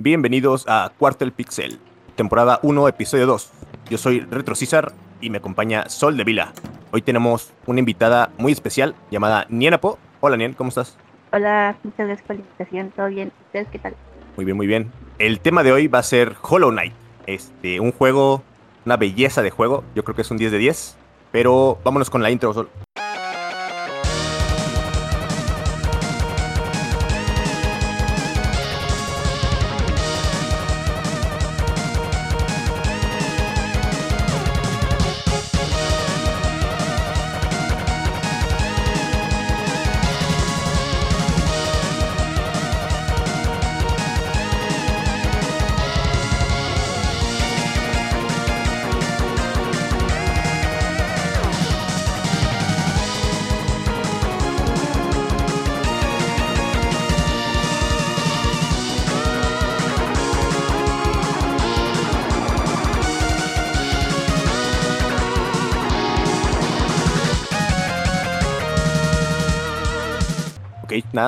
Bienvenidos a Quartel Pixel, temporada 1, episodio 2. Yo soy Retro César y me acompaña Sol de Vila. Hoy tenemos una invitada muy especial llamada Nienapo. Hola Nien, ¿cómo estás? Hola, muchas gracias por la invitación, ¿todo bien? ¿Ustedes qué tal? Muy bien, muy bien. El tema de hoy va a ser Hollow Knight. Este, un juego, una belleza de juego. Yo creo que es un 10 de 10. Pero vámonos con la intro, Sol.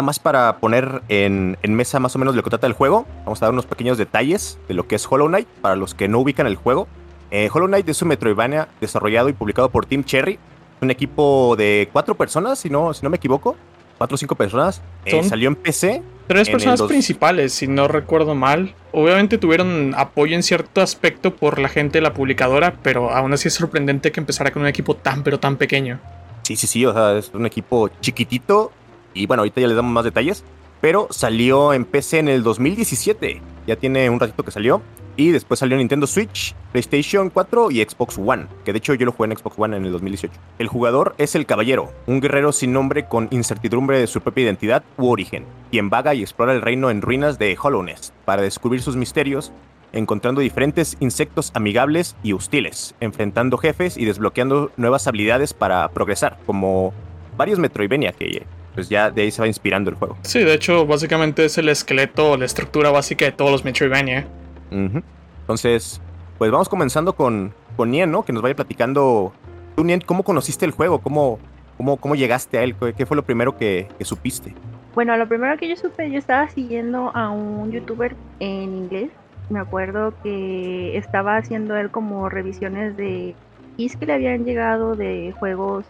Nada más para poner en, en mesa más o menos lo que trata el juego. Vamos a dar unos pequeños detalles de lo que es Hollow Knight para los que no ubican el juego. Eh, Hollow Knight es un Metroidvania desarrollado y publicado por Team Cherry. Un equipo de cuatro personas, si no, si no me equivoco. Cuatro o cinco personas. Eh, salió en PC. Tres en personas dos- principales, si no recuerdo mal. Obviamente tuvieron apoyo en cierto aspecto por la gente de la publicadora, pero aún así es sorprendente que empezara con un equipo tan pero tan pequeño. Sí, sí, sí, o sea, es un equipo chiquitito. Y bueno, ahorita ya les damos más detalles. Pero salió en PC en el 2017. Ya tiene un ratito que salió. Y después salió en Nintendo Switch, PlayStation 4 y Xbox One. Que de hecho yo lo jugué en Xbox One en el 2018. El jugador es el caballero, un guerrero sin nombre con incertidumbre de su propia identidad u origen, quien vaga y explora el reino en ruinas de Hollowness para descubrir sus misterios, encontrando diferentes insectos amigables y hostiles, enfrentando jefes y desbloqueando nuevas habilidades para progresar, como varios Metroidvania que pues ya de ahí se va inspirando el juego. Sí, de hecho, básicamente es el esqueleto, la estructura básica de todos los Metroidvania. Ujú. Entonces, pues vamos comenzando con, con Nien, ¿no? Que nos vaya platicando. Tú, Nien, ¿cómo conociste el juego? ¿Cómo, cómo, cómo llegaste a él? ¿Qué fue lo primero que, que supiste? Bueno, lo primero que yo supe, yo estaba siguiendo a un youtuber en inglés. Me acuerdo que estaba haciendo él como revisiones de keys que le habían llegado de juegos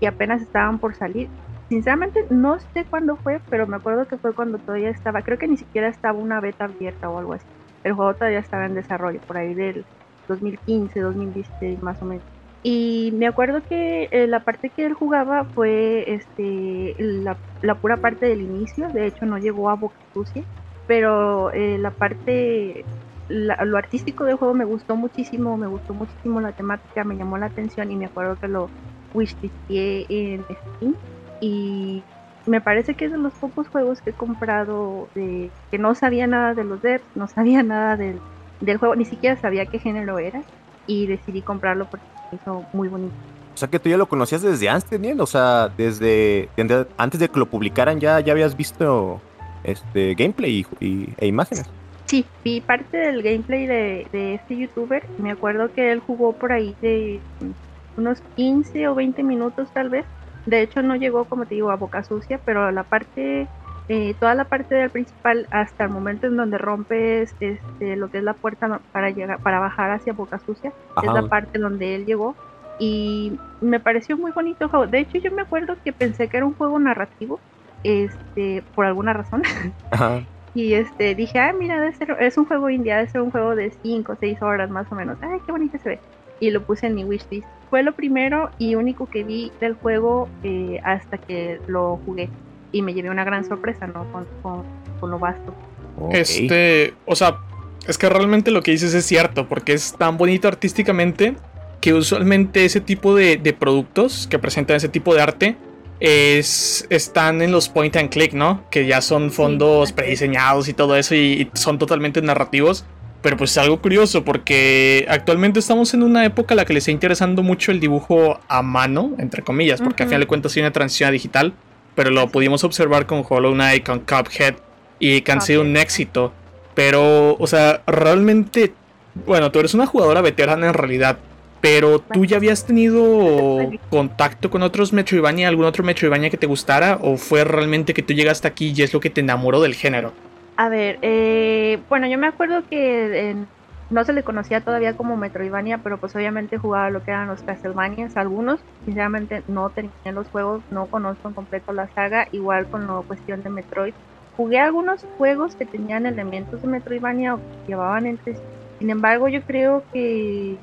que apenas estaban por salir. Sinceramente no sé cuándo fue, pero me acuerdo que fue cuando todavía estaba, creo que ni siquiera estaba una beta abierta o algo así. El juego todavía estaba en desarrollo, por ahí del 2015, 2016 más o menos. Y me acuerdo que eh, la parte que él jugaba fue este la, pura parte del inicio, de hecho no llegó a Boca Sucia, pero eh, la parte, la- lo artístico del juego me gustó muchísimo, me gustó muchísimo la temática, me llamó la atención y me acuerdo que lo wishlisté en Steam y me parece que es de los pocos juegos que he comprado de que no sabía nada de los devs, no sabía nada del, del juego, ni siquiera sabía qué género era y decidí comprarlo porque me hizo muy bonito. O sea, que tú ya lo conocías desde antes, Nien. O sea, desde, desde antes de que lo publicaran ya, ya habías visto este gameplay y, y- e imágenes. Sí, vi parte del gameplay de, de este youtuber. Me acuerdo que él jugó por ahí de mm, unos 15 o 20 minutos tal vez. De hecho no llegó, como te digo, a boca sucia, pero la parte, eh, toda la parte del principal hasta el momento en donde rompes este, lo que es la puerta para llegar, para bajar hacia boca sucia, es la parte donde él llegó. Y me pareció muy bonito el juego. De hecho, yo me acuerdo que pensé que era un juego narrativo, este, por alguna razón. Ajá. Y este dije, ah, mira, debe ser- es un juego indie, debe ser un juego de 5 o 6 horas más o menos. Ay, qué bonito se ve. Y lo puse en mi wishlist. Fue lo primero y único que vi del juego eh, hasta que lo jugué. Y me llevé una gran sorpresa, ¿no? Con, con, con lo vasto. Ok. Este, o sea, es que realmente lo que dices es cierto, porque es tan bonito artísticamente que usualmente ese tipo de, de productos que presentan ese tipo de arte es, están en los point and click, ¿no? Que ya son fondos es. prediseñados y todo eso y, y son totalmente narrativos. Pero pues es algo curioso porque actualmente estamos en una época a la que le está interesando mucho el dibujo a mano, entre comillas, porque al Ujú. final de cuentas hay una transición a digital. Pero lo pudimos observar con Hollow Knight, con Cuphead y que han sido un éxito. Pero, o sea, realmente, bueno, tú eres una jugadora veterana en realidad. Pero tú ya habías tenido contacto con otros Metroidvania, algún otro Metroidvania que te gustara, o fue realmente que tú llegaste aquí y es lo que te enamoró del género. A ver, eh, bueno, yo me acuerdo que no se le conocía todavía como Metroidvania, pero pues obviamente jugaba lo que eran los Castlevanias, algunos. Sinceramente no terminé los juegos, no conozco en completo la saga, igual con la cuestión de Metroid. Jugué algunos juegos que tenían elementos de Metroidvania o que llevaban entre Sin embargo, yo creo que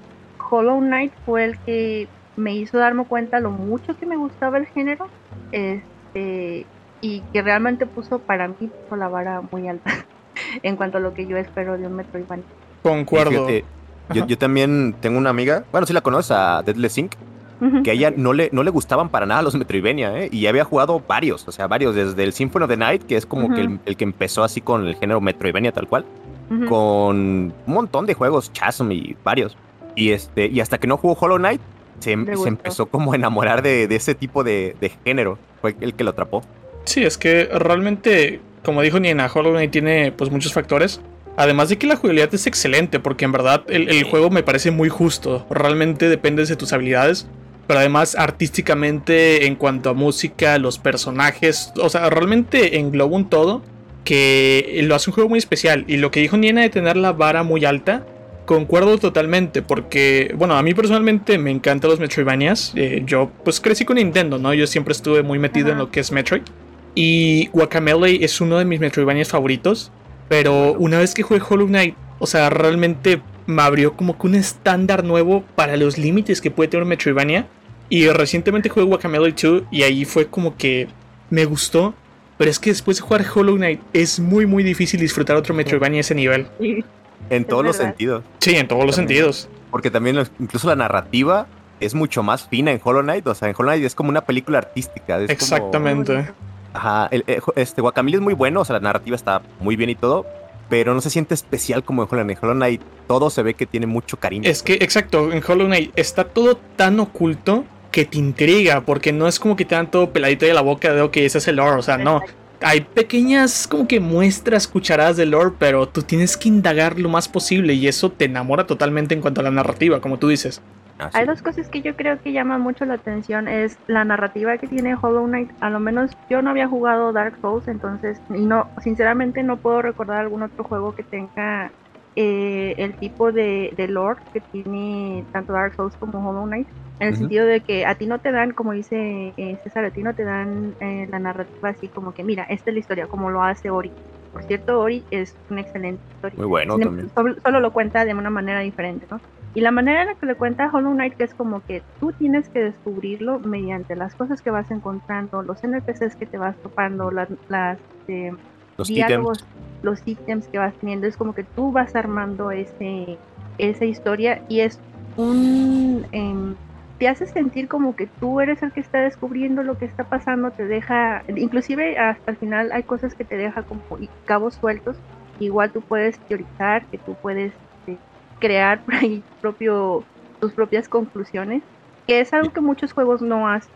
Hollow Knight fue el que me hizo darme cuenta lo mucho que me gustaba el género. Este, y que realmente puso para mí puso la vara muy alta en cuanto a lo que yo espero de un Metroidvania. Concuerdo. yo, yo, también tengo una amiga, bueno, si la conoces, a Deadless Inc., que a ella no le, no le gustaban para nada los Metroidvania, ¿eh? y había jugado varios, o sea, varios, desde el Symphony of the Night, que es como que el, que empezó así con el género Metroidvania tal cual, con un montón de juegos, Chasm y varios. Y, este, y hasta que no jugó Hollow Knight, se, se empezó como a enamorar de, de ese tipo de, de género. Fue el que lo atrapó. Sí, es que realmente, como dijo Nina, Hollow Knight tiene pues muchos factores. Además de que la jugabilidad es excelente, porque en verdad el, juego me parece muy justo. Realmente depende de tus habilidades. Pero además artísticamente, en cuanto a música, los personajes, o sea, realmente engloba un todo que lo hace un juego muy especial. Y lo que dijo Nina de tener la vara muy alta, concuerdo totalmente, porque, bueno, a mí personalmente me encantan los Metroidvanias. Eh, yo pues crecí con Nintendo, ¿no? Yo siempre estuve muy metido en lo que es Metroid. Y Guacamele es uno de mis Metroidvanias favoritos. Pero una vez que jugué Hollow Knight, o sea, realmente me abrió como que un estándar nuevo para los límites que puede tener un Metroidvania. Y recientemente jugué Guacamele 2 y ahí fue como que me gustó. Pero es que después de jugar Hollow Knight es muy muy difícil disfrutar otro Metroidvania a ese nivel. En todos los sentidos. Sí, en todos los sentidos. Porque también incluso la narrativa es mucho más fina en Hollow Knight. O sea, en Hollow Knight es como una película artística. Exactamente. Ajá, eh, este Guacamole es muy bueno, o sea, la narrativa está muy bien y todo, pero no se siente especial como en Hollow Knight. Hollow Knight todo se ve que tiene mucho cariño. Es que, exacto, en Hollow Knight está todo tan oculto que te intriga, porque no es como que te dan todo peladito de la boca de, ok, ese es el lore, o sea, no. Hay pequeñas como que muestras cucharadas de lore, pero tú tienes que indagar lo más posible y eso te enamora totalmente en cuanto a la narrativa, como tú dices. Ah, Hay dos cosas que yo creo que llaman mucho la atención. Es la narrativa que tiene Hollow Knight. A lo menos yo no había jugado Dark Souls, entonces, y no, sinceramente no puedo recordar algún otro juego que tenga eh, el tipo de, de, lore que tiene tanto Dark Souls como Hollow Knight. En el sentido de que a ti no te dan, como dice eh, César, a ti no te dan eh, la narrativa así como que, mira, esta es la historia, como lo hace Ori. Por cierto, Ori es una excelente historia. Muy bueno también. solo, lo cuenta de una manera diferente, ¿no? Y la manera en la que le cuenta Hollow Knight que es como que tú tienes que descubrirlo mediante las cosas que vas encontrando, los NPCs que te vas topando, las, las eh, los diálogos, ítems. los ítems que vas teniendo. Es como que tú vas armando ese, esa historia y es un... Eh, te hace sentir como que tú eres el que está descubriendo lo que está pasando, te deja, inclusive hasta el final hay cosas que te deja como cabos sueltos, igual tú puedes teorizar, que tú puedes crear por ahí propio, tus propias conclusiones, que es algo que muchos juegos no hacen.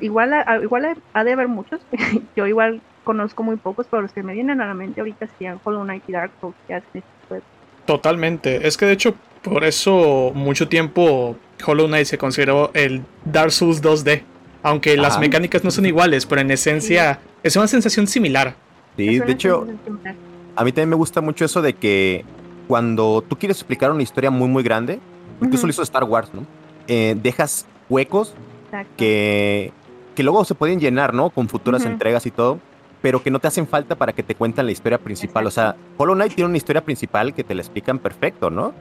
igual, igual ha de haber muchos, yo igual conozco muy pocos, pero los que me vienen a la mente ahorita serían Hollow Knight y Dark Souls que hacen este Totalmente, es que de hecho por eso mucho tiempo Hollow Knight se consideró el Dark Souls 2D, aunque las mecánicas no son iguales, pero en esencia es una sensación similar. Sí, de hecho, a mí también me gusta mucho eso de que cuando tú quieres explicar una historia muy, muy grande, incluso lo hizo Star Wars, ¿no? Eh, dejas huecos que, que luego se pueden llenar, ¿no? Con futuras entregas y todo, pero que no te hacen falta para que te cuenten la historia principal. O sea, Hollow Knight tiene una historia principal que te la explican perfecto, ¿no?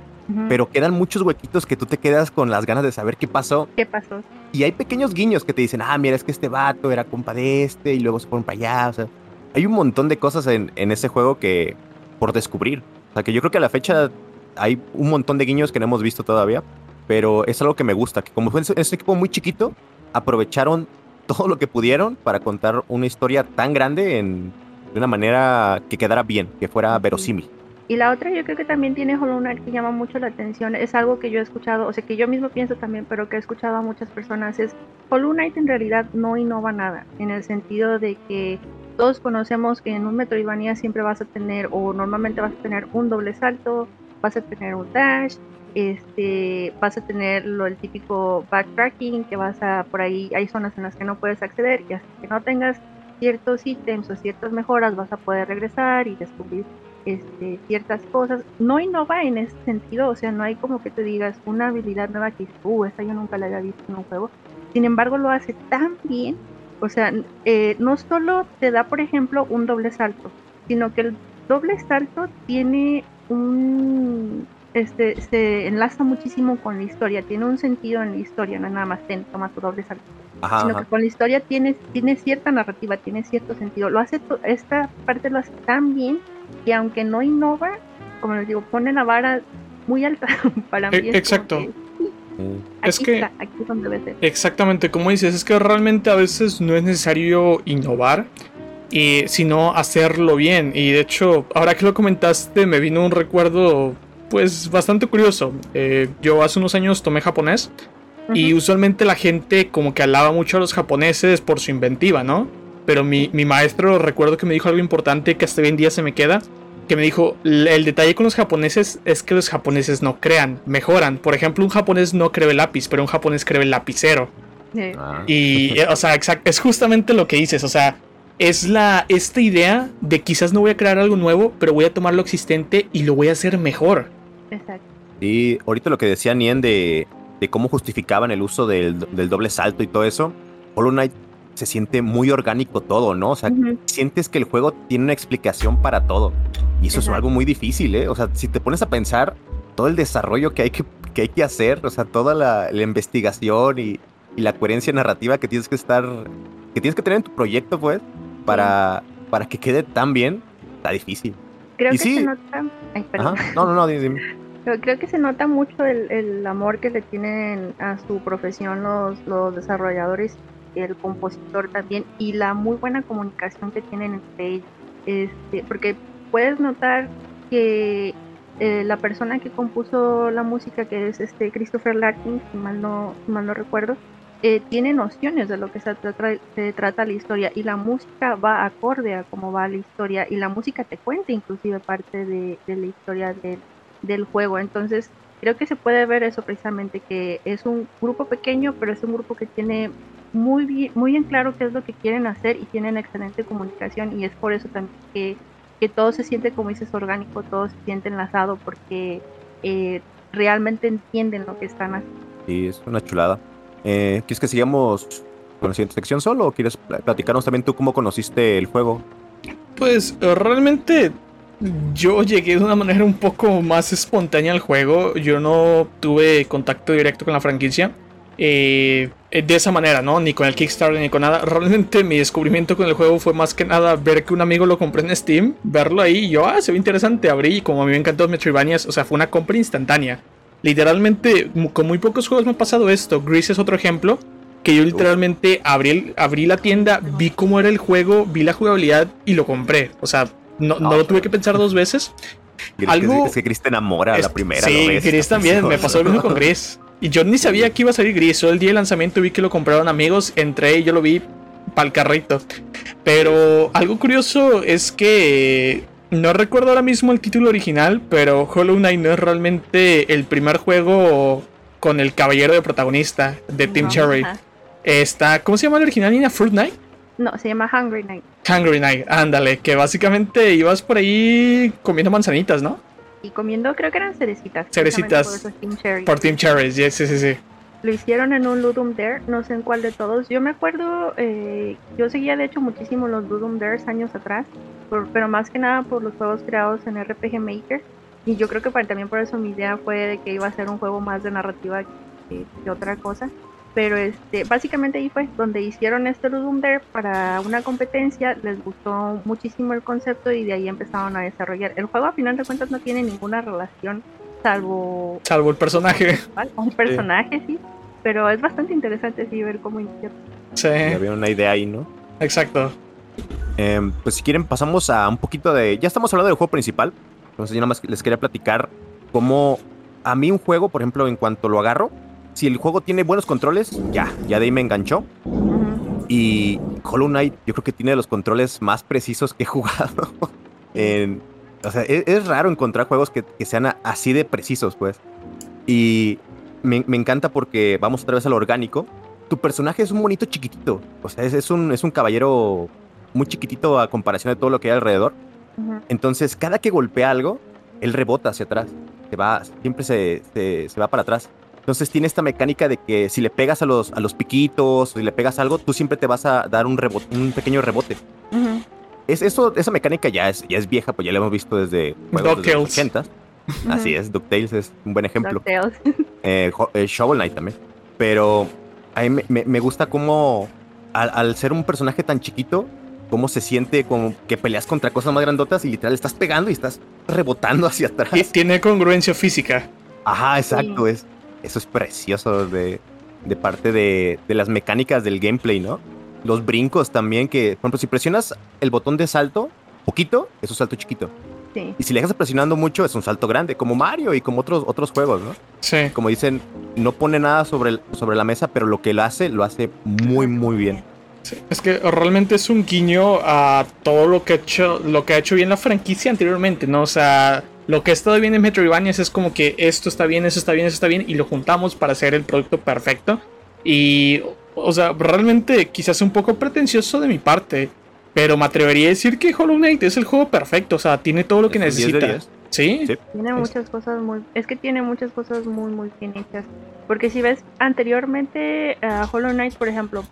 Pero quedan muchos huequitos que tú te quedas con las ganas de saber qué pasó. ¿Qué pasó? Y hay pequeños guiños que te dicen, ah, mira, es que este vato era compa de este y luego se fueron para allá. O sea, hay un montón de cosas en, en ese juego que por descubrir. Sea, que yo creo que a la fecha hay un montón de guiños que no hemos visto todavía, pero es algo que me gusta, que como fue ese equipo muy chiquito, aprovecharon todo lo que pudieron para contar una historia tan grande en, de una manera que quedara bien, que fuera verosímil. Y la otra yo creo que también tiene Hollow Knight que llama mucho la atención, es algo que yo he escuchado, o sea que yo mismo pienso también, pero que he escuchado a muchas personas, es Hollow Knight en realidad no innova nada, en el sentido de que todos conocemos que en un Metroidvania siempre vas a tener, o normalmente vas a tener un doble salto, vas a tener un dash, este, vas a tener lo el típico backtracking, que vas a por ahí, hay zonas en las que no puedes acceder y hasta que no tengas ciertos ítems o ciertas mejoras vas a poder regresar y descubrir este, ciertas cosas. No innova en ese sentido, o sea, no hay como que te digas una habilidad nueva que uh, esta yo nunca la había visto en un juego. Sin embargo, lo hace tan bien, o sea, eh, no solo te da, por ejemplo, un doble salto, sino que el doble salto tiene un este se enlaza muchísimo con la historia, tiene un sentido en la historia, no nada más ten, toma tu doble salto. sino que con la historia tiene, tiene cierta narrativa, tiene cierto sentido. Lo hace esta parte lo hace tan bien que aunque no innova, como les digo, pone la vara muy alta para e, mí. exacto. Es que aquí es donde debe ser. exactamente como dices es que realmente a veces no es necesario innovar y sino hacerlo bien. Y de hecho ahora que lo comentaste me vino un recuerdo pues bastante curioso. Eh, yo hace unos años tomé japonés y usualmente la gente como que alaba mucho a los japoneses por su inventiva no pero mi, maestro recuerdo que me dijo algo importante que hasta hoy en día se me queda, que me dijo, el detalle con los japoneses es que los japoneses no crean, mejoran. Por ejemplo, un japonés no cree el lápiz, pero un japonés cree el lapicero. Ah. Y, eh, o sea, es justamente lo que dices, o sea, es la, esta idea de quizás no voy a crear algo nuevo, pero voy a tomar lo existente y lo voy a hacer mejor. Exacto. Y ahorita lo que decía Nien de, de cómo justificaban el uso del, del doble salto y todo eso, Hollow Knight se siente muy orgánico todo, ¿no? O sea, sientes que el juego tiene una explicación para todo. Y eso es algo muy difícil, ¿eh? O sea, si te pones a pensar todo el desarrollo que hay que, que, hay que hacer, o sea, toda la, investigación y, la coherencia narrativa que tienes que estar, que tienes que tener en tu proyecto, pues, para, para que quede tan bien, está difícil. Creo que se nota... Ay. No, no, no, dime. Creo que se nota mucho el, el, amor que le tienen a su profesión los, los desarrolladores el compositor también y la muy buena comunicación que tienen entre ellos. Este, porque puedes notar que eh, la persona que compuso la música, que es este Christopher Larkin, si mal no, mal no recuerdo, eh, tiene nociones de lo que se trata, se trata la historia y la música va acorde a cómo va la historia y la música te cuenta inclusive parte de, la historia del juego. Entonces creo que se puede ver eso precisamente, que es un grupo pequeño, pero es un grupo que tiene muy bien, muy en claro qué es lo que quieren hacer y tienen excelente comunicación y es por eso también que, que todo se siente, como dices, orgánico, todo se siente enlazado porque eh, realmente entienden lo que están haciendo. Sí, es una chulada. Eh, ¿Quieres que sigamos con la siguiente sección solo o quieres platicarnos también tú cómo conociste el juego? Pues realmente yo llegué de una manera un poco más espontánea al juego. Yo no tuve contacto directo con la franquicia. Eh, de esa manera, ¿no? Ni con el Kickstarter ni con nada. Realmente mi descubrimiento con el juego fue más que nada ver que un amigo lo compró en Steam, verlo ahí y yo, ah, se ve interesante, abrí y como a mí me encantó Metroidvanias, o sea, fue una compra instantánea. Literalmente, con muy pocos juegos me ha pasado esto. Grease es otro ejemplo. Que yo literalmente abrí, abrí la tienda, vi cómo era el juego, vi la jugabilidad y lo compré. O sea, no, no lo tuve que pensar dos veces. Algo, es que Chris te enamora la primera. Sí, Chris también, me pasó lo mismo con Chris. Y yo ni sabía que iba a salir Gris. Solo el día de lanzamiento vi que lo compraron amigos. Entré y yo lo vi pa'l carrito. Pero algo curioso es que no recuerdo ahora mismo el título original, pero Hollow Knight no es realmente el primer juego con el caballero de protagonista de Team Cherry. Está, ¿cómo se llama el original? ¿Nina Fruit Knight? No, se llama Hungry Knight. Hungry Knight, ándale, que básicamente ibas por ahí comiendo manzanitas, ¿no? Y comiendo, creo que eran cerecitas. Cerecitas. Por, Team Cherries, sí, sí, sí. Lo hicieron en un Ludum Dare, no sé en cuál de todos. Yo me acuerdo, eh, yo seguía de hecho muchísimo los Ludum Dares años atrás, pero más que nada por los juegos creados en RPG Maker. Y yo creo que también por eso mi idea fue de que iba a ser un juego más de narrativa que otra cosa. Pero este, básicamente ahí fue donde hicieron este Ludum Dare para una competencia, les gustó muchísimo el concepto y de ahí empezaron a desarrollar. El juego a final de cuentas no tiene ninguna relación salvo... Salvo el personaje. Un personaje, sí. Pero es bastante interesante sí ver cómo inició. Sí. Había una idea ahí, ¿no? Exacto. Em, pues si quieren pasamos a un poquito de... Ya estamos hablando del juego principal. Entonces yo nada más les quería platicar cómo a mí un juego, por ejemplo, en cuanto lo agarro, si el juego tiene buenos controles, ya, ya de ahí me enganchó. Y Hollow Knight, yo creo que tiene los controles más precisos que he jugado. o sea, es, raro encontrar juegos que, sean así de precisos, pues. Y me, encanta porque vamos otra vez a lo orgánico. Tu personaje es un monito chiquitito. O sea, es, un, es un caballero muy chiquitito a comparación de todo lo que hay alrededor. Entonces, cada que golpea algo, él rebota hacia atrás. Se va, siempre se, se- se va para atrás. Entonces tiene esta mecánica de que si le pegas a los, a los piquitos, si le pegas algo, tú siempre te vas a dar un, rebote, un pequeño rebote. Es, eso, esa mecánica ya es, ya es vieja, pues ya la hemos visto desde juegos desde los DuckTales. 80. Así es, DuckTales es un buen ejemplo. Eh, eh, Shovel Knight también. Pero a mí me, me- me gusta cómo, al, al ser un personaje tan chiquito, cómo se siente como que peleas contra cosas más grandotas y literal estás pegando y estás rebotando hacia atrás. Y tiene congruencia física. Ajá, exacto. Es, eso es precioso de, de parte de, de las mecánicas del gameplay, ¿no? Los brincos también, que, por ejemplo, si presionas el botón de salto, poquito, es un salto chiquito. Sí. Y si le dejas presionando mucho, es un salto grande, como Mario y como otros, otros juegos, ¿no? Sí. Como dicen, no pone nada sobre, el- sobre la mesa, pero lo que lo hace, lo hace muy, muy bien. Sí, Es que realmente es un guiño a todo lo que ha hecho, lo que ha hecho bien la franquicia anteriormente, ¿no? O sea, lo que ha estado bien en Metroidvania es como que esto está bien, eso está bien, eso está bien, y lo juntamos para hacer el producto perfecto. Y, o sea, realmente quizás un poco pretencioso de mi parte, pero me atrevería a decir que Hollow Knight es el juego perfecto, o sea, tiene todo lo que Es un 10 de necesita. 10. ¿Sí? Sí. Tiene muchas cosas muy... Es que tiene muchas cosas muy, muy bien hechas. Porque si ves anteriormente a Hollow Knight, por ejemplo,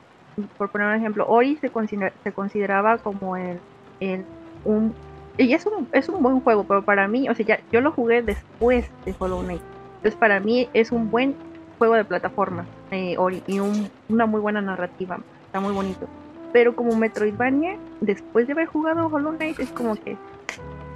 por poner un ejemplo, Ori se, considera- se consideraba como el, el- un... Y es un, es un buen juego, pero para mí, o sea, ya, yo lo jugué después de Hollow Knight. Entonces para mí es un buen juego de plataforma, eh, Ori, y un- una muy buena narrativa. Está muy bonito. Pero como Metroidvania, después de haber jugado Hollow Knight, es como que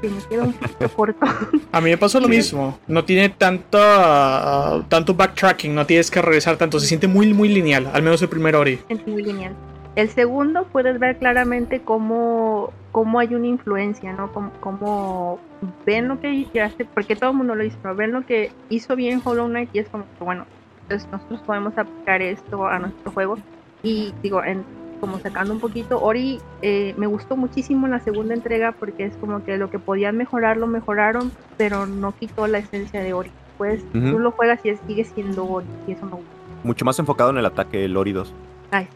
se me queda un poquito corto. A mí me pasó lo mismo. No tiene tanta, tanto backtracking, no tienes que regresar tanto. Se siente muy, muy lineal, al menos el primer Ori. en muy lineal. El segundo puedes ver claramente cómo, cómo hay una influencia, ¿no? Cómo, cómo ven lo que hace, porque todo el mundo lo hizo, pero ven lo que hizo bien Hollow Knight y es como que, bueno, entonces nosotros podemos aplicar esto a nuestro juego. Y digo, en, como sacando un poquito, Ori eh, me gustó muchísimo la segunda entrega porque es como que lo que podían mejorar lo mejoraron, pero no quitó la esencia de Ori. Pues Ujú. tú lo juegas y sigue siendo Ori y eso me gusta. Mucho más enfocado en el ataque el Ori 2. Ay,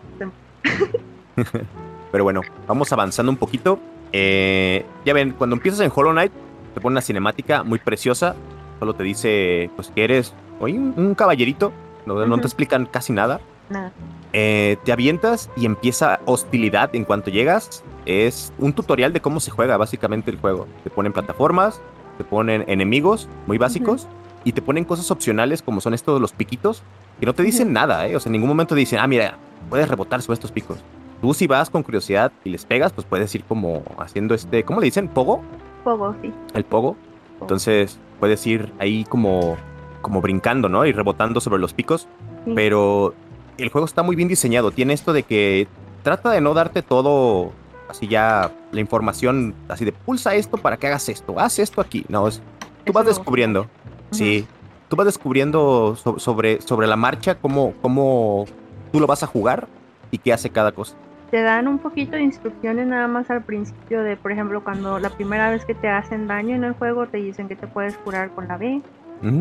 Pero bueno, vamos avanzando un poquito. Eh, ya ven, cuando empiezas en Hollow Knight, te pone una cinemática muy preciosa. Solo te dice, pues que eres oye, un, un caballerito. No, no te explican casi nada. nada. Eh, te avientas y empieza hostilidad en cuanto llegas. Es un tutorial de cómo se juega básicamente el juego. Te ponen plataformas, te ponen enemigos muy básicos y te ponen cosas opcionales como son estos los piquitos que no te dicen nada, ¿eh? O sea, en ningún momento dicen, ah, mira, puedes rebotar sobre estos picos. Tú si vas con curiosidad y les pegas, pues puedes ir como haciendo este, ¿cómo le dicen? ¿Pogo? Pogo, sí. El pogo. Entonces puedes ir ahí como, como brincando, ¿no? Y rebotando sobre los picos. Sí. Pero el juego está muy bien diseñado. Tiene esto de que trata de no darte todo así ya la información así de pulsa esto para que hagas esto, haz esto aquí. No, es, tú vas descubriendo. Sí, tú vas descubriendo so- sobre, sobre la marcha cómo, cómo tú lo vas a jugar y qué hace cada cosa. Te dan un poquito de instrucciones nada más al principio de, por ejemplo, cuando la primera vez que te hacen daño en el juego te dicen que te puedes curar con la B.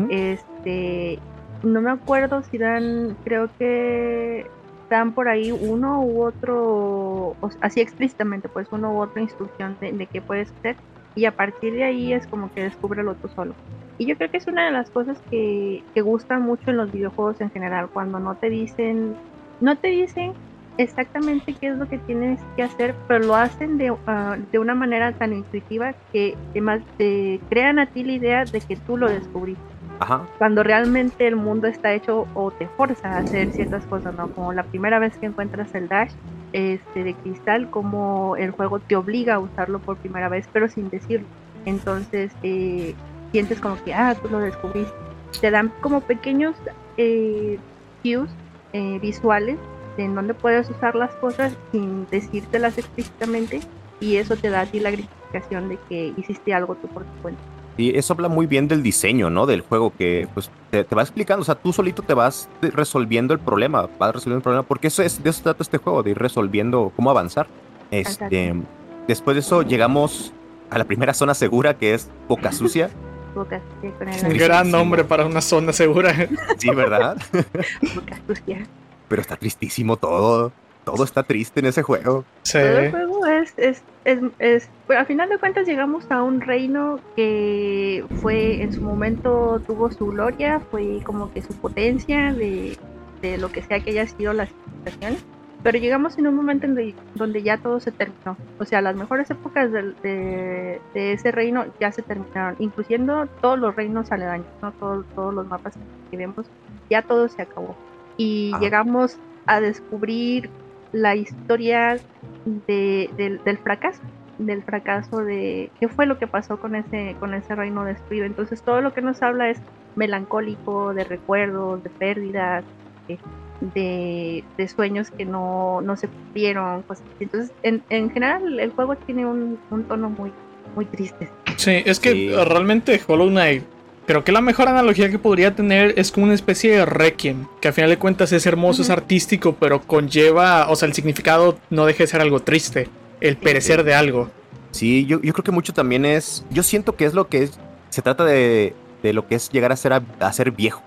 Este, no me acuerdo si dan, creo que dan por ahí uno u otro, o así explícitamente, pues uno u otra instrucción de, de qué puedes hacer y a partir de ahí es como que descúbrelo tú solo. Y yo creo que es una de las cosas que, que gustan mucho en los videojuegos en general, cuando no te dicen, no te dicen exactamente qué es lo que tienes que hacer, pero lo hacen de, ah, de una manera tan intuitiva que además te crean a ti la idea de que tú lo descubriste Ajá. cuando realmente el mundo está hecho o te forza a hacer ciertas cosas, ¿no? Como la primera vez que encuentras el dash este, de cristal, como el juego te obliga a usarlo por primera vez, pero sin decirlo. Entonces eh, sientes como que, ah, tú lo descubriste. Te dan como pequeños eh, cues eh, visuales de en donde puedes usar las cosas sin decírtelas explícitamente y eso te da a ti la gratificación de que hiciste algo tú por tu cuenta. Y eso habla muy bien del diseño, ¿no? Del juego que pues te, te va explicando, o sea, tú solito te vas resolviendo el problema, vas resolviendo el problema, porque eso es, de eso trata este juego, de ir resolviendo cómo avanzar. Este, después de eso llegamos a la primera zona segura que es Boca Sucia. Boca sucia con el Un Tristísimo. gran nombre para una zona segura. Sí, ¿verdad? boca sucia. Pero está tristísimo todo. Todo está triste en ese juego. Sí. Todo el juego es, es, es, es pues, al final de cuentas llegamos a un reino que fue en su momento tuvo su gloria, fue como que su potencia de, de lo que sea que haya sido la civilización pero llegamos en un momento en donde ya todo se terminó. O sea, las mejores épocas de, de, de ese reino ya se terminaron, incluyendo todos los reinos aledaños, ¿no? todos, todos los mapas que vemos, ya todo se acabó. Y Ajá. llegamos a descubrir la historia de, del, del fracaso del fracaso de qué fue lo que pasó con ese con ese reino destruido entonces todo lo que nos habla es melancólico de recuerdos de pérdidas de, de, de sueños que no, no se cumplieron entonces en, en general el juego tiene un, un tono muy muy triste Sí, es que Sí. realmente Hollow Knight, creo que la mejor analogía que podría tener es como una especie de requiem, que al final de cuentas es hermoso, es artístico, pero conlleva, o sea, el significado no deja de ser algo triste, el perecer de algo. Sí, yo, yo creo que mucho también es. Yo siento que es lo que es. Se trata de, de lo que es llegar a ser, a, a ser viejo.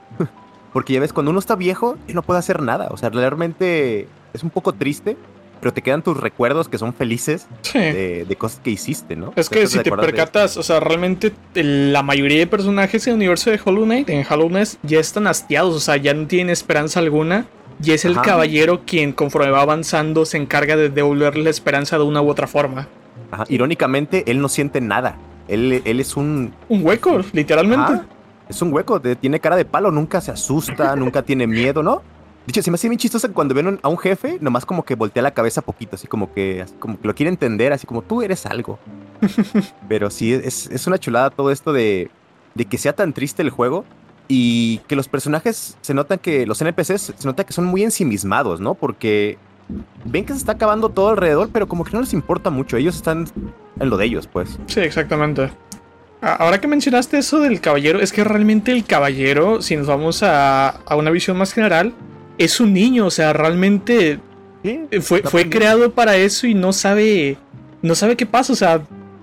Porque ya ves, cuando uno está viejo, no puede hacer nada. O sea, realmente es un poco triste, pero te quedan tus recuerdos que son felices Sí. de, de cosas que hiciste, ¿no? Es que si te percatas, o sea, realmente la mayoría de personajes en el universo de Hollow Knight, en Hollow Knight, ya están hastiados, o sea, ya no tienen esperanza alguna. Y es el Ajá. caballero quien, conforme va avanzando, se encarga de devolverle la esperanza de una u otra forma. Ajá, Irónicamente, él no siente nada. Él, él es un. Un hueco, literalmente. Ajá, es un hueco, de- tiene cara de palo, nunca se asusta, nunca tiene miedo, ¿no? Dicho, se me hace bien chistoso cuando ven a un jefe, nomás como que voltea la cabeza poquito, así como que, así como que lo quiere entender, así como tú eres algo. Pero sí, es, es una chulada todo esto de, de que sea tan triste el juego y que los personajes se notan que, los NPCs se nota que son muy ensimismados, ¿no? Porque ven que se está acabando todo alrededor, pero como que no les importa mucho, ellos están en lo de ellos, pues. Sí, exactamente. A- Ahora que mencionaste eso del caballero, es que realmente el caballero, si nos vamos a, a una visión más general, es un niño, o sea, realmente Sí, fue, fue creado para eso y no sabe, no sabe qué pasa, o sea,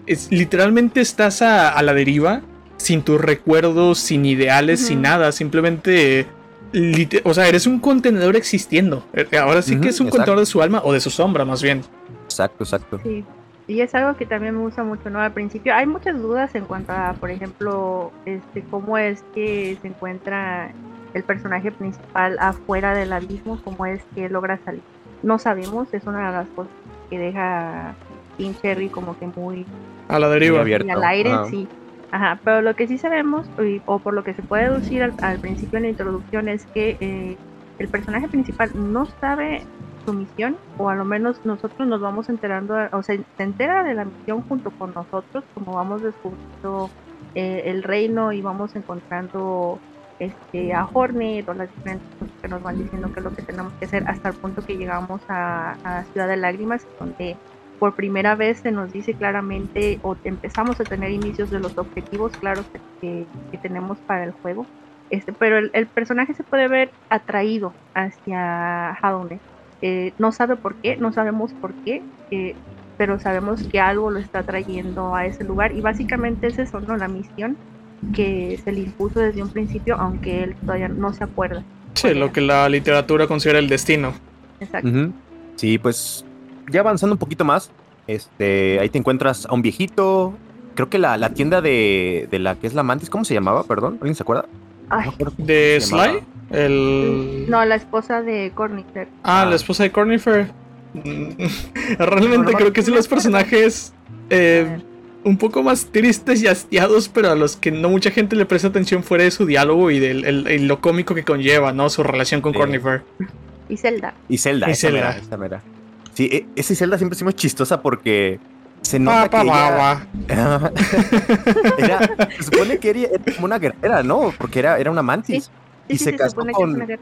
es- literalmente estás a, a la deriva, sin tus recuerdos, sin ideales, sin nada, simplemente, o sea, eres un contenedor existiendo. Eh, Ahora sí que es un exacto. contenedor de su alma o de su sombra, más bien. Exacto, exacto. Sí, y es algo que también me gusta mucho, ¿no? Al principio hay muchas dudas en cuanto a, por ejemplo, este, cómo es que se encuentra el personaje principal afuera del abismo, cómo es que logra salir. No sabemos, es una de las cosas que deja King Cherry como que muy A la deriva. Abierto. y al aire, sí. Ajá, pero lo que sí sabemos, y- o por lo que se puede deducir al, al principio en la introducción, es que eh, el personaje principal no sabe su misión, o a lo menos nosotros nos vamos enterando, o sea, se entera de la misión junto con nosotros, como vamos descubriendo eh, el reino y vamos encontrando este, a Hornet o las diferentes cosas que nos van diciendo que es lo que tenemos que hacer hasta el punto que llegamos a, a Ciudad de Lágrimas, donde por primera vez se nos dice claramente o empezamos a tener inicios de los objetivos claros que, que- tenemos para el juego. Este, pero el, el personaje se puede ver atraído hacia Hadone. Eh, no sabe por qué, no sabemos por qué, eh, pero sabemos que algo lo está trayendo a ese lugar y básicamente es eso, ¿no? La misión que se le impuso desde un principio, aunque él todavía no se acuerda. Sí, lo que la literatura considera el destino. Exacto. Sí, pues ya avanzando un poquito más, este, ahí te encuentras a un viejito. Creo que la, la tienda de, de la que es la mantis, ¿cómo se llamaba? Perdón, ¿alguien se acuerda? Ay, ¿De se llamaba. El... no, la esposa de Cornicer. Ah, Ah. la esposa de Cornifer. Realmente creo que es me los personajes eh, un poco más tristes y hastiados, pero a los que no mucha gente le presta atención fuera de su diálogo y de lo cómico que conlleva, ¿no? Su relación con Sí. Cornifer. Y Zelda. Y Zelda, Y esa Zelda. mera, esa mera. Sí, e- esa Zelda siempre me chistosa porque se nota Pa, que pa, ella- guagua. era, se supone que era, era como una guerrera, ¿no? Porque era, era una mantis. Sí, Y sí, se sí, casó con- que.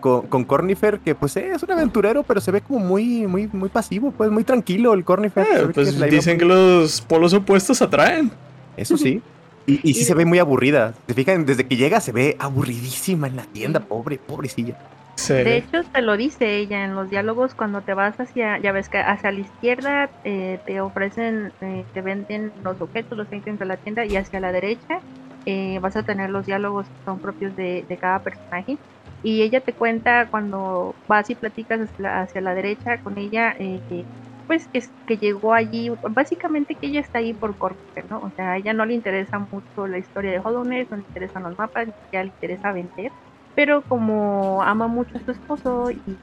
Con, con Cornifer, que pues eh, es un aventurero, pero se ve como muy, muy, muy pasivo, pues muy tranquilo el Cornifer. Eh, pues que la iba dicen que los polos opuestos atraen. Eso sí. Y, y sí Y se ve muy aburrida. Se fijan, desde que llega se ve aburridísima en la tienda, pobre, pobrecilla. Sí. De hecho, te lo dice ella en los diálogos cuando te vas hacia, ya ves que hacia la izquierda eh, te ofrecen, eh, te venden los objetos, los ítems de la tienda y hacia la derecha eh, vas a tener los diálogos que son propios de, de cada personaje. Y ella te cuenta cuando vas y platicas hacia la, derecha con ella, eh, que pues es que llegó allí, básicamente que ella está ahí por Corpus, ¿no? O sea, a ella no le interesa mucho la historia de Hollow Knight, no le interesan los mapas, ya le interesa vender, pero como ama mucho a su esposo y,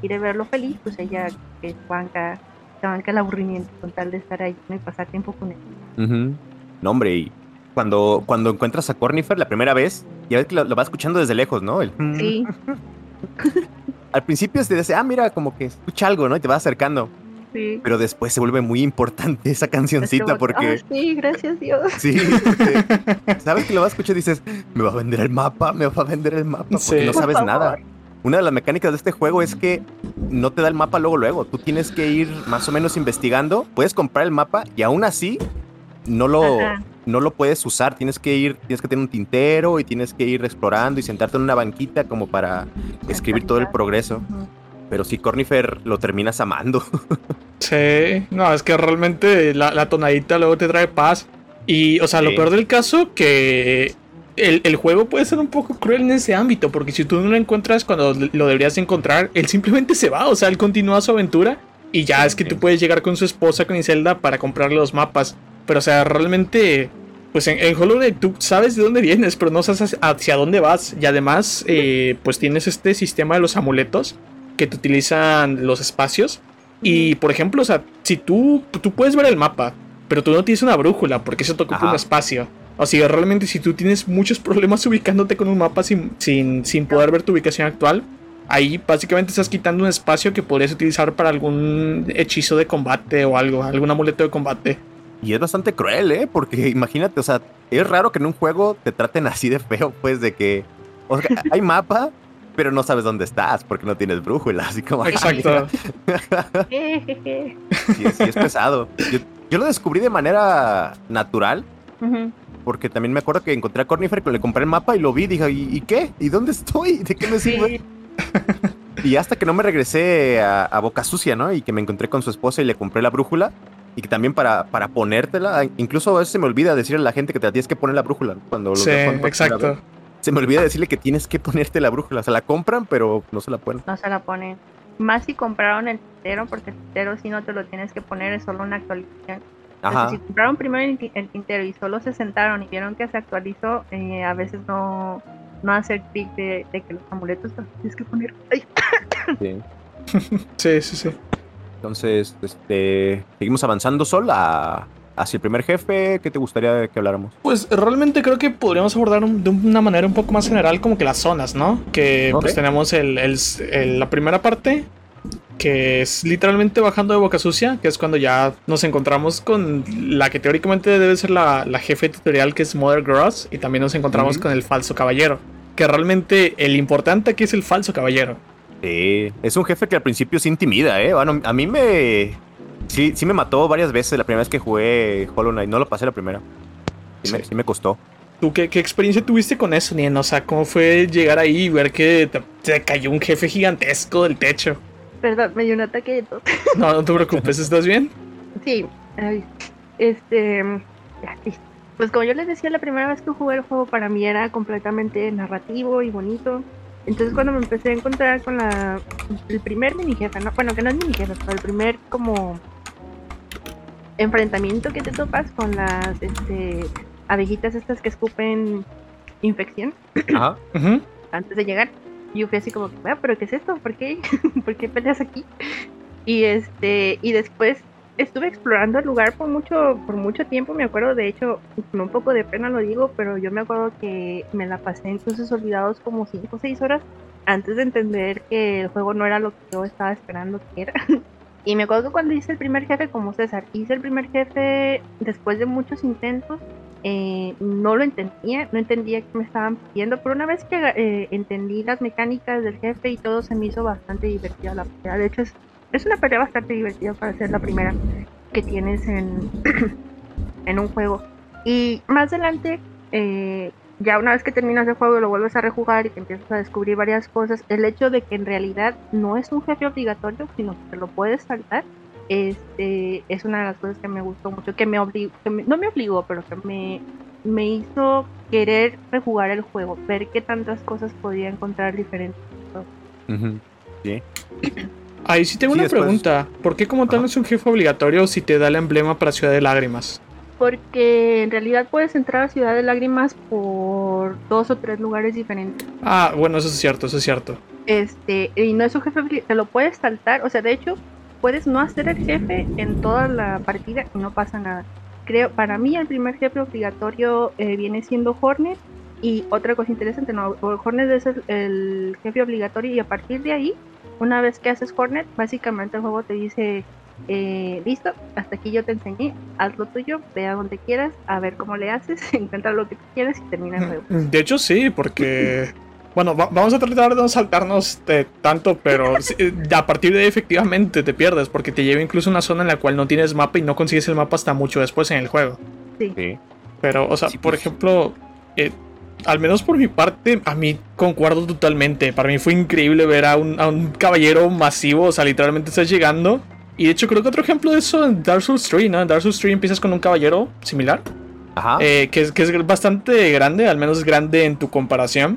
quiere verlo feliz, pues ella que banca, banca el aburrimiento con tal de estar ahí y pasar tiempo con él. No, hombre, y cuando, cuando encuentras a Cornifer la primera vez, ya ves que lo, lo vas escuchando desde lejos, ¿no? El... Sí. Al principio se dice, ah, mira, como que escucha algo, ¿no? Y te va acercando. Sí. Pero después se vuelve muy importante esa cancioncita porque... Oh, sí, gracias Dios. Sí, porque sabes que lo vas a escuchar y dices, me va a vender el mapa, me va a vender el mapa, porque Sí. no sabes nada. Una de las mecánicas de este juego es que no te da el mapa luego, luego. Tú tienes que ir más o menos investigando. Puedes comprar el mapa y aún así no lo, Ajá. No lo puedes usar. Tienes que ir, tienes que tener un tintero y tienes que ir explorando y sentarte en una banquita como para escribir todo el progreso. Pero sí, Cornifer lo terminas amando. Sí, no, es que realmente la, la tonadita luego te trae paz. Y, o sea, lo Sí. peor del caso, que el, el juego puede ser un poco cruel en ese ámbito, porque si tú no lo encuentras cuando lo deberías encontrar, él simplemente se va, o sea, él continúa su aventura y ya es que Sí. tú puedes llegar con su esposa, con Iselda, para comprarle los mapas. Pero, o sea, realmente, pues en, en Hollow Knight tú sabes de dónde vienes, pero no sabes hacia- hacia dónde vas. Y además, eh, pues tienes este sistema de los amuletos que te utilizan los espacios. Y por ejemplo, o sea, si tú, tú puedes ver el mapa, pero tú no tienes una brújula porque eso te ocupa Ajá. un espacio. O sea, realmente si tú tienes muchos problemas ubicándote con un mapa sin, sin, sin poder ver tu ubicación actual, ahí básicamente estás quitando un espacio que podrías utilizar para algún hechizo de combate o algo, algún amuleto de combate. Y es bastante cruel, ¿eh? Porque imagínate, o sea, es raro que en un juego te traten así de feo, pues, de que... O sea, hay mapa, pero no sabes dónde estás porque no tienes brújula, así como... "Ay, Exacto. Sí, sí es pesado. Yo, yo lo descubrí de manera natural, porque también me acuerdo que encontré a Cornifer, que le compré el mapa y lo vi, dije, ¿y, y qué? ¿Y dónde estoy? ¿De qué me sirve? Sí. Y hasta que no me regresé a, a Boca Sucia, ¿no? Y que me encontré con su esposa y le compré la brújula. Y que también para, para ponértela, incluso a veces se me olvida decirle a la gente que te la tienes que poner la brújula ¿no? cuando lo Sí, exacto. Se me olvida decirle que tienes que ponerte la brújula. Se la compran, pero no se la ponen. No se la ponen. Más si compraron el tintero, porque el tintero si no te lo tienes que poner, es solo una actualización. Ajá. Entonces, si compraron primero el, ti- el tintero y solo se sentaron y vieron que se actualizó, eh, a veces no, no hacer clic de, de que los amuletos los tienes que poner. Ay, sí. Sí, sí, sí. Entonces, este, seguimos avanzando Sol a- hacia el primer jefe. ¿Qué te gustaría que habláramos? Pues realmente creo que podríamos abordar un- de una manera un poco más general como que las zonas, ¿no? Que Ok. pues tenemos el, el- el- la primera parte, que es literalmente bajando de Boca Sucia, que es cuando ya nos encontramos con la que teóricamente debe ser la, la jefe tutorial, que es Mother Gross, y también nos encontramos con el falso caballero. Que realmente el importante aquí es el falso caballero. Sí, es un jefe que al principio se intimida, ¿eh? Bueno, a mí me... Sí, sí me mató varias veces la primera vez que jugué Hollow Knight. No lo pasé la primera. Sí, Me, Sí. sí me costó. ¿Tú qué, qué experiencia tuviste con eso, Nien? O sea, ¿cómo fue llegar ahí y ver que te, te cayó un jefe gigantesco del techo? Perdón, me dio un ataque de tos. No, no te preocupes, ¿estás bien? Sí, ay, este. ya, listo. Pues como yo les decía, la primera vez que jugué el juego para mí era completamente narrativo y bonito. Entonces cuando me empecé a encontrar con la el primer mini jefe, ¿no? bueno que no es mini jefe, pero el primer como enfrentamiento que te topas con las este, abejitas estas que escupen infección Ajá. Antes de llegar. Y yo fui así como, ah, pero ¿qué es esto? ¿Por qué? ¿Por qué peleas aquí? Y este, y después estuve explorando el lugar por mucho, por mucho tiempo, me acuerdo, de hecho, con un poco de pena lo digo, pero yo me acuerdo que me la pasé en cruces olvidados como 5 o 6 horas antes de entender que el juego no era lo que yo estaba esperando que era. Y me acuerdo que cuando hice el primer jefe como César, hice el primer jefe después de muchos intentos, eh, no lo entendía, no entendía qué me estaban pidiendo, pero una vez que eh, entendí las mecánicas del jefe y todo se me hizo bastante divertida la pelea. De hecho, es, es una pelea bastante divertida para ser la primera que tienes en, en un juego. Y más adelante, eh, ya una vez que terminas el juego lo vuelves a rejugar y te empiezas a descubrir varias cosas, el hecho de que en realidad no es un jefe obligatorio, sino que te lo puedes saltar, este, es una de las cosas que me gustó mucho, que me obligó, que me- no me obligó, pero que me, me hizo querer rejugar el juego, ver qué tantas cosas podía encontrar diferentes. Sí. Ahí sí tengo Sí, una después- pregunta. ¿Por qué como tal no es un jefe obligatorio si te da el emblema para Ciudad de Lágrimas? Porque en realidad puedes entrar a Ciudad de Lágrimas por dos o tres lugares diferentes. Ah, bueno, eso es cierto, eso es cierto. Este, y no es un jefe, obli- te lo puedes saltar, o sea, de hecho, puedes no hacer el jefe en toda la partida y no pasa nada. Creo, para mí el primer jefe obligatorio eh, viene siendo Hornet y otra cosa interesante, no, Hornet es el, el jefe obligatorio y a partir de ahí, una vez que haces Hornet, básicamente el juego te dice, eh, listo, hasta aquí yo te enseñé, haz lo tuyo, ve a donde quieras, a ver cómo le haces, encuentra lo que tú quieras y termina el juego. De hecho, sí, porque. Bueno, va- vamos a tratar de no saltarnos de tanto, pero eh, a partir de ahí efectivamente te pierdes, porque te lleva incluso a una zona en la cual no tienes mapa y no consigues el mapa hasta mucho después en el juego. Sí. Pero, o sea, Sí, por pues. ejemplo, eh, al menos por mi parte, a mí concuerdo totalmente. Para mí fue increíble ver a un, a un caballero masivo, o sea, literalmente estás llegando. Y de hecho, creo que otro ejemplo de eso en Dark Souls 3, ¿no? En Dark Souls 3 empiezas con un caballero similar. Ajá. Eh, que, es, que es bastante grande, al menos grande en tu comparación.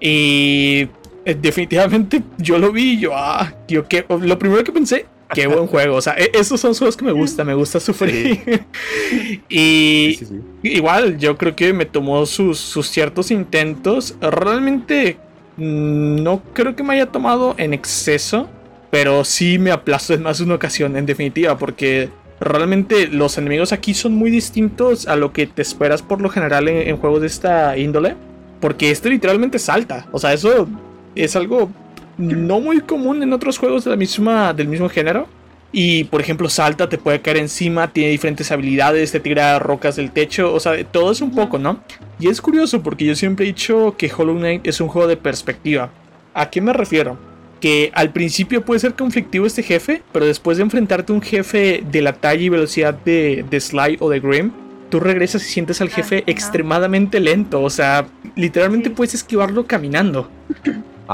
Y eh, definitivamente yo lo vi yo, ah, yo que lo primero que pensé, qué buen juego. O sea, e- esos son juegos que me gustan, me gusta sufrir. y Sí, sí, sí. igual, yo creo que me tomó sus, sus ciertos intentos. Realmente mm, no creo que me haya tomado en exceso, pero sí me aplastó en más de una ocasión, en definitiva, porque realmente los enemigos aquí son muy distintos a lo que te esperas por lo general en, en juegos de esta índole. Porque este literalmente salta. O sea, eso es algo no muy común en otros juegos de la misma, del mismo género. Y por ejemplo, salta, te puede caer encima, tiene diferentes habilidades, te tira rocas del techo, o sea, todo es un poco, ¿no? Y es curioso porque yo siempre he dicho que Hollow Knight es un juego de perspectiva. ¿A qué me refiero? Que al principio puede ser conflictivo este jefe, pero después de enfrentarte a un jefe de la talla y velocidad de, de Sly o de Grim, tú regresas y sientes al jefe ajá. extremadamente lento, o sea, literalmente puedes esquivarlo caminando.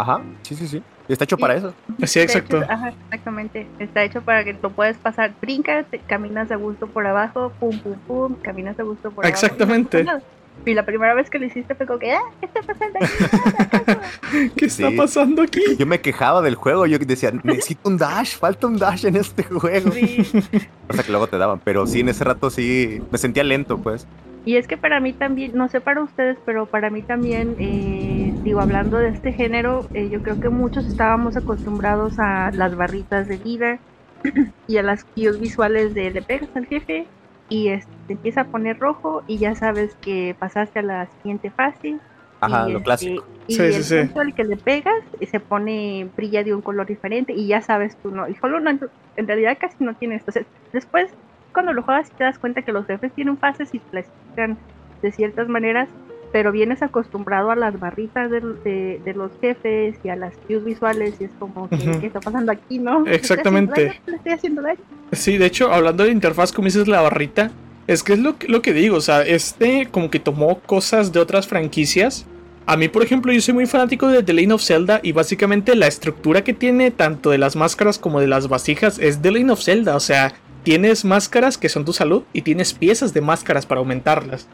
Ajá. Sí, sí, sí. Está hecho Sí. para eso. Sí, exacto. hecho, ajá, exactamente. Está hecho para que lo puedes pasar. Brincas, caminas a gusto por abajo, pum, pum, pum, caminas a gusto por abajo. Exactamente. y la primera vez que lo hiciste fue como que, ah, ¿qué está pasando aquí? ¿acaso?". ¿Qué está Sí. pasando aquí? Yo me quejaba del juego. Yo decía, necesito un dash. Falta un dash en este juego. Sí. O sea que luego te daban. Pero sí, en ese rato sí me sentía lento, pues. Y es que para mí también, no sé para ustedes, pero para mí también, eh, digo, hablando de este género, eh, yo creo que muchos estábamos acostumbrados a las barritas de vida y a las cues visuales de le pegas al jefe y este, te empieza a poner rojo y ya sabes que pasaste a la siguiente fase. Ajá, y, lo este, clásico. Y Sí, el sí, sí. al que le pegas se pone, brilla de un color diferente y ya sabes tú, ¿no? Y Hollow Knight en realidad casi no tiene esto. Sea, después, cuando lo juegas, te das cuenta que los jefes tienen fases y clasifican de ciertas maneras, pero vienes acostumbrado a las barritas de, de- de los jefes y a las cues visuales y es como que, Ujú. ¿qué está pasando aquí, no? ¿Le estoy haciendo Exactamente. ¿Le estoy haciendo daño? Sí, de hecho, hablando de interfaz, como dices la barrita, es que es lo, lo que digo, o sea, este como que tomó cosas de otras franquicias. A mí, por ejemplo, yo soy muy fanático de The Lane of Zelda y básicamente la estructura que tiene tanto de las máscaras como de las vasijas es The Lane of Zelda, o sea, tienes máscaras que son tu salud y tienes piezas de máscaras para aumentarlas.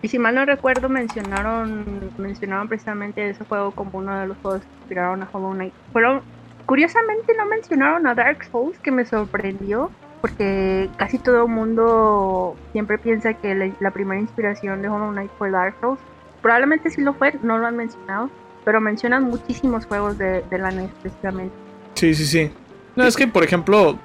Y si mal no recuerdo, mencionaron mencionaron precisamente ese juego como uno de los juegos que inspiraron a Hollow Knight. Fueron, curiosamente no mencionaron a Dark Souls, que me sorprendió, porque casi todo el mundo siempre piensa que la, la primera inspiración de Hollow Knight fue Dark Souls. Probablemente sí lo fue, no lo han mencionado, pero mencionan muchísimos juegos de, de la NES precisamente. Sí, sí, sí. No, es que, por ejemplo,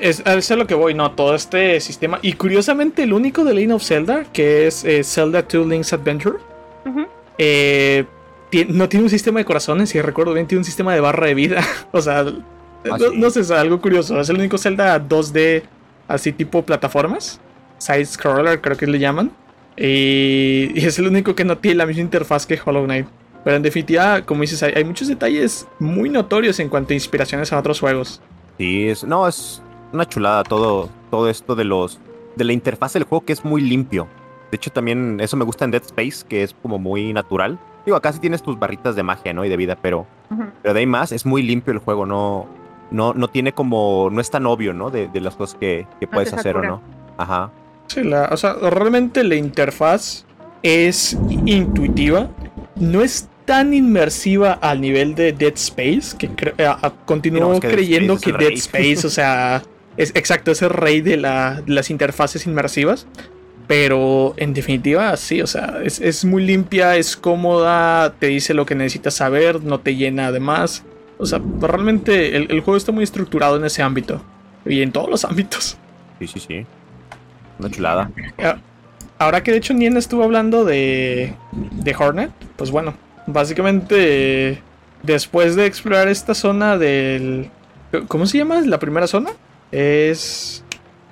es, es a lo que voy, ¿no? Todo este sistema. Y curiosamente, el único de Lane of Zelda, que es eh, Zelda 2 Link's Adventure, eh, no tiene un sistema de corazones, si recuerdo bien, tiene un sistema de barra de vida. o sea, no, sí. no sé, es algo curioso. Es el único Zelda 2D, así tipo plataformas. Side scroller, creo que le llaman. Y, y es el único que no tiene la misma interfaz que Hollow Knight. Pero en definitiva, como dices, hay, hay muchos detalles muy notorios en cuanto a inspiraciones a otros juegos. Sí, es, no, es una chulada todo, todo esto de los de la interfaz del juego que es muy limpio. De hecho, también eso me gusta en Dead Space, que es como muy natural. Digo, acá sí tienes tus barritas de magia, ¿no? Y de vida, pero, pero de ahí más es muy limpio el juego, no, no, no tiene como, no es tan obvio, ¿no? De, de las cosas que, que puedes hacer o no. Ajá. Sí, la, o sea, realmente la interfaz es intuitiva. No es tan inmersiva al nivel de Dead Space que cre- eh, continúo No, es que Dead creyendo que Dead. Space, o sea, es exacto, es el rey de, la- de las interfaces inmersivas. Pero en definitiva, sí, o sea, es, es muy limpia, es cómoda, te dice lo que necesitas saber, no te llena de más. O sea, realmente el, el juego está muy estructurado en ese ámbito. Y en todos los ámbitos. Sí, sí, sí. Una chulada. Ah, Ahora que de hecho Nien estuvo hablando de, de Hornet, pues bueno, básicamente después de explorar esta zona del... ¿Cómo se llama la primera zona? Es...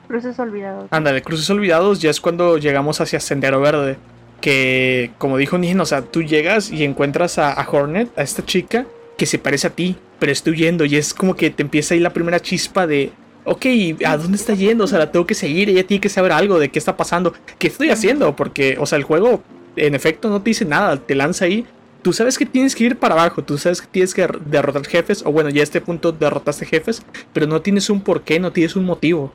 Cruces olvidados. Ándale, Cruces Olvidados ya es cuando llegamos hacia Sendero Verde. Que, como dijo Nien, o sea, tú llegas y encuentras a, a Hornet, a esta chica, que se parece a ti, pero está huyendo. Y es como que te empieza ahí la primera chispa de, ok, ¿a dónde está yendo? O sea, la tengo que seguir, ella tiene que saber algo de qué está pasando. ¿Qué estoy haciendo? Porque, o sea, el juego, en efecto, no te dice nada, te lanza ahí. Tú sabes que tienes que ir para abajo, tú sabes que tienes que der- derrotar jefes, o bueno, ya a este punto derrotaste jefes, pero no tienes un porqué, no tienes un motivo.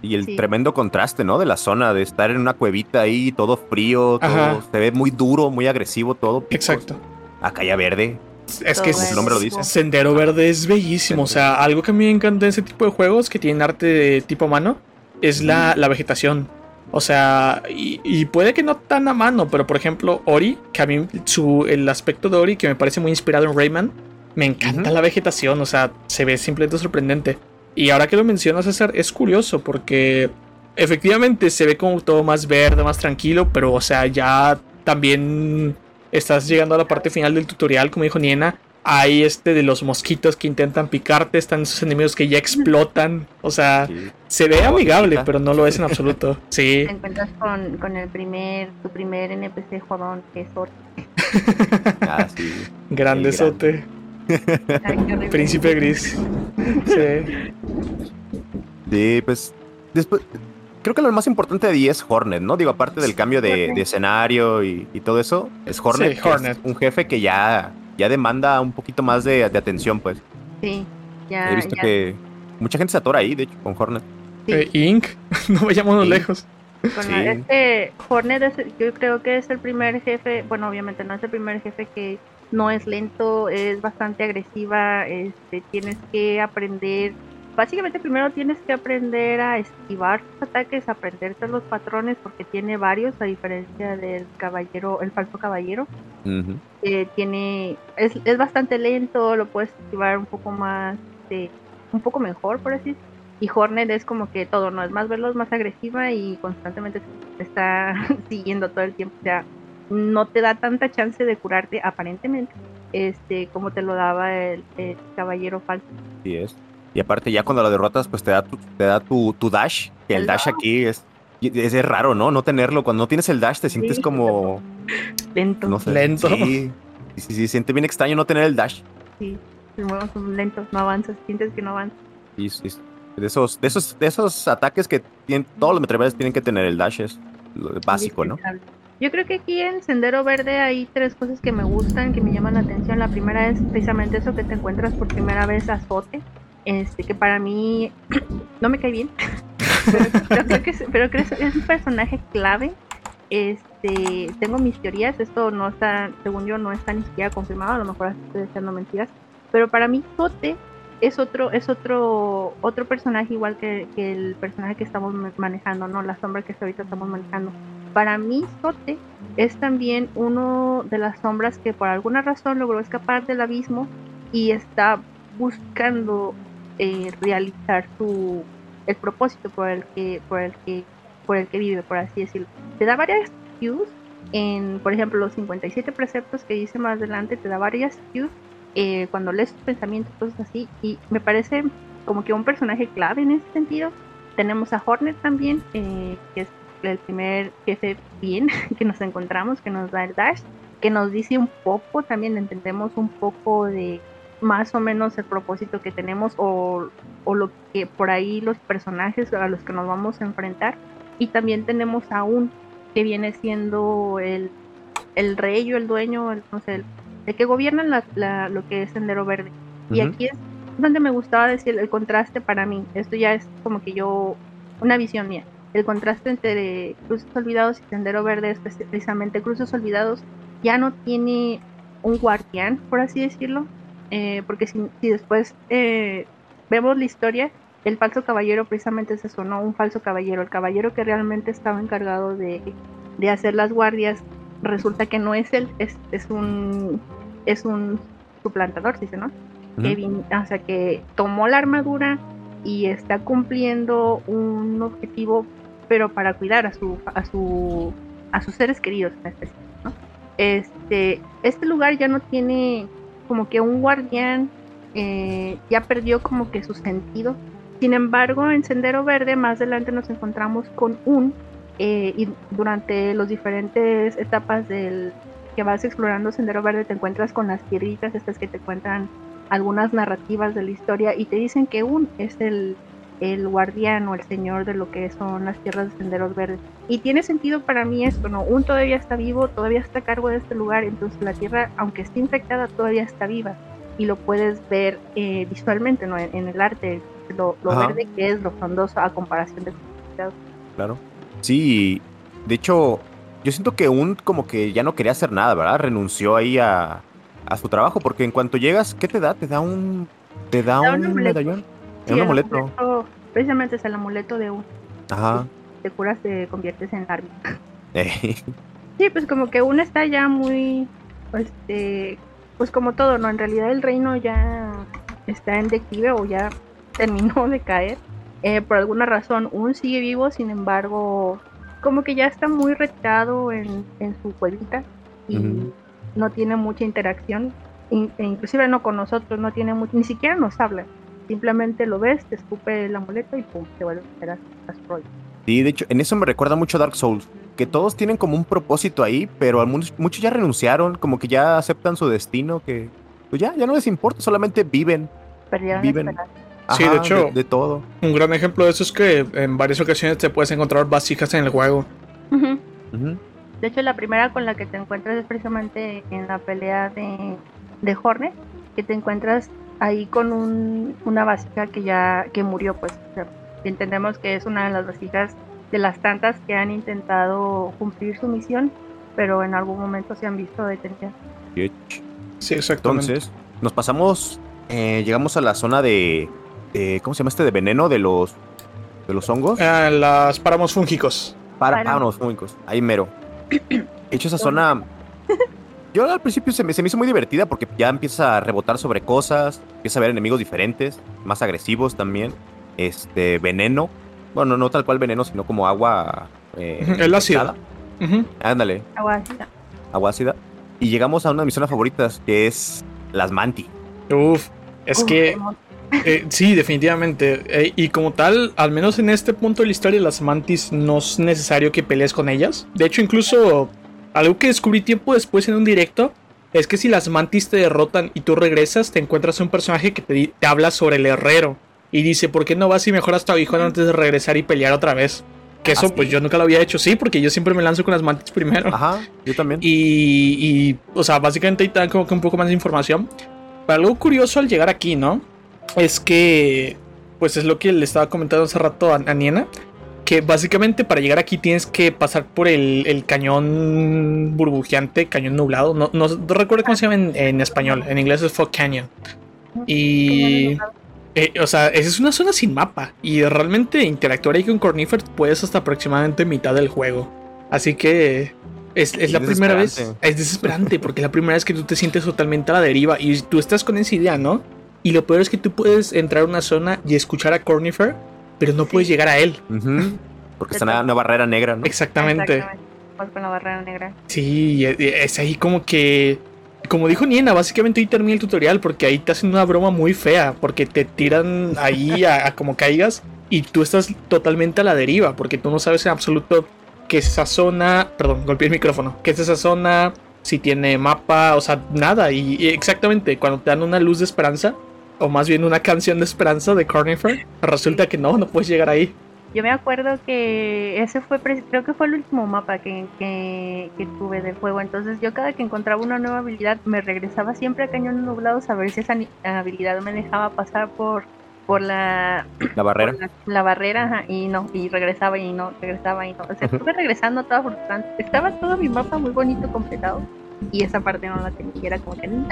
Y el Sí. tremendo contraste, ¿no? De la zona, de estar en una cuevita ahí, todo frío, todo, se ve muy duro, muy agresivo, todo. picos. Exacto. Acá ya verde. Es que su nombre lo dice. Sendero Verde es bellísimo. O sea, algo que a mí me encanta en ese tipo de juegos que tienen arte de tipo mano es la, la vegetación. O sea, y, y puede que no tan a mano, pero por ejemplo, Ori, que a mí su, el aspecto de Ori, que me parece muy inspirado en Rayman, me encanta la vegetación. O sea, se ve simplemente sorprendente. Y ahora que lo mencionas, César, es curioso porque efectivamente se ve como todo más verde, más tranquilo, pero o sea, ya también estás llegando a la parte final del tutorial, como dijo Niena. Hay este de los mosquitos que intentan picarte, están esos enemigos que ya explotan. O sea, Sí. se ve amigable, pero no lo es en absoluto. Sí. Te encuentras con, con el primer, tu primer NPC jodón, que es Ori. Ah, sí. Qué horrible. Príncipe gris. Sí. Sí, pues. Después. Creo que lo más importante de ahí es Hornet, ¿no? Digo, aparte del cambio de, de escenario y, y todo eso, es Hornet. Sí, es Hornet. un jefe que ya, ya demanda un poquito más de, de atención, pues. Sí, ya. He visto ya, que mucha gente se atora ahí, de hecho, con Hornet. sí. Eh, Inc. No vayámonos Inc. lejos. Sí. la- este Hornet es- yo creo que es el primer jefe, bueno, obviamente no es el primer jefe que no es lento, es bastante agresiva, este, tienes que aprender, básicamente primero tienes que aprender a esquivar tus ataques, aprenderte los patrones porque tiene varios a diferencia del caballero, el falso caballero, eh, tiene, es, es bastante lento, lo puedes esquivar un poco más, este, un poco mejor por así decirlo. Y Hornet es como que todo, ¿no? Es más veloz, más agresiva y constantemente te está siguiendo todo el tiempo. O sea, no te da tanta chance de curarte, aparentemente, este, como te lo daba el, el caballero falso. Así es. Y aparte, ya cuando lo derrotas, pues te da tu, te da tu, tu dash. Que el dash aquí es, es, es raro, ¿no? No tenerlo. Cuando no tienes el dash, te sientes Sí. como. Lento, No sé. Lento. Sí, sí, sí, sí, siente bien extraño no tener el dash. sí. Te mueves lento, no avanzas, sientes que no avanzas. Sí, de esos, de esos, de esos ataques que tienen, todos los Metroidvanias tienen que tener el dash, es lo básico, ¿no? Yo creo que aquí en Sendero Verde hay tres cosas que me gustan, que me llaman la atención. La primera es precisamente eso que te encuentras por primera vez a Zote, este, que para mí no me cae bien, pero, creo que, es, un personaje clave. Este, tengo mis teorías, esto no está, según yo, no está ni siquiera confirmado, a lo mejor estoy echando mentiras, pero para mí Zote es otro, es otro, otro personaje igual que, el personaje que estamos ma- manejando, ¿no? La sombra que ahorita estamos manejando. Para mí, Zote es también uno de las sombras que por alguna razón logró escapar del abismo y está buscando eh, realizar su el propósito por el que por el que por el que vive por así decirlo. Te da varias cues en por ejemplo los 57 preceptos que dice más adelante te da varias cues eh, cuando lees sus pensamientos cosas así y me parece como que un personaje clave en ese sentido. Tenemos a Hornet también eh, que es el primer jefe bien que nos encontramos que nos da el dash que nos dice un poco también entendemos un poco de más o menos el propósito que tenemos o, o lo que por ahí los personajes a los que nos vamos a enfrentar. Y también tenemos a un que viene siendo el, el rey o el dueño el, no sé el, el que gobierna la- la- lo que es Sendero Verde. Y aquí es donde me gustaba decir el contraste para mí. Esto ya es como que yo una visión mía. El contraste entre Cruces Olvidados y Sendero Verde es precisamente Cruces Olvidados ya no tiene un guardián, por así decirlo, eh, porque si, si después eh, vemos la historia, el falso caballero precisamente es eso, ¿no? Un falso caballero, el caballero que realmente estaba encargado de, de hacer las guardias, resulta que no es él, es, es un es un suplantador, dice, ¿no? que vin- o sea, que tomó la armadura y está cumpliendo un objetivo, pero para cuidar a su a su a sus seres queridos en especial, ¿no? Este este lugar ya no tiene como que un guardián eh, ya perdió como que su sentido. Sin embargo, en Sendero Verde más adelante nos encontramos con un eh, y durante las diferentes etapas del que vas explorando Sendero Verde te encuentras con las piedritas estas que te cuentan algunas narrativas de la historia y te dicen que un es el, el guardián o el señor de lo que son las tierras de Senderos Verdes. Y tiene sentido para mí esto, ¿no? Un todavía está vivo, todavía está a cargo de este lugar, entonces la tierra, aunque esté infectada, todavía está viva y lo puedes ver eh, visualmente, ¿no? En, en el arte, lo, lo verde que es, lo frondoso a comparación de Claro. Sí, de hecho, yo siento que un como que ya no quería hacer nada, ¿verdad? Renunció ahí a, a su trabajo, porque en cuanto llegas, ¿qué te da? Te da un. Te da da un un medallón. Sí, un amuleto. amuleto, Precisamente es el amuleto de un. Ajá. Te curas, te conviertes en árbol. Eh, Sí, pues como que uno está ya muy, este, pues como todo, ¿no? En realidad el reino ya está en declive o ya terminó de caer. Eh, por alguna razón, un sigue vivo, sin embargo, como que ya está muy retirado en, en su cuevita y no tiene mucha interacción, in- e inclusive no con nosotros, no tiene mucho, ni siquiera nos habla. Simplemente lo ves, te escupe el amuleto y pum, te vuelve a hacer a, a. Sí, de hecho, en eso me recuerda mucho a Dark Souls. Que todos tienen como un propósito ahí, pero algunos- muchos ya renunciaron, como que ya aceptan su destino, que pues ya, ya no les importa, solamente viven. Perdieron la Viven. esperanza. Sí, de hecho- De, todo. Un gran ejemplo de eso es que en varias ocasiones te puedes encontrar vasijas en el juego. De hecho, la primera con la que te encuentras es precisamente en la pelea de, de Hornet, que te encuentras ahí con un, una vasija que ya que murió, pues. O sea, entendemos que es una de las vasijas de las tantas que han intentado cumplir su misión, pero en algún momento se han visto detenidas. Sí, exactamente. Entonces, nos pasamos, eh, llegamos a la zona de, de- ¿cómo se llama este? De veneno de los, de los hongos. Ah, las páramos fúngicos. Para Para- páramos fúngicos, ahí mero. De hecho, esa zona. Yo al principio se me, se me hizo muy divertida porque ya empieza a rebotar sobre cosas, empieza a ver enemigos diferentes, más agresivos también. Este, veneno. Bueno, no tal cual veneno, sino como agua. eh, el ácido. Ándale, Agua ácida. agua ácida. Y llegamos a una de mis zonas favoritas, que es las manti. Uf, es Uf, que. Eh, sí, definitivamente. Eh, y como tal, al menos en este punto de la historia, las mantis no es necesario que pelees con ellas. De hecho, incluso algo que descubrí tiempo después en un directo es que si las mantis te derrotan y tú regresas, te encuentras un personaje que te habla sobre el herrero y dice: ¿Por qué no vas y mejoras tu aguijón antes de regresar y pelear otra vez? Que eso, ¿Ah, sí? pues yo nunca lo había hecho, sí, porque yo siempre me lanzo con las mantis primero. Ajá, yo también. Y, y, o sea, básicamente ahí te dan como que un poco más de información. Pero algo curioso al llegar aquí, ¿no? Es que, pues es lo que le estaba comentando hace rato a, a Niena. Que básicamente para llegar aquí tienes que pasar por el, el cañón burbujeante, cañón nublado. No, no, no recuerdo cómo se llama en, en español. En inglés es Fog Canyon. Y... Eh, o sea, esa es una zona sin mapa. Y realmente interactuar ahí con Cornifer puedes hasta aproximadamente mitad del juego. Así que es, es la primera vez. Es desesperante porque es la primera vez que tú te sientes totalmente a la deriva. Y tú estás con esa idea, ¿no? Y lo peor es que tú puedes entrar a una zona y escuchar a Cornifer, pero no Sí. puedes llegar a él. Porque está una, una barrera negra, ¿no? Exactamente. Vas con la barrera negra. Sí, es ahí como que. Como dijo Niena, básicamente hoy termina el tutorial porque ahí te hacen una broma muy fea. Porque te tiran ahí a, como caigas y tú estás totalmente a la deriva. Porque tú no sabes en absoluto qué es esa zona. Perdón, golpeé el micrófono. ¿Qué es esa zona? Si tiene mapa, o sea, nada. Y, y exactamente, cuando te dan una luz de esperanza, o más bien una canción de esperanza de Cornifer, resulta que no, no puedes llegar ahí. Yo me acuerdo que ese fue, creo que fue el último mapa que, que, que tuve del juego. Entonces yo cada que encontraba una nueva habilidad me regresaba siempre a Cañón Nublados a ver si esa habilidad me dejaba pasar por, por la, La barrera. la, la barrera ajá, y no, y regresaba y no, regresaba y no. O sea, estuve regresando toda frustrante. Estaba todo mi mapa muy bonito completado, Y esa parte no la tenía. Era como que no.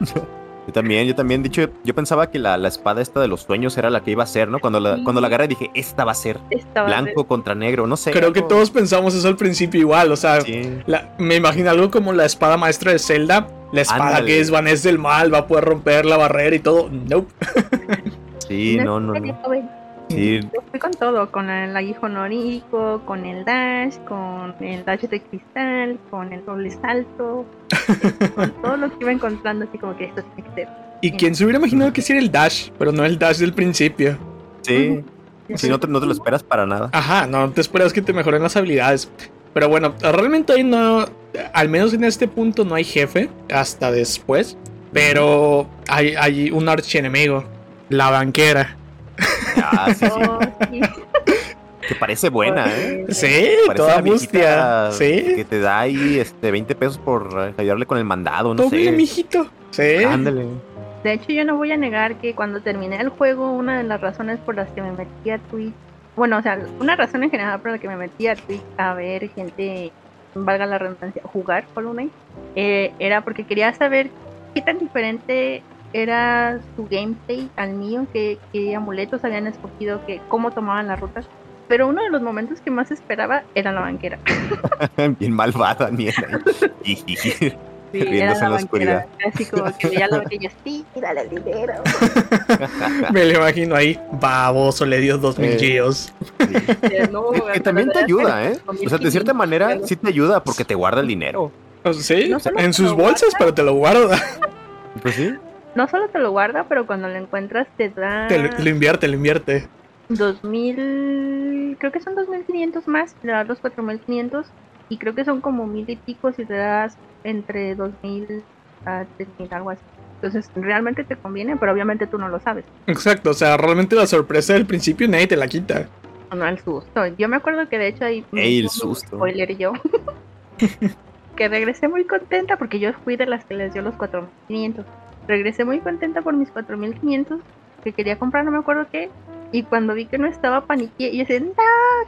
Yo también, yo también, dicho, yo pensaba que la, la espada esta de los sueños era la que iba a ser, ¿no? Cuando la, Sí. cuando la agarré dije, esta va a ser blanco contra negro, no sé. Creo que todos pensamos eso al principio igual, o sea, Sí. la- me imagino algo como la espada maestra de Zelda, la espada Ándale. que desvanece el mal, va a poder romper la barrera y todo. Nope. Sí, no, no, no. Sí, Yo fui con todo, con el aguijo honorífico, con el dash, con el dash de cristal, con el doble salto, con todo lo que iba encontrando, así como que esto tiene que ser. Y quién se hubiera imaginado que sí era el dash, pero no el dash del principio. sí. Si no te, no te lo esperas para nada. Ajá, no te esperas que te mejoren las habilidades. Pero bueno, realmente ahí no, al menos en este punto no hay jefe, hasta después. Pero hay, hay un archienemigo, la banquera. Ah, sí, sí. Oh. Que parece buena, ¿eh? Sí, Parece toda mustia. Sí, Que te da ahí este, 20 pesos por ayudarle con el mandado, no doble, sé. mijito. Sí. Ándale. De hecho, yo no voy a negar que cuando terminé el juego, una de las razones por las que me metí a Twitch, bueno, o sea, una razón en general por la que me metí a Twitch a ver gente, valga la redundancia, jugar Hollow Knight, eh, era porque quería saber qué tan diferente era su gameplay al mío, qué, qué amuletos habían escogido, que, cómo tomaban las rutas. Pero uno de los momentos que más esperaba era la banquera. Bien malvada, Niela. Sí, Riéndose era en la la oscuridad. Así como que veía la yo, sí, dale el dinero. Me lo imagino ahí. Baboso, le dio dos mil Eh. geos. No, Que- que también te ayuda, ¿eh? O sea, de cierta 1500 manera pesos. sí te ayuda porque te guarda el dinero. Sí, No en sus bolsas, guarda. pero te lo guarda. Pues sí. No solo te lo guarda, pero cuando lo encuentras te da Te lo, invierte, lo invierte. 2000, creo que son 2500 más, te da los 4500 y creo que son como mil y pico si te das entre 2000 a 3000, algo así. Entonces, realmente te conviene, pero obviamente tú no lo sabes. Exacto, o sea, realmente la sorpresa del principio nadie te la quita. O no el susto. Yo me acuerdo que de hecho ahí. Ey, el un susto. Spoiler yo. que regresé muy contenta porque yo fui de las que les dio los 4500. Regresé muy contenta por mis 4500 que quería comprar, no me acuerdo qué. Y cuando vi que no estaba, paniqué y yo decía, no,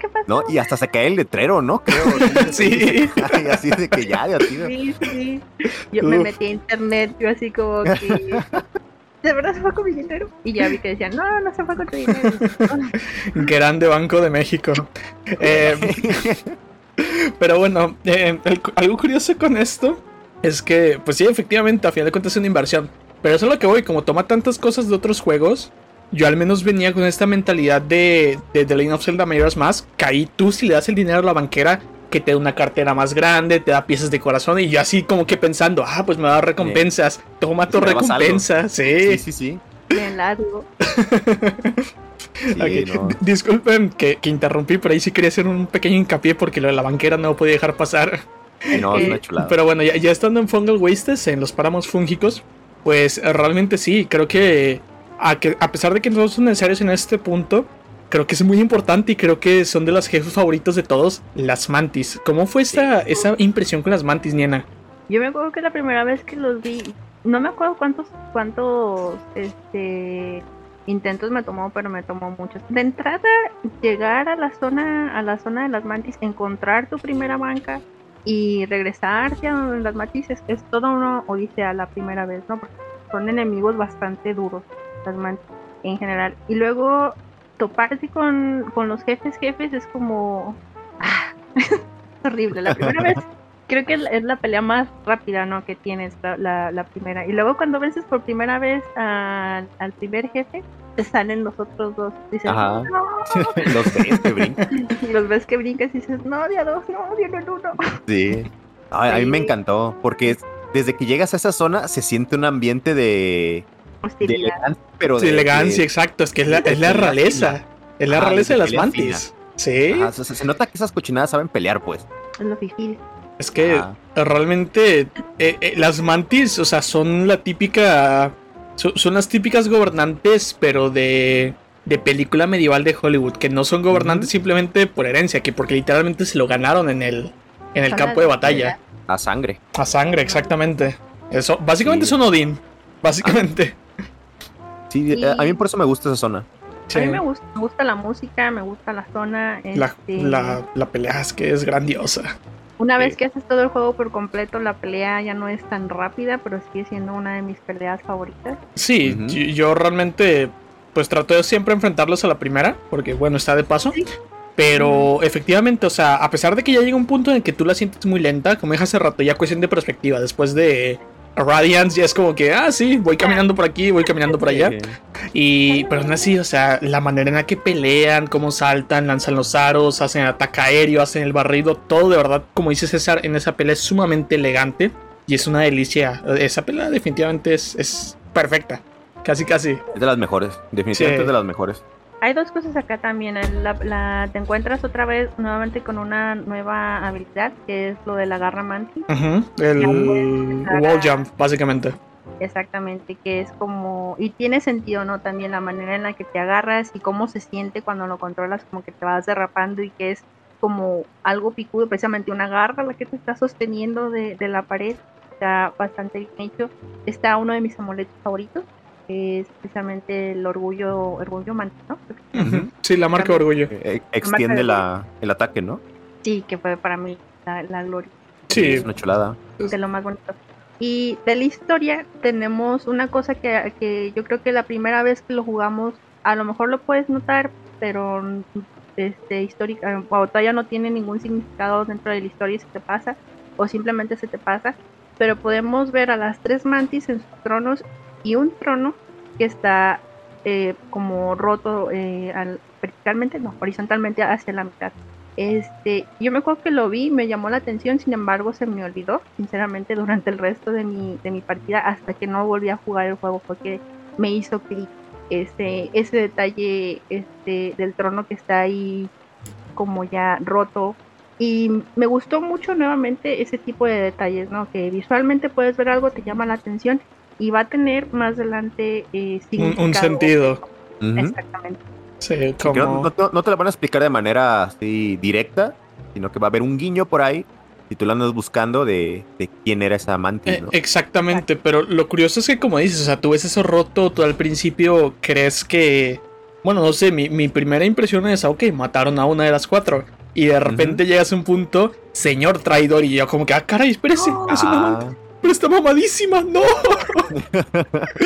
¿qué pasó? ¿No? Y hasta se cae el letrero, ¿no? Creo. Sí. Ay, así de que ya, de así. de- Sí, sí. Yo me metí a internet, yo así como que. ¿De verdad se fue con mi dinero? Y ya vi que decían, no, no se fue con tu dinero. Grande Banco de México. Eh, pero bueno, eh, el- algo curioso con esto es que, pues sí, efectivamente, a final de cuentas es una inversión. Pero eso es lo que voy, como toma tantas cosas de otros juegos, yo al menos venía con esta mentalidad de, de The Legend of Zelda Majora's Mask, que ahí tú si le das el dinero a la banquera, que te da una cartera más grande, te da piezas de corazón, y yo así como que pensando, ah, pues me va a dar recompensas, toma tu recompensa, Sí, sí, sí. Bien largo. Sí, Ok, no. Disculpen que, que interrumpí, pero ahí sí quería hacer un pequeño hincapié porque lo de la banquera no podía dejar pasar. Sí, no, es que- una chulada. Pero bueno, ya, ya estando en Fungal Wastes, en los páramos fúngicos, pues eh, realmente sí, creo que a, que a pesar de que no son necesarios en este punto, creo que es muy importante y creo que son de los jefes favoritos de todos, las mantis. ¿Cómo fue esa, esa impresión con las mantis, Niena? Yo me acuerdo que la primera vez que los vi, no me acuerdo cuántos, cuántos, este, intentos me tomó, pero me tomó muchos. De entrada, llegar a la zona, a la zona de las mantis, encontrar tu primera banca y regresarte a las mantis es, toda una odisea la primera vez, ¿no? Porque son enemigos bastante duros, las mantis en general. Y luego toparte con, con los jefes, jefes es como... ah, horrible. La primera vez creo que es la- pelea más rápida, ¿no? Que tienes, la, primera. Y luego cuando vences por primera vez al primer jefe, te salen los otros dos. Dices, Ajá. no. Los ves que brincan. Y los ves que brincas y dices, no, de a dos, no, uno en uno. Sí. Ay, a mí me encantó porque es- desde que llegas a esa zona se siente un ambiente de, de Hostilidad. elegancia, pero Sí, de elegancia, de- exacto, es que es la, es la realeza. Es la Ajá, realeza de las mantis. Sí. Ajá, se, se nota que esas cochinadas saben pelear, pues. Es lo difícil. Es que Ajá. realmente eh, eh, las mantis, o sea, son la típica. Son, son las típicas gobernantes, pero de. de película medieval de Hollywood. Que no son gobernantes simplemente por herencia, que porque literalmente se lo ganaron en el. en el campo de batalla. A sangre. A sangre, exactamente. Eso. Básicamente Sí. son Odín. Básicamente. Sí, Sí. eh, a mí por eso me gusta esa zona. Sí. A mí me gusta, me gusta la música, me gusta la zona. La, este, la, la pelea es que es grandiosa. Una vez que haces todo el juego por completo, la pelea ya no es tan rápida, pero sigue siendo una de mis peleas favoritas. Sí, yo, yo realmente pues trato de siempre enfrentarlos a la primera, porque bueno, está de paso. Sí. Pero efectivamente, o sea, a pesar de que ya llega un punto en el que tú la sientes muy lenta, como dije hace rato, ya cuestión de perspectiva, después de Radiance ya es como que, ah, sí, voy caminando por aquí, voy caminando por allá. Y, pero aún así, o sea, la manera en la que pelean, cómo saltan, lanzan los aros, hacen el ataque aéreo, hacen el barrido, todo de verdad, como dice César, en esa pelea es sumamente elegante y es una delicia. Esa pelea definitivamente es, es perfecta. Casi, casi. Es de las mejores, definitivamente Sí. es de las mejores. Hay dos cosas acá también. La, la- te encuentras otra vez nuevamente con una nueva habilidad, que es lo de la garra mantis. El wall jump, básicamente. Exactamente, que es como, y tiene sentido, ¿no? También la manera en la que te agarras y cómo se siente cuando lo controlas, como que te vas derrapando y que es como algo picudo, precisamente una garra la que te está sosteniendo de, de la pared, está bastante bien hecho. Está uno de mis amuletos favoritos, es precisamente el orgullo, orgullo mantis, ¿no? Sí, la marca orgullo. Eh, extiende la, el ataque, ¿no? Sí, que fue para mí la, la gloria. Sí, Es una chulada. de lo más bonito. Y de la historia tenemos una cosa que, que yo creo que la primera vez que lo jugamos, a lo mejor lo puedes notar, pero este histórica, o todavía no tiene ningún significado dentro de la historia y se te pasa, o simplemente se te pasa. Pero podemos ver a las tres mantis en sus tronos y un trono que está eh, como roto eh, al- verticalmente, no, horizontalmente hacia la mitad. Este, yo me acuerdo que lo vi, me llamó la atención, sin embargo se me olvidó, sinceramente, durante el resto de mi, de mi partida, hasta que no volví a jugar el juego, porque me hizo clic ese, ese detalle este, del trono que está ahí como ya roto. Y me gustó mucho nuevamente ese tipo de detalles, ¿no? Que visualmente puedes ver algo, te llama la atención y va a tener más adelante eh, un, un sentido. Exactamente. Sí, como... no- no- no te la van a explicar de manera así directa, sino que va a haber un guiño por ahí y tú lo andas buscando de, de quién era esa mantis, Eh, ¿no? exactamente, pero lo curioso es que como dices, o sea, tú ves eso roto, tú al principio crees que, bueno, no sé, mi, mi primera impresión es, ah, ok, mataron a una de las cuatro. Y de repente llegas a un punto, señor traidor, y yo como que, ah, caray, espérese, No. es una Ah, man- pero está mamadísima, no.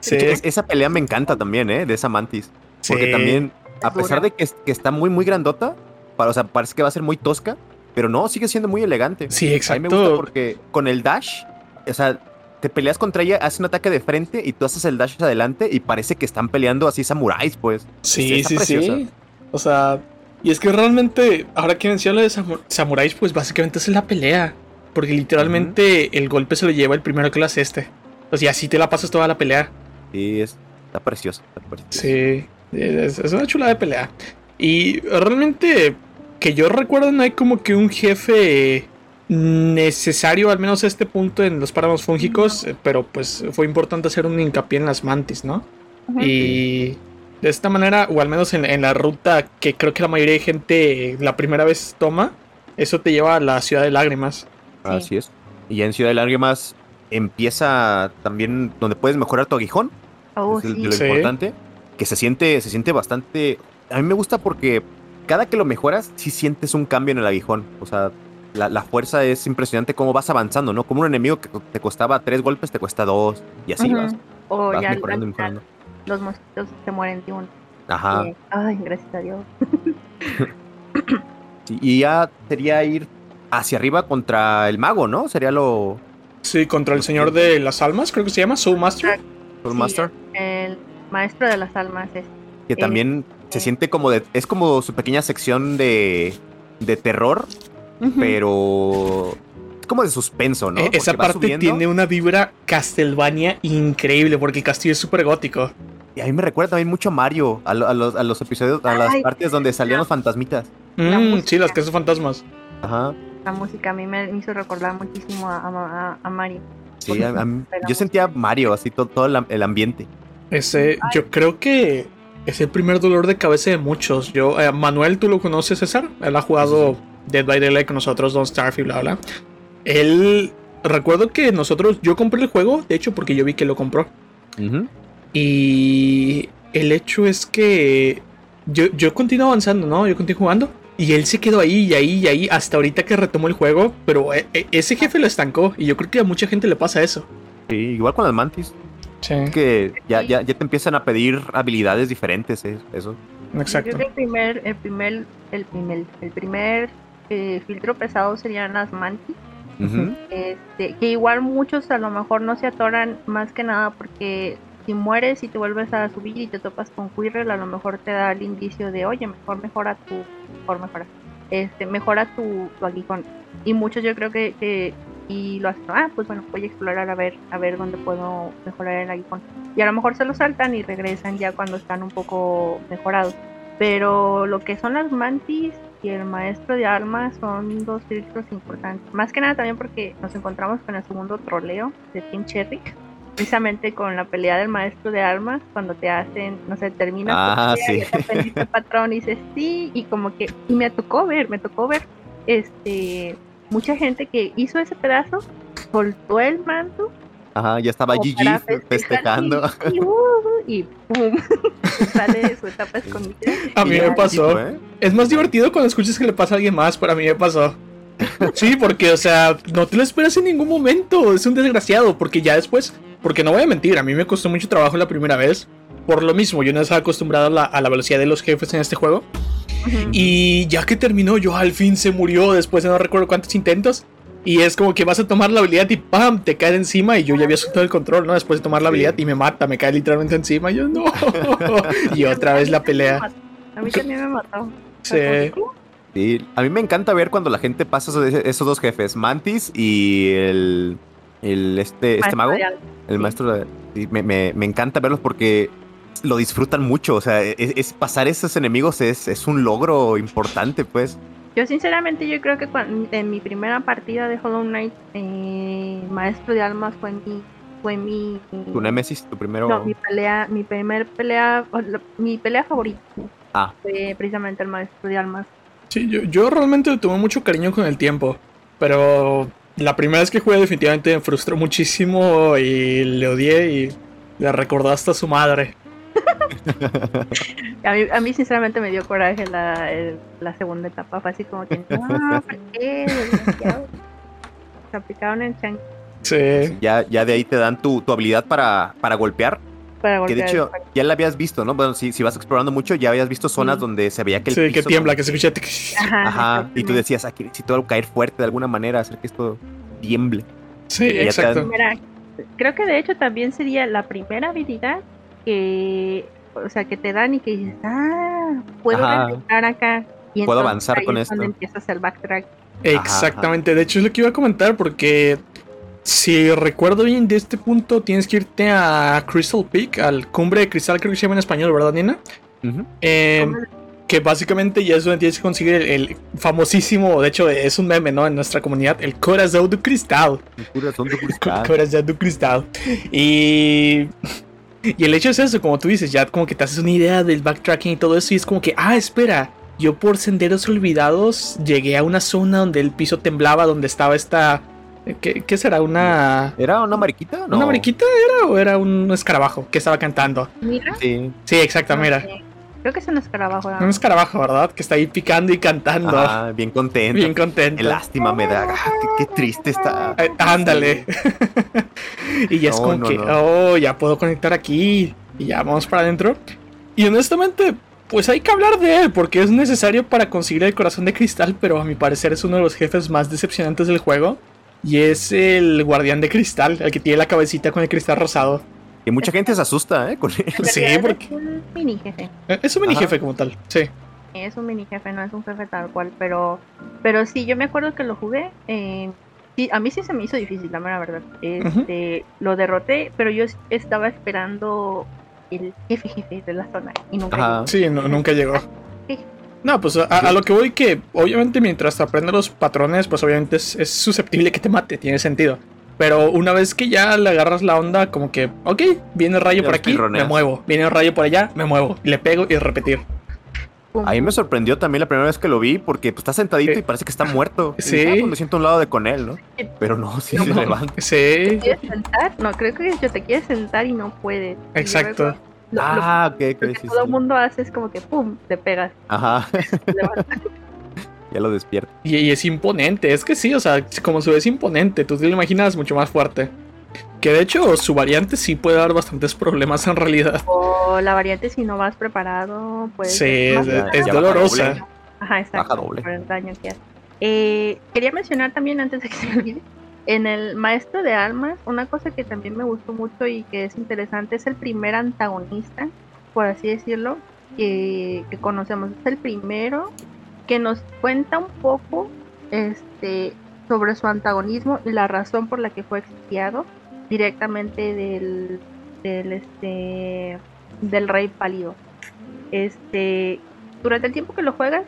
sí, es- esa pelea me encanta también, ¿eh? De esa mantis. Porque también, a Es pesar de que, que está muy, muy grandota, para, o sea, parece que va a ser muy tosca, pero no, sigue siendo muy elegante. Sí, A mí me exacto. gusta porque con el dash, o sea, te peleas contra ella, hace un ataque de frente y tú haces el dash hacia adelante y parece que están peleando así samuráis, pues. Sí, está sí, preciosa. sí. O sea, y es que realmente, ahora que menciono lo de samu- samuráis, pues básicamente es la pelea. Porque literalmente el golpe se lo lleva el primero que lo hace este. O sea, así te la pasas toda la pelea. Sí, es, está precioso. Está precioso. Sí, es, es una chula de pelea. Y realmente, que yo recuerdo, no hay como que un jefe necesario, al menos a este punto, en los páramos fúngicos. Pero pues fue importante hacer un hincapié en las mantis, ¿no? Y de esta manera, o al menos en, en la ruta que creo que la mayoría de gente la primera vez toma, eso te lleva a la ciudad de lágrimas. Así es. Y ya en Ciudad de Lágrimas empieza también donde puedes mejorar tu aguijón. Oh, es sí. lo Sí. importante. Que se siente, se siente bastante. A mí me gusta porque cada que lo mejoras, sí sientes un cambio en el aguijón. O sea, la, la fuerza es impresionante cómo vas avanzando, ¿no? Como un enemigo que te costaba tres golpes, te cuesta dos. Y así Ujú. vas. O Vas ya mejorando, mejorando. los mosquitos se mueren de uno. Ajá. Eh, Ay, gracias a Dios. Sí, y ya sería ir hacia arriba contra el mago, ¿no? Sería lo. Sí, contra el señor de las almas, creo que se llama Soul Master. Soul Sí, Master. El maestro de las almas es. Que también se siente como de. Es como su pequeña sección de. de terror, pero. Es como de suspenso, ¿no? Eh, esa parte tiene una vibra Castlevania increíble porque el castillo es súper gótico. Y a mí me recuerda también mucho a Mario, a, lo- a los, a los episodios, a las Ay, partes donde salían los fantasmitas. La Mm, sí, las casas fantasmas. Ajá. La música a mí me hizo recordar muchísimo a, a, a- Mario. Sí, a- yo sentía Mario, así todo, todo el, am- el ambiente. Ese, yo creo que es el primer dolor de cabeza de muchos. Yo, eh, Manuel, ¿tú lo conoces, César? Él ha jugado Dead by Daylight con nosotros, Don't Starve y bla, bla. Él, recuerdo que nosotros, yo compré el juego, de hecho, porque yo vi que lo compró. Ujú. Y el hecho es que yo, yo continuo avanzando, ¿no? Yo continuo jugando. Y él se quedó ahí y ahí y ahí hasta ahorita que retomó el juego, pero e- e- ese jefe lo estancó y yo creo que a mucha gente le pasa eso. Sí, igual con las mantis. Sí, Que ya, ya, ya te empiezan a pedir habilidades diferentes, eh, eso. Yo exacto. creo que el primer, el primer, el primer, el primer eh, filtro pesado serían las mantis. Este, que igual muchos a lo mejor no se atoran más que nada porque si mueres y te vuelves a subir y te topas con Quirrell, a lo mejor te da el indicio de, oye, mejor mejora tu, mejor mejora, este, mejora tu, tu aguijón. Y muchos yo creo que, que y lo hacen, ah, pues bueno, voy a explorar a ver, a ver dónde puedo mejorar el aguijón. Y a lo mejor se lo saltan y regresan ya cuando están un poco mejorados. Pero lo que son las mantis y el maestro de armas son dos filtros importantes. Más que nada también porque nos encontramos con el segundo troleo de Team Cherry. Precisamente con la pelea del maestro de armas, cuando te hacen, no sé, terminas tu Ah, pelea sí. y el patrón y dices sí, y como que, y me tocó ver, me tocó ver, este, mucha gente que hizo ese pedazo, soltó el manto Ajá, ya estaba festejar festejando. Y, y, uh, y pum, sale de su etapa escondida. A mí me pasó. ¿eh? Es más divertido cuando escuchas que le pasa a alguien más, pero a mí me pasó. Sí, porque, o sea, no te lo esperas en ningún momento. Es un desgraciado, porque ya después, porque no voy a mentir, a mí me costó mucho trabajo la primera vez. Por lo mismo, yo no estaba acostumbrado a la, a la velocidad de los jefes en este juego. Y ya que terminó, yo al fin se murió después de no recuerdo cuántos intentos. Y es como que vas a tomar la habilidad y ¡pam! te cae encima y yo ya había soltado el control, ¿no? Después de tomar la habilidad y me mata, me cae literalmente encima. Y yo no. y otra vez la pelea. A mí también me mató. Sí. Sí, a mí me encanta ver cuando la gente pasa esos, esos dos jefes, Mantis y el, el este, este mago, el maestro. de- sí, me, me- me encanta verlos porque lo disfrutan mucho. O sea, es, es- pasar esos enemigos es, es un logro importante, pues. Yo sinceramente yo creo que en mi primera partida de Hollow Knight, eh, Maestro de Almas fue mi, fue mi, Tu Nemesis, tu primero. no, mi pelea, mi primer pelea, mi pelea favorita Ah. fue precisamente el Maestro de Almas. Sí, yo, yo realmente tomé mucho cariño con el tiempo. Pero la primera vez que jugué definitivamente me frustró muchísimo y le odié y le recordó hasta a su madre. A mí, a mí sinceramente me dio coraje la, el- la segunda etapa, fue así como que, no, ¿por qué? Desgraciado". Se aplicaron el chan Sí. Ya, ya de ahí te dan tu, tu habilidad para, para golpear. Para Que de hecho ya la habías visto, ¿no? Bueno, si, si vas explorando mucho, ya habías visto zonas Mm. donde se veía que el Sí, que tiembla, que se escucha. tic- Ajá, Ajá, y tú decías, aquí necesito algo caer fuerte de alguna manera, hacer que esto tiemble. Sí, exacto. Mira, creo que de hecho también sería la primera habilidad que, o sea, que te dan y que dices, ah, puedo regresar acá. Y Puedo entonces avanzar ahí con es esto. Empiezas el backtrack. Exactamente. De hecho, es lo que iba a comentar porque si recuerdo bien de este punto, tienes que irte a Crystal Peak, al cumbre de cristal, creo que se llama en español, ¿verdad, Nina? Eh, que básicamente ya es donde tienes que conseguir el, el famosísimo, de hecho es un meme, ¿no? En nuestra comunidad, el corazón du cristal. Mi corazón de cristal. Corazón du cristal. Y... Y el hecho es eso, como tú dices, ya como que te haces una idea del backtracking y todo eso y es como que, ah, espera, yo por senderos olvidados llegué a una zona donde el piso temblaba, donde estaba esta... ¿Qué, qué será? ¿Una... ¿Era una mariquita? No. ¿Una mariquita era o era un escarabajo que estaba cantando? Mira, Sí. Sí, exacto, no mira. Creo que es un escarabajo. ¿no? Un escarabajo, ¿verdad? Que está ahí picando y cantando. Ah, bien contento. Bien contento. Lástima me da. Ah, qué, qué triste está. Eh, ándale. y ya es No, como no, que, no. oh, ya puedo conectar aquí. Y ya vamos para adentro. Y honestamente, pues hay que hablar de él, porque es necesario para conseguir el corazón de cristal, pero a mi parecer es uno de los jefes más decepcionantes del juego. Y es el guardián de cristal, el que tiene la cabecita con el cristal rosado. Y mucha gente se asusta, ¿eh? Con él. Sí, porque- Es un mini jefe. Eh, Es un mini Ajá. jefe como tal, sí. Es un mini jefe, no es un jefe tal cual. Pero, pero sí, yo me acuerdo que lo jugué. eh, sí, a mí sí se me hizo difícil, la mera verdad. Este, Lo derroté, pero yo estaba esperando el jefe jefe de la zona. Y nunca Ajá. llegó. Sí, no, nunca llegó. No, pues a, a lo que voy que obviamente mientras te aprendes los patrones, pues obviamente es, es susceptible que te mate, tiene sentido. Pero una vez que ya le agarras la onda, como que, ok, viene el rayo Ya por aquí, me pirroneas. muevo. Viene el rayo por allá, me muevo. Y le pego y repetir. A mí me sorprendió también la primera vez que lo vi porque pues, está sentadito Sí. y parece que está muerto. Y Sí. dije, "Ah, pues, me siento a un lado de con él, ¿no? Pero no, sí No, se no. levanta. ¿Te Sí, quieres sentar? No, creo que yo te quieres sentar y no puedes. Y exacto. Luego Lo, lo- Ah, ok, que sí, todo el sí. mundo hace es como que pum, te pegas. Ajá. Ya lo despierta. Y, y es imponente, es que sí, o sea, como su es imponente, tú te lo imaginas mucho más fuerte. Que de hecho su variante sí puede dar bastantes problemas en realidad. O la variante si no vas preparado, pues... Sí, es, dolorosa. doble. Ajá, exacto. baja doble. Por el daño que hace. Eh, quería mencionar también, antes de que se me olvide, en el Maestro de Almas, una cosa que también me gustó mucho y que es interesante es el primer antagonista, por así decirlo, que, conocemos. Es el primero que nos cuenta un poco este, sobre su antagonismo y la razón por la que fue exiliado directamente del, del, este, del Rey Pálido. Este, durante el tiempo que lo juegas,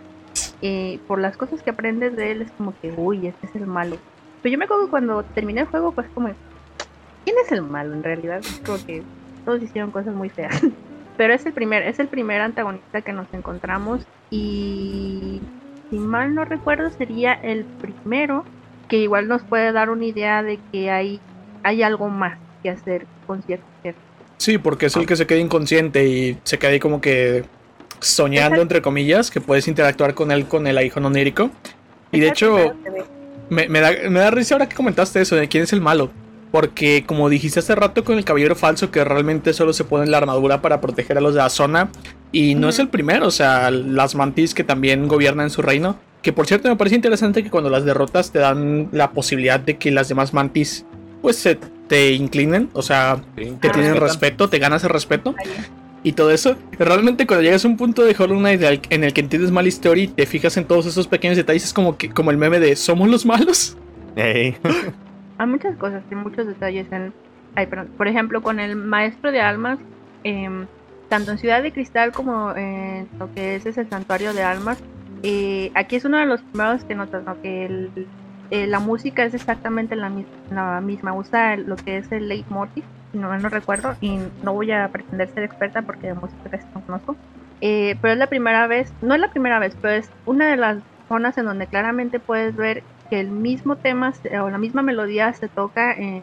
eh, por las cosas que aprendes de él, es como que, uy, este es el malo. Pero yo me acuerdo cuando terminé el juego, pues como, ¿quién es el malo en realidad? Como que todos hicieron cosas muy feas. Pero es el primer, es el primer antagonista que nos encontramos y si mal no recuerdo sería el primero que igual nos puede dar una idea de que hay, hay algo más que hacer con cierto. Sí, porque es el que se queda inconsciente y se queda ahí como que soñando, entre comillas, que puedes interactuar con él con el aguijón onírico. Y de hecho. Me, me da, me da risa ahora que comentaste eso de quién es el malo. Porque como dijiste hace rato con el caballero falso, que realmente solo se pone la armadura para proteger a los de la zona. Y no es el primero, o sea, las mantis que también gobiernan su reino. Que por cierto me parece interesante que cuando las derrotas te dan la posibilidad de que las demás mantis pues se te inclinen, o sea, Sí, te Ah, tienen respeto, te ganas el respeto. Y todo eso. Realmente cuando llegas a un punto de Hollow Knight en el que entiendes mal historia y te fijas en todos esos pequeños detalles, es como que como el meme de somos los malos. Ey. Hay muchas cosas, hay muchos detalles. En, ay, perdón. Por ejemplo, con el maestro de almas, em, tanto en Ciudad de Cristal como en lo que es ese santuario de almas, eh, aquí es uno de los primeros que notas, ¿no? Que el- eh, la música es exactamente la, la misma, usa el- lo que es el leitmotiv, no no recuerdo, y no voy a pretender ser experta porque de música casi no conozco. Eh, pero es la primera vez, no es la primera vez, pero es una de las zonas en donde claramente puedes ver que el mismo tema o la misma melodía se toca en,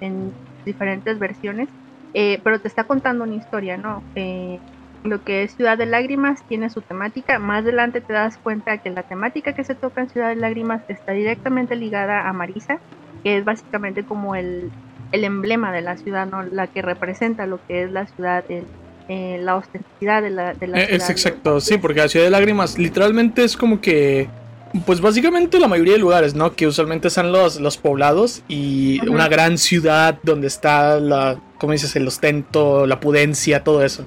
en diferentes versiones, eh, pero te está contando una historia, ¿no? Eh, lo que es Ciudad de Lágrimas tiene su temática, más adelante te das cuenta que la temática que se toca en Ciudad de Lágrimas está directamente ligada a Marisa, que es básicamente como el, el emblema de la ciudad, ¿no? La que representa lo que es la ciudad, el- eh, la ostensidad de la, de la Eh, ciudad. Es exacto, sí, porque la ciudad de lágrimas literalmente es como que, pues básicamente la mayoría de lugares, ¿no? Que usualmente son los, los poblados y una gran ciudad donde está la, ¿cómo dices? El ostento, la pudencia, todo eso.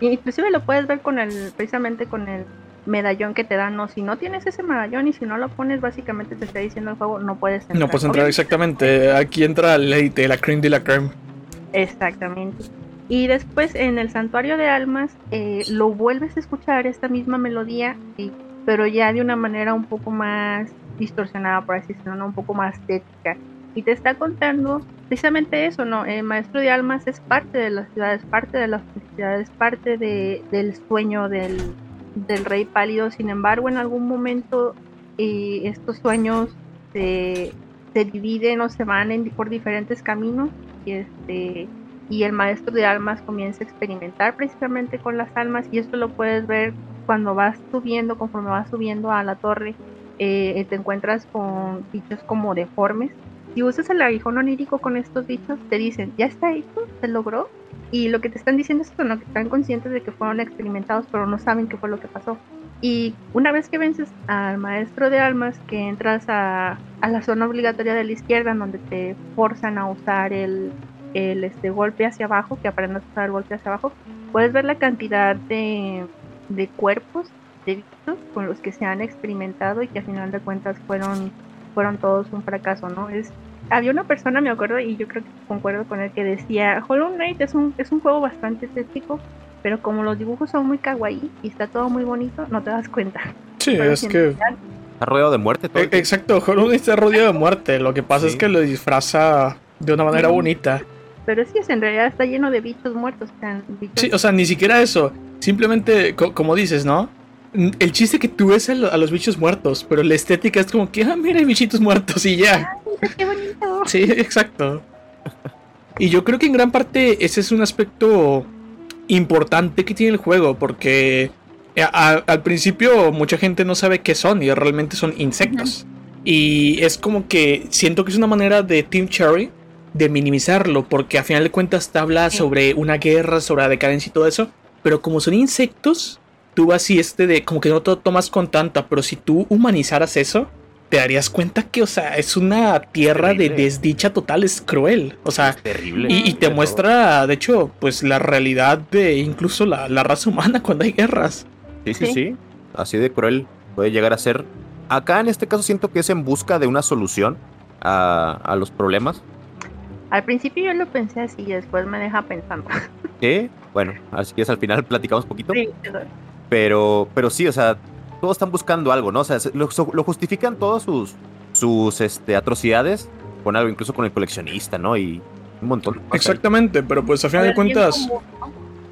Inclusive lo puedes ver con el, precisamente con el medallón que te dan, no, si no tienes ese medallón y si no lo pones, básicamente te está diciendo el juego, no puedes entrar. No puedes entrar Obviamente- exactamente, aquí entra élite, la creme de la creme. Exactamente. Y después en el santuario de almas eh, lo vuelves a escuchar esta misma melodía, pero ya de una manera un poco más distorsionada, por así decirlo, ¿no? un poco más estética. Y te está contando precisamente eso, ¿no? El maestro de almas es parte de la ciudad, es parte de la felicidad, es parte de, del sueño del, del rey pálido. Sin embargo, en algún momento eh, estos sueños se, se dividen o se van por diferentes caminos y este y el maestro de almas comienza a experimentar precisamente con las almas y esto lo puedes ver cuando vas subiendo, conforme vas subiendo a la torre, eh, te encuentras con bichos como deformes. Si usas el aguijón onírico con estos bichos, te dicen, ya está hecho, se logró. Y lo que te están diciendo es no, que están conscientes de que fueron experimentados, pero no saben qué fue lo que pasó. Y una vez que vences al maestro de almas, que entras a, a la zona obligatoria de la izquierda, en donde te forzan a usar el, el este, golpe hacia abajo, que aprendas a usar el golpe hacia abajo, puedes ver la cantidad de, de cuerpos de bichos con los que se han experimentado y que al final de cuentas fueron, fueron todos un fracaso, ¿no? Es, había una persona, me acuerdo, y yo creo que concuerdo con él, que decía, Hollow Knight es un, es un juego bastante estético, pero como los dibujos son muy kawaii y está todo muy bonito, no te das cuenta. Sí, Pero es que... Está rodeado de muerte todo. e-. Exacto, Hollow Knight está rodeado de muerte, lo que pasa es que lo disfraza de una manera bonita. Pero sí, es, en realidad está lleno de bichos muertos. bichos Sí, o sea, ni siquiera eso. Simplemente, co- como dices, ¿no? El chiste que tú ves a, lo- a los bichos muertos, pero la estética es como que, ah, mira, hay bichitos muertos y ya. ¡Ay, qué bonito! Sí, exacto. Y yo creo que en gran parte ese es un aspecto importante que tiene el juego, porque Eh, a- al principio mucha gente no sabe qué son y realmente son insectos. Y es como que siento que es una manera de Team Cherry de minimizarlo, porque a final de cuentas te habla Sí. sobre una guerra, sobre la decadencia y todo eso. Pero como son insectos, tú así este de como que no te lo tomas con tanta, pero si tú humanizaras eso, te darías cuenta que, o sea, es una tierra de desdicha total, es cruel. O sea, Es terrible. y, y te muestra, de hecho, pues la realidad de incluso la, la raza humana cuando hay guerras. Sí, sí, Sí. sí. Así de cruel puede llegar a ser. Acá en este caso siento que es en busca de una solución a, a los problemas. Al principio yo lo pensé así y después me deja pensando. Que, bueno, así que es al final platicamos un poquito. Sí, eso. Pero, pero sí, o sea, todos están buscando algo, ¿no? O sea, se- lo, lo justifican todas sus, sus este, atrocidades con algo, incluso con el coleccionista, ¿no? Y un montón. de cosas ahí. Exactamente, pero pues a final de cuentas.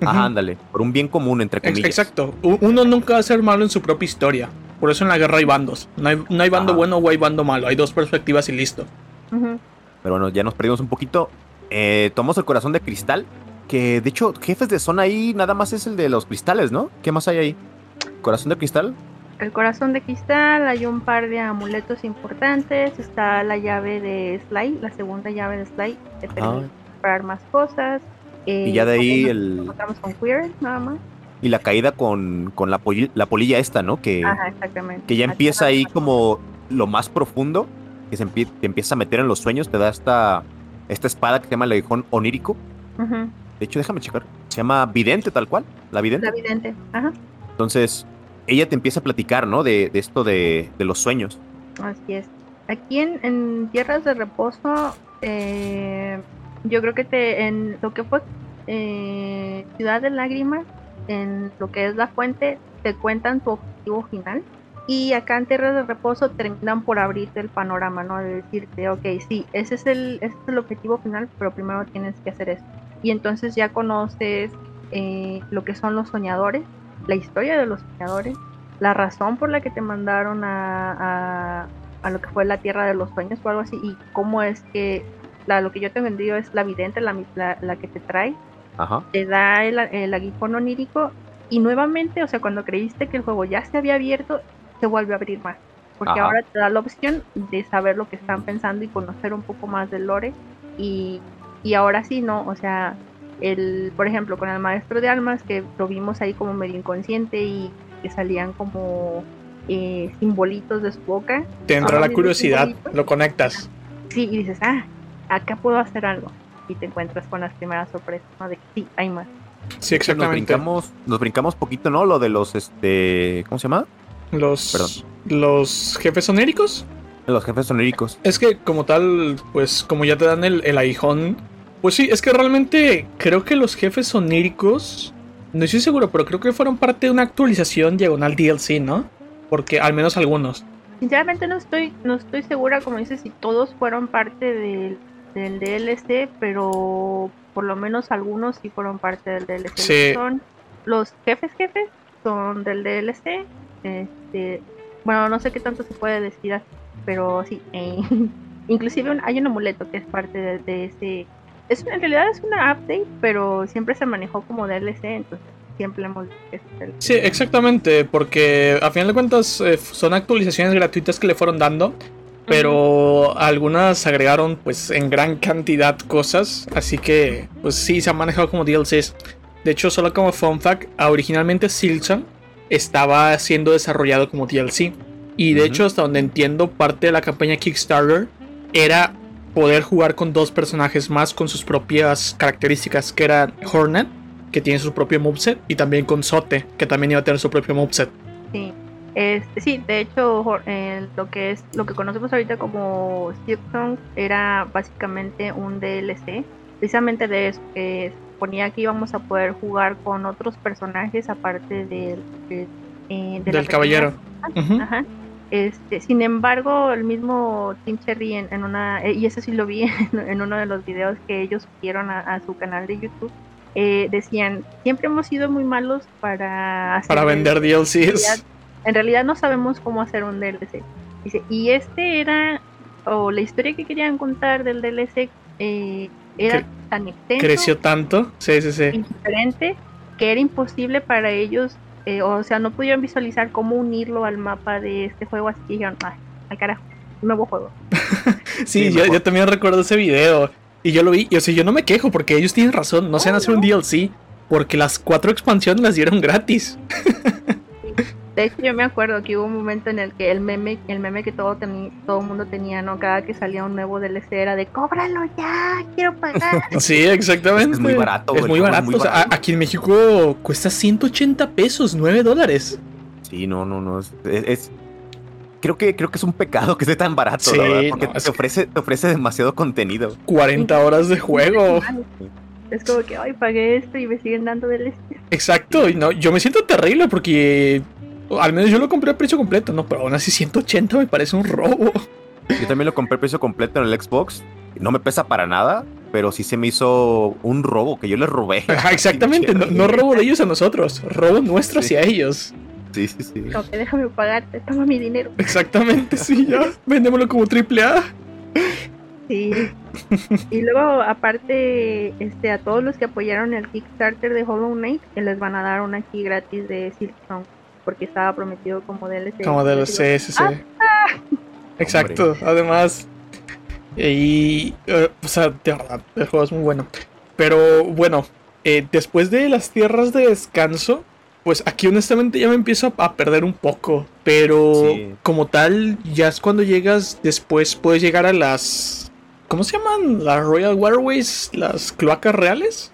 Ajá, ándale, por un bien común, entre comillas. Exacto. Uno nunca va a ser malo en su propia historia. Por eso en la guerra hay bandos. No hay, no hay bando Ajá. bueno o hay bando malo. Hay dos perspectivas y listo. Pero bueno, ya nos perdimos un poquito. Eh, tomamos el corazón de cristal. Que de hecho, jefes de zona ahí nada más es el de los cristales, ¿no? ¿Qué más hay ahí? ¿Corazón de cristal? El corazón de cristal, hay un par de amuletos importantes, está la llave de Sly, la segunda llave de Sly, que te Ah. permite comprar más cosas. eh, Y ya de ahí nos el. encontramos con Queer, nada más. Y la caída con, con la, poli- la polilla esta, ¿no? Que, Ajá, exactamente. que ya empieza ahí como lo más profundo. Que se empie- te empieza a meter en los sueños. Te da esta, esta espada que se llama el aguijón onírico. Ujú, De hecho, déjame checar. Se llama Vidente, tal cual. La Vidente. La vidente. Ajá, Entonces, ella te empieza a platicar, ¿no? De, de esto de, de los sueños. así es. Aquí en, en Tierras de Reposo, eh, yo creo que te, en lo que fue eh, Ciudad de Lágrimas, en lo que es la fuente, te cuentan tu objetivo final. Y acá en Tierras de Reposo terminan por abrirte el panorama, ¿no? De decirte, ok, sí, ese es el, ese es el objetivo final, pero primero tienes que hacer esto. Y entonces ya conoces eh, lo que son los soñadores, la historia de los soñadores, la razón por la que te mandaron a, a, a lo que fue la Tierra de los Sueños o algo así, y cómo es que, la, lo que yo te he vendido es la vidente, la, la, la que te trae, Ajá. te da el, el aguijón onírico y nuevamente, o sea, cuando creíste que el juego ya se había abierto, se vuelve a abrir más. Porque Ajá. ahora te da la opción de saber lo que están pensando y conocer un poco más del lore. Y, y ahora sí, ¿no? O sea, el, por ejemplo, con el maestro de almas, que lo vimos ahí como medio inconsciente y que salían como eh, simbolitos de su boca. Te entra Ahora la curiosidad, lo conectas. Sí, y dices, ah, acá puedo hacer algo. Y te encuentras con las primeras sorpresas, ¿no? De que sí, hay más. Sí, Nos exactamente. brincamos, nos brincamos poquito, ¿no? Lo de los, este, ¿cómo se llama? Los, Perdón. los jefes oníricos. Los jefes soníricos. Es que como tal, pues como ya te dan el, el aguijón, pues sí, es que realmente creo que los jefes oníricos, no estoy seguro, pero creo que fueron parte de una actualización diagonal DLC, ¿no? Porque al menos algunos. Sinceramente no estoy, no estoy segura, como dices, si todos fueron parte del, del DLC, pero por lo menos algunos sí fueron parte del DLC. Sí. Son los jefes jefes, son del DLC. Este, bueno, no sé qué tanto se puede decir pero sí. eh, inclusive un- hay un amuleto que es parte de, de ese... Es, en realidad es una update, pero siempre se manejó como DLC, entonces siempre hemos dicho que es DLC. Sí, exactamente, porque a final de cuentas eh, son actualizaciones gratuitas que le fueron dando, pero algunas agregaron pues en gran cantidad cosas, así que pues sí se han manejado como DLCs. De hecho, solo como fun fact, originalmente Silson estaba siendo desarrollado como DLC. Y de hecho, hasta donde entiendo, parte de la campaña Kickstarter era poder jugar con dos personajes más con sus propias características, que eran Hornet, que tiene su propio moveset, y también con Sote, que también iba a tener su propio moveset. Sí, este, sí, de hecho eh, lo que es lo que conocemos ahorita como Silksong era básicamente un DLC, precisamente de eso, que ponía que íbamos a poder jugar con otros personajes aparte del, de- eh, de la Del caballero. Ajá. Este, sin embargo, el mismo Team Cherry en, en una, eh, y eso sí lo vi en, en uno de los videos que ellos subieron a, a su canal de YouTube, eh, decían, siempre hemos sido muy malos para hacer Para vender DLCs. en realidad no sabemos cómo hacer un DLC. Dice, y este era, o la historia que querían contar del DLC eh, era Cre- tan extenso Creció tanto. Sí, sí, sí. que era imposible para ellos eh, o sea, no pudieron visualizar cómo unirlo al mapa de este juego, así que dijeron, "Ay, al carajo, un nuevo juego. Sí, Sí, yo, también recuerdo ese video. Y yo lo vi. Y o sea, yo no me quejo porque ellos tienen razón. No se van a hacer un DLC. Porque las cuatro expansiones las dieron gratis. De hecho, yo me acuerdo que hubo un momento en el que el meme, el meme que todo todo el mundo tenía, ¿no? Cada que salía un nuevo DLC era de cóbralo ya, quiero pagar. Sí, exactamente. Es muy barato, Es muy barato. muy O sea, a- barato. aquí en México cuesta 180 pesos, 9 dólares. Sí, no, no, no. Es, es- es- creo que creo que es un pecado que esté tan barato, Sí, la verdad, porque no, te que- ofrece, te ofrece demasiado contenido. 40 horas de juego. Es como que, ay, pagué esto y me siguen dando DLC. Exacto. Y no, yo me siento terrible porque. Al menos yo lo compré a precio completo, ¿no? Pero aún así 180 me parece un robo. Yo también lo compré a precio completo en el Xbox. No me pesa para nada, pero sí se me hizo un robo que yo les robé. Ajá, exactamente. No, no robo de ellos a nosotros, robo nuestro Sí. hacia ellos. Sí, sí, sí. Como que déjame pagarte, toma mi dinero. Exactamente, sí, ya. Vendémoslo como triple A. Sí. Y luego, aparte, este, a todos los que apoyaron el Kickstarter de Hollow Knight, que les van a dar una key gratis de Silksong, porque estaba prometido como DLC. Como sí, sí. Exacto, además. Y. eh, o sea, de verdad, el juego es muy bueno. Pero bueno, eh, después de las tierras de descanso, pues aquí honestamente ya me empiezo a, a perder un poco. Pero Sí. como tal, ya es cuando llegas después, puedes llegar a las. ¿Cómo se llaman? Las Royal Waterways, las cloacas reales.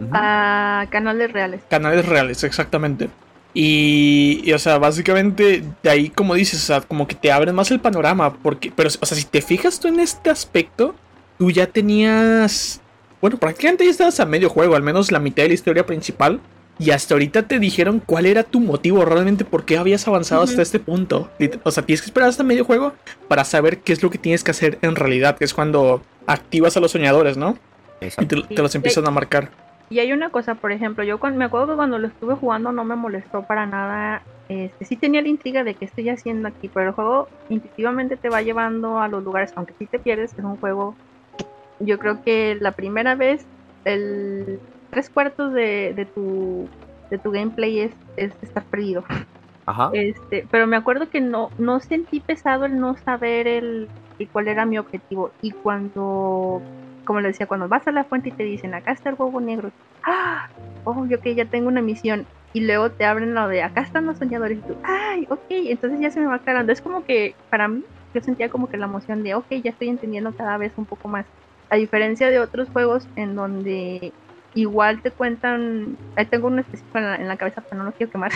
Ujú. A canales reales. Canales reales, exactamente. Y, y, o sea, básicamente de ahí, como dices, o sea, como que te abren más el panorama. Porque, pero, o sea, si te fijas tú en este aspecto, tú ya tenías. Bueno, prácticamente ya estabas a medio juego, al menos la mitad de la historia principal. Y hasta ahorita te dijeron cuál era tu motivo realmente, por qué habías avanzado hasta este punto. O sea, tienes que esperar hasta medio juego para saber qué es lo que tienes que hacer en realidad, que es cuando activas a los soñadores, ¿no? Y Exacto. te, te los empiezan a marcar. Y hay una cosa, por ejemplo, yo cuando, me acuerdo que cuando lo estuve jugando no me molestó para nada. Este, sí tenía la intriga de qué estoy haciendo aquí, pero el juego intuitivamente te va llevando a los lugares, aunque sí te pierdes, es un juego. Yo creo que la primera vez, el tres cuartos de, de tu de tu gameplay es, es estar perdido. Ajá. Este, pero me acuerdo que no, no sentí pesado el no saber el, el cuál era mi objetivo. Y cuando, como le decía, cuando vas a la fuente y te dicen, acá está el huevo negro, ah, oh, yo que ya tengo una misión. Y luego te abren lo de, acá están los soñadores. Y tú, ay, ok, entonces ya se me va aclarando. Es como que, para mí, yo sentía como que la emoción de, ok, ya estoy entendiendo cada vez un poco más. A diferencia de otros juegos en donde igual te cuentan, ahí tengo un específico en la, en la cabeza, pero no lo quiero quemar.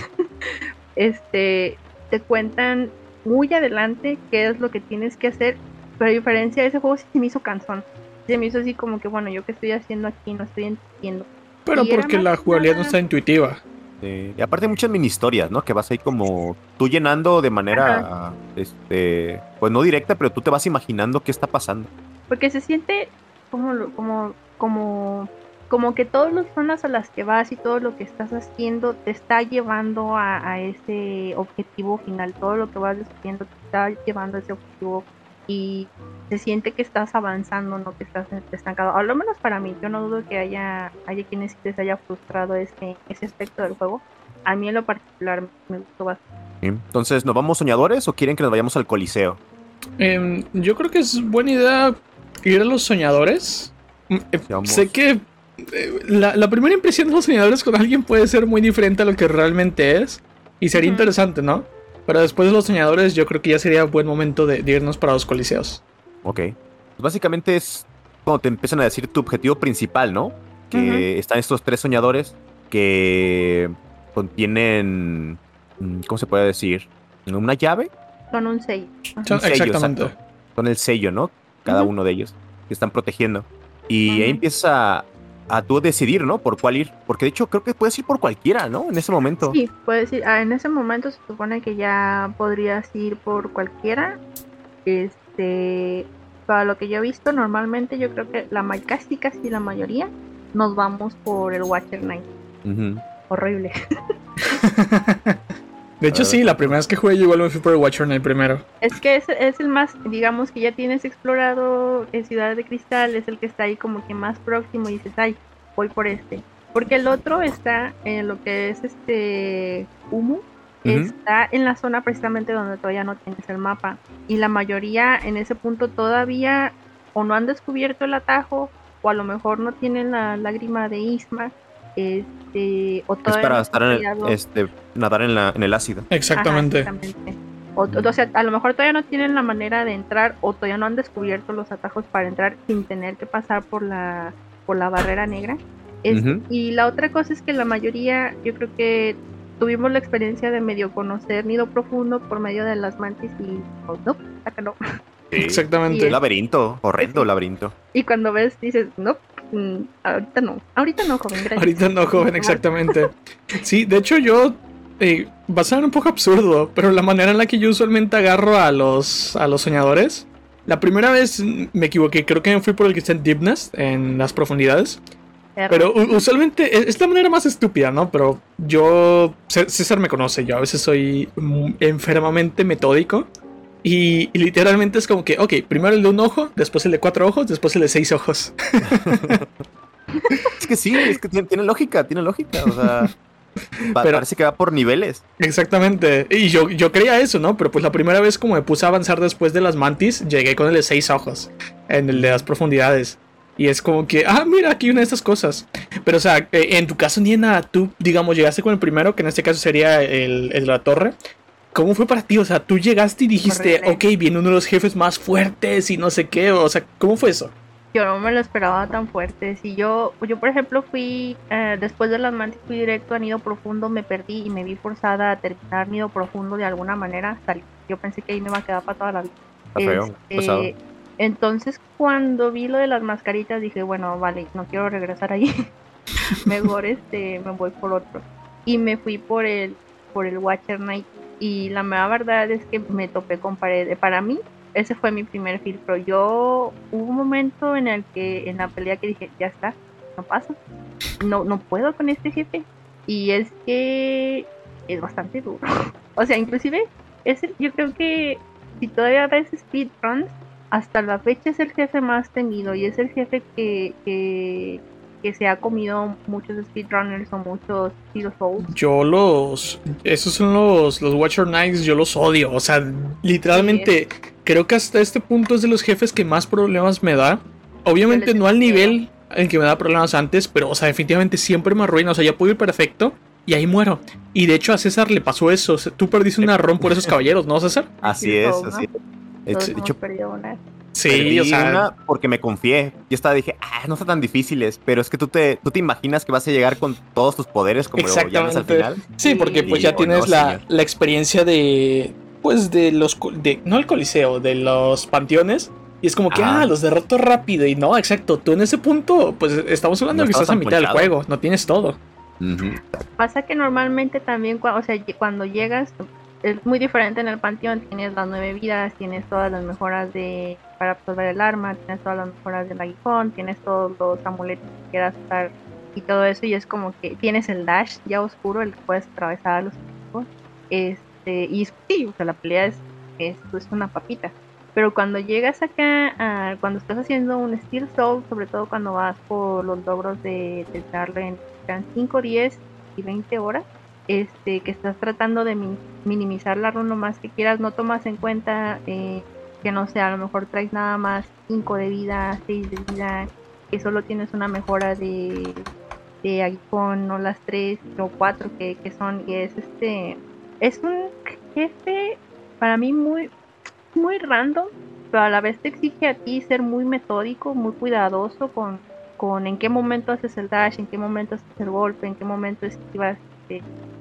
este, te cuentan muy adelante qué es lo que tienes que hacer, pero a diferencia de ese juego sí me hizo cansón. Se me hizo así como que, bueno, yo qué estoy haciendo aquí, no estoy entendiendo. Pero Y porque la jugabilidad no está intuitiva. Sí. Y aparte muchas mini historias, ¿no? Que vas ahí como tú llenando de manera, este, pues no directa, pero tú te vas imaginando qué está pasando. Porque se siente como, lo- como, como, como que todas las zonas a las que vas y todo lo que estás haciendo te está llevando a, a ese objetivo final. Todo lo que vas descubriendo te está llevando a ese objetivo y se siente que estás avanzando, no que estás estancado. A lo menos para mí, yo no dudo que haya, haya quienes les haya frustrado ese, ese aspecto del juego. A mí en lo particular me gustó bastante. Entonces, ¿nos vamos soñadores o quieren que nos vayamos al coliseo? Em, yo creo que es buena idea ir a los soñadores. Mm, eh, sé que eh, la, la primera impresión de los soñadores con alguien puede ser muy diferente a lo que realmente es. Y sería interesante, ¿no? Pero después de los soñadores, yo creo que ya sería buen momento de, de irnos para los coliseos. Ok. Pues básicamente es cuando te empiezan a decir tu objetivo principal, ¿no? Que están estos tres soñadores que contienen, mm, ¿cómo se puede decir? Una llave Con un 6. Son- sello, exactamente. exacto. con el sello, ¿no? Cada uno de ellos que están protegiendo. Y ahí empieza a, a tú decidir, ¿no? Por cuál ir. Porque de hecho creo que puedes ir por cualquiera, ¿no? En ese momento. Sí, puedes ir. ah, en ese momento se supone que ya podrías ir por cualquiera. Este, para lo que yo he visto, normalmente yo creo que la casi casi la mayoría nos vamos por el Watcher Knight. Ujú. Horrible. De hecho, sí, la primera vez que jugué yo igual me fui por el Watcher el primero. Es que es, es el más, digamos que ya tienes explorado en Ciudad de Cristal, es el que está ahí como que más próximo y dices, ay, voy por este. Porque el otro está en lo que es este Humo, está en la zona precisamente donde todavía no tienes el mapa. Y la mayoría en ese punto todavía o no han descubierto el atajo, o a lo mejor no tienen la lágrima de Isma, este, o es para estar en este, nadar en, la, en el ácido. Exactamente. O, sea, a lo mejor todavía no tienen la manera de entrar o todavía no han descubierto los atajos para entrar sin tener que pasar por la, por la barrera negra. Y la otra cosa es que la mayoría, yo creo que tuvimos la experiencia de medio conocer Nido Profundo por medio de las mantis y oh, no, acá no. Exactamente. Un laberinto, horrendo laberinto. Y cuando ves, dices, no, mm, ahorita no, ahorita no, joven, gracias. Ahorita no, joven, exactamente. Sí, de hecho yo, eh, va a ser un poco absurdo, pero la manera en la que yo usualmente agarro a los, a los soñadores, la primera vez me equivoqué, creo que me fui por el que está en Deepness, en las profundidades. Pero usualmente es la manera más estúpida, ¿no? Pero yo, César me conoce, yo a veces soy enfermamente metódico. Y, literalmente es como que, ok, primero el de un ojo, después el de cuatro ojos, después el de seis ojos. es que sí, es que tiene, lógica, tiene lógica. O sea, parece que va por niveles. Exactamente. Y yo, yo creía eso, ¿no? Pero pues la primera vez como me puse a avanzar después de las mantis, llegué con el de seis ojos, en el de las profundidades. Y es como que, ah, mira, aquí una de estas cosas. Pero, o sea, eh, en tu caso, Niena, tú, digamos, llegaste con el primero, que en este caso sería el, el de la torre. ¿Cómo fue para ti? O sea, tú llegaste y dijiste, ok, viene uno de los jefes más fuertes y no sé qué. O sea, ¿cómo fue eso? Yo no me lo esperaba tan fuerte. Si yo, yo por ejemplo, fui, eh, después de las mantis, fui directo a Nido Profundo, me perdí y me vi forzada a terminar Nido Profundo de alguna manera. Yo pensé que ahí me iba a quedar para toda la vida. Este, entonces, cuando vi lo de las mascaritas, dije, bueno, vale, no quiero regresar ahí. Mejor este, me voy por otro. Y me fui por el, por el Watcher Knight y la mera verdad es que me topé con pared. Para mí, ese fue mi primer filtro. Yo hubo un momento en el que en la pelea que dije, ya está, no pasa. No, no puedo con este jefe. Y es que es bastante duro. o sea, inclusive, es yo creo que si todavía ves speedruns, hasta la fecha es el jefe más temido y es el jefe que, que que se ha comido muchos speedrunners o muchos Zero Souls. Yo los. Esos son los, los Watcher Knights, yo los odio. O sea, literalmente, creo que hasta este punto es de los jefes que más problemas me da. Obviamente no al nivel en que me da problemas antes, pero, o sea, definitivamente siempre me arruina. O sea, ya puedo ir perfecto y ahí muero. Y de hecho a César le pasó eso. Tú perdiste un arrón por esos caballeros, ¿no, César? Así es, así es. De hecho, Sí, o sea, porque me confié. Yo estaba dije, ah, no son tan difíciles, pero es que tú te, tú te imaginas que vas a llegar con todos tus poderes como lo llamas al final. Sí, porque pues ya tienes la, la, experiencia de, pues de los, de, no el coliseo, de los panteones. Y es como que, ah, los derroto rápido. Y no, exacto, tú en ese punto, pues estamos hablando de que estás a mitad del juego, no tienes todo. Pasa que normalmente también, o sea, cuando llegas, es muy diferente en el panteón, tienes las nueve vidas, tienes todas las mejoras de para absorber el arma, tienes todas las mejoras del aguijón, tienes todos los amuletos que quieras usar y todo eso, y es como que tienes el dash ya oscuro, el que puedes atravesar a los equipos, este, y sí, o sea, la pelea es, es, una papita. Pero cuando llegas acá, cuando estás haciendo un Steel Soul, sobre todo cuando vas por los logros de, de darle en 5, 10 y 20 horas, este, que estás tratando de minimizar la lo más que quieras, no tomas en cuenta eh, que no sé, a lo mejor traes nada más 5 de vida, 6 de vida, que solo tienes una mejora de, de iPhone, no las 3 o 4 que, que son, y es este, es un jefe para mí muy, muy random, pero a la vez te exige a ti ser muy metódico, muy cuidadoso con, con en qué momento haces el dash, en qué momento haces el golpe, en qué momento esquivas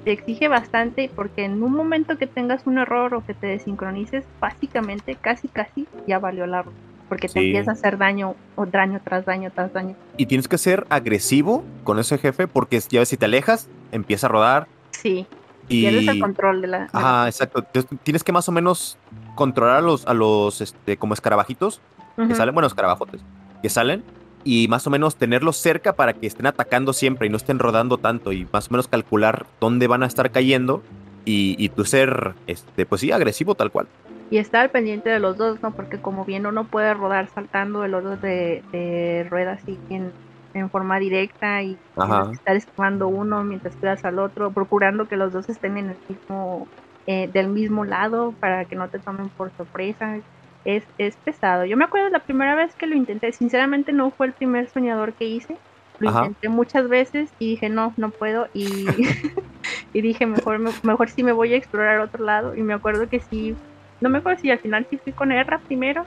te, exige bastante porque en un momento que tengas un error o que te desincronices, básicamente casi casi ya valió la porque te empieza a hacer daño o daño tras daño tras daño. Y tienes que ser agresivo con ese jefe porque ya ves si te alejas, empieza a rodar. Sí. Y... Pierdes el control de la. Ah, exacto. tienes que más o menos controlar a los, a los este, como escarabajitos que salen, bueno, escarabajotes que salen y más o menos tenerlos cerca para que estén atacando siempre y no estén rodando tanto y más o menos calcular dónde van a estar cayendo y, y tú ser, este, pues sí, agresivo tal cual. Y estar pendiente de los dos, ¿no? Porque como bien uno puede rodar saltando, el otro de, de ruedas y quien en forma directa y estar esquivando uno mientras cuidas al otro, procurando que los dos estén en el mismo, eh, del mismo lado para que no te tomen por sorpresa. Es, es pesado. Yo me acuerdo la primera vez que lo intenté, sinceramente no fue el primer soñador que hice. Lo Ajá. intenté muchas veces y dije, no, no puedo. Y, y dije, mejor, me- mejor sí me voy a explorar otro lado. Y me acuerdo que sí, no me acuerdo si al final sí fui con Erra primero.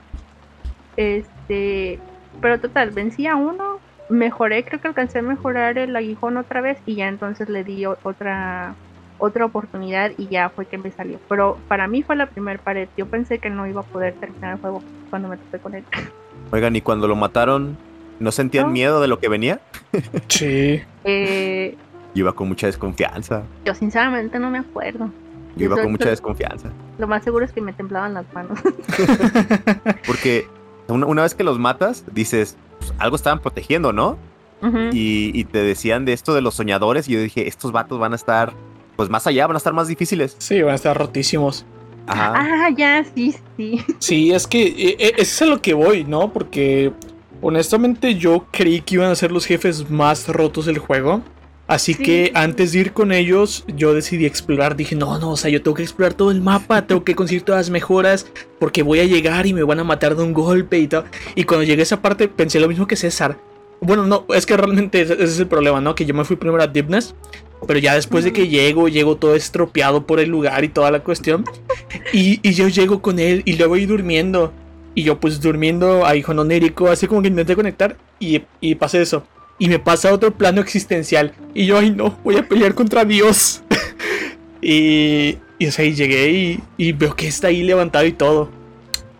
Este, pero total, vencí a uno, mejoré, creo que alcancé a mejorar el aguijón otra vez y ya entonces le di otra otra oportunidad y ya fue que me salió. Pero para mí fue la primera pared. Yo pensé que no iba a poder terminar el juego cuando me topé con él. Oigan, y cuando lo mataron, ¿no sentían No. miedo de lo que venía? Sí. Eh, Yo iba con mucha desconfianza. yo sinceramente no me acuerdo. Yo iba con mucha desconfianza. Lo más seguro es que me temblaban las manos. Porque una, una vez que los matas, dices, pues, algo estaban protegiendo, ¿no? Y, y te decían de esto de los soñadores y yo dije, estos vatos van a estar, pues más allá, van a estar más difíciles. Sí, van a estar rotísimos. Ajá. Ah, ya, sí, sí. Sí, es que eh, eh, eso es a lo que voy, ¿no? Porque honestamente yo creí que iban a ser los jefes más rotos del juego. Así Sí. que antes de ir con ellos, yo decidí explorar. Dije, no, no, o sea, yo tengo que explorar todo el mapa, tengo que conseguir todas las mejoras, porque voy a llegar y me van a matar de un golpe y tal. Y cuando llegué a esa parte, pensé lo mismo que César. Bueno, no, es que realmente ese es el problema, ¿no? Que yo me fui primero a Deepness, pero ya después de que llego, llego todo estropeado por el lugar y toda la cuestión. Y, y yo llego con él y luego voy durmiendo. Y yo pues durmiendo ahí con onérico, así como que intenté conectar y, y pasa eso. Y me pasa otro plano existencial. Y yo, ay no, voy a pelear contra Dios. y, y o sea, y llegué y, y veo que está ahí levantado y todo.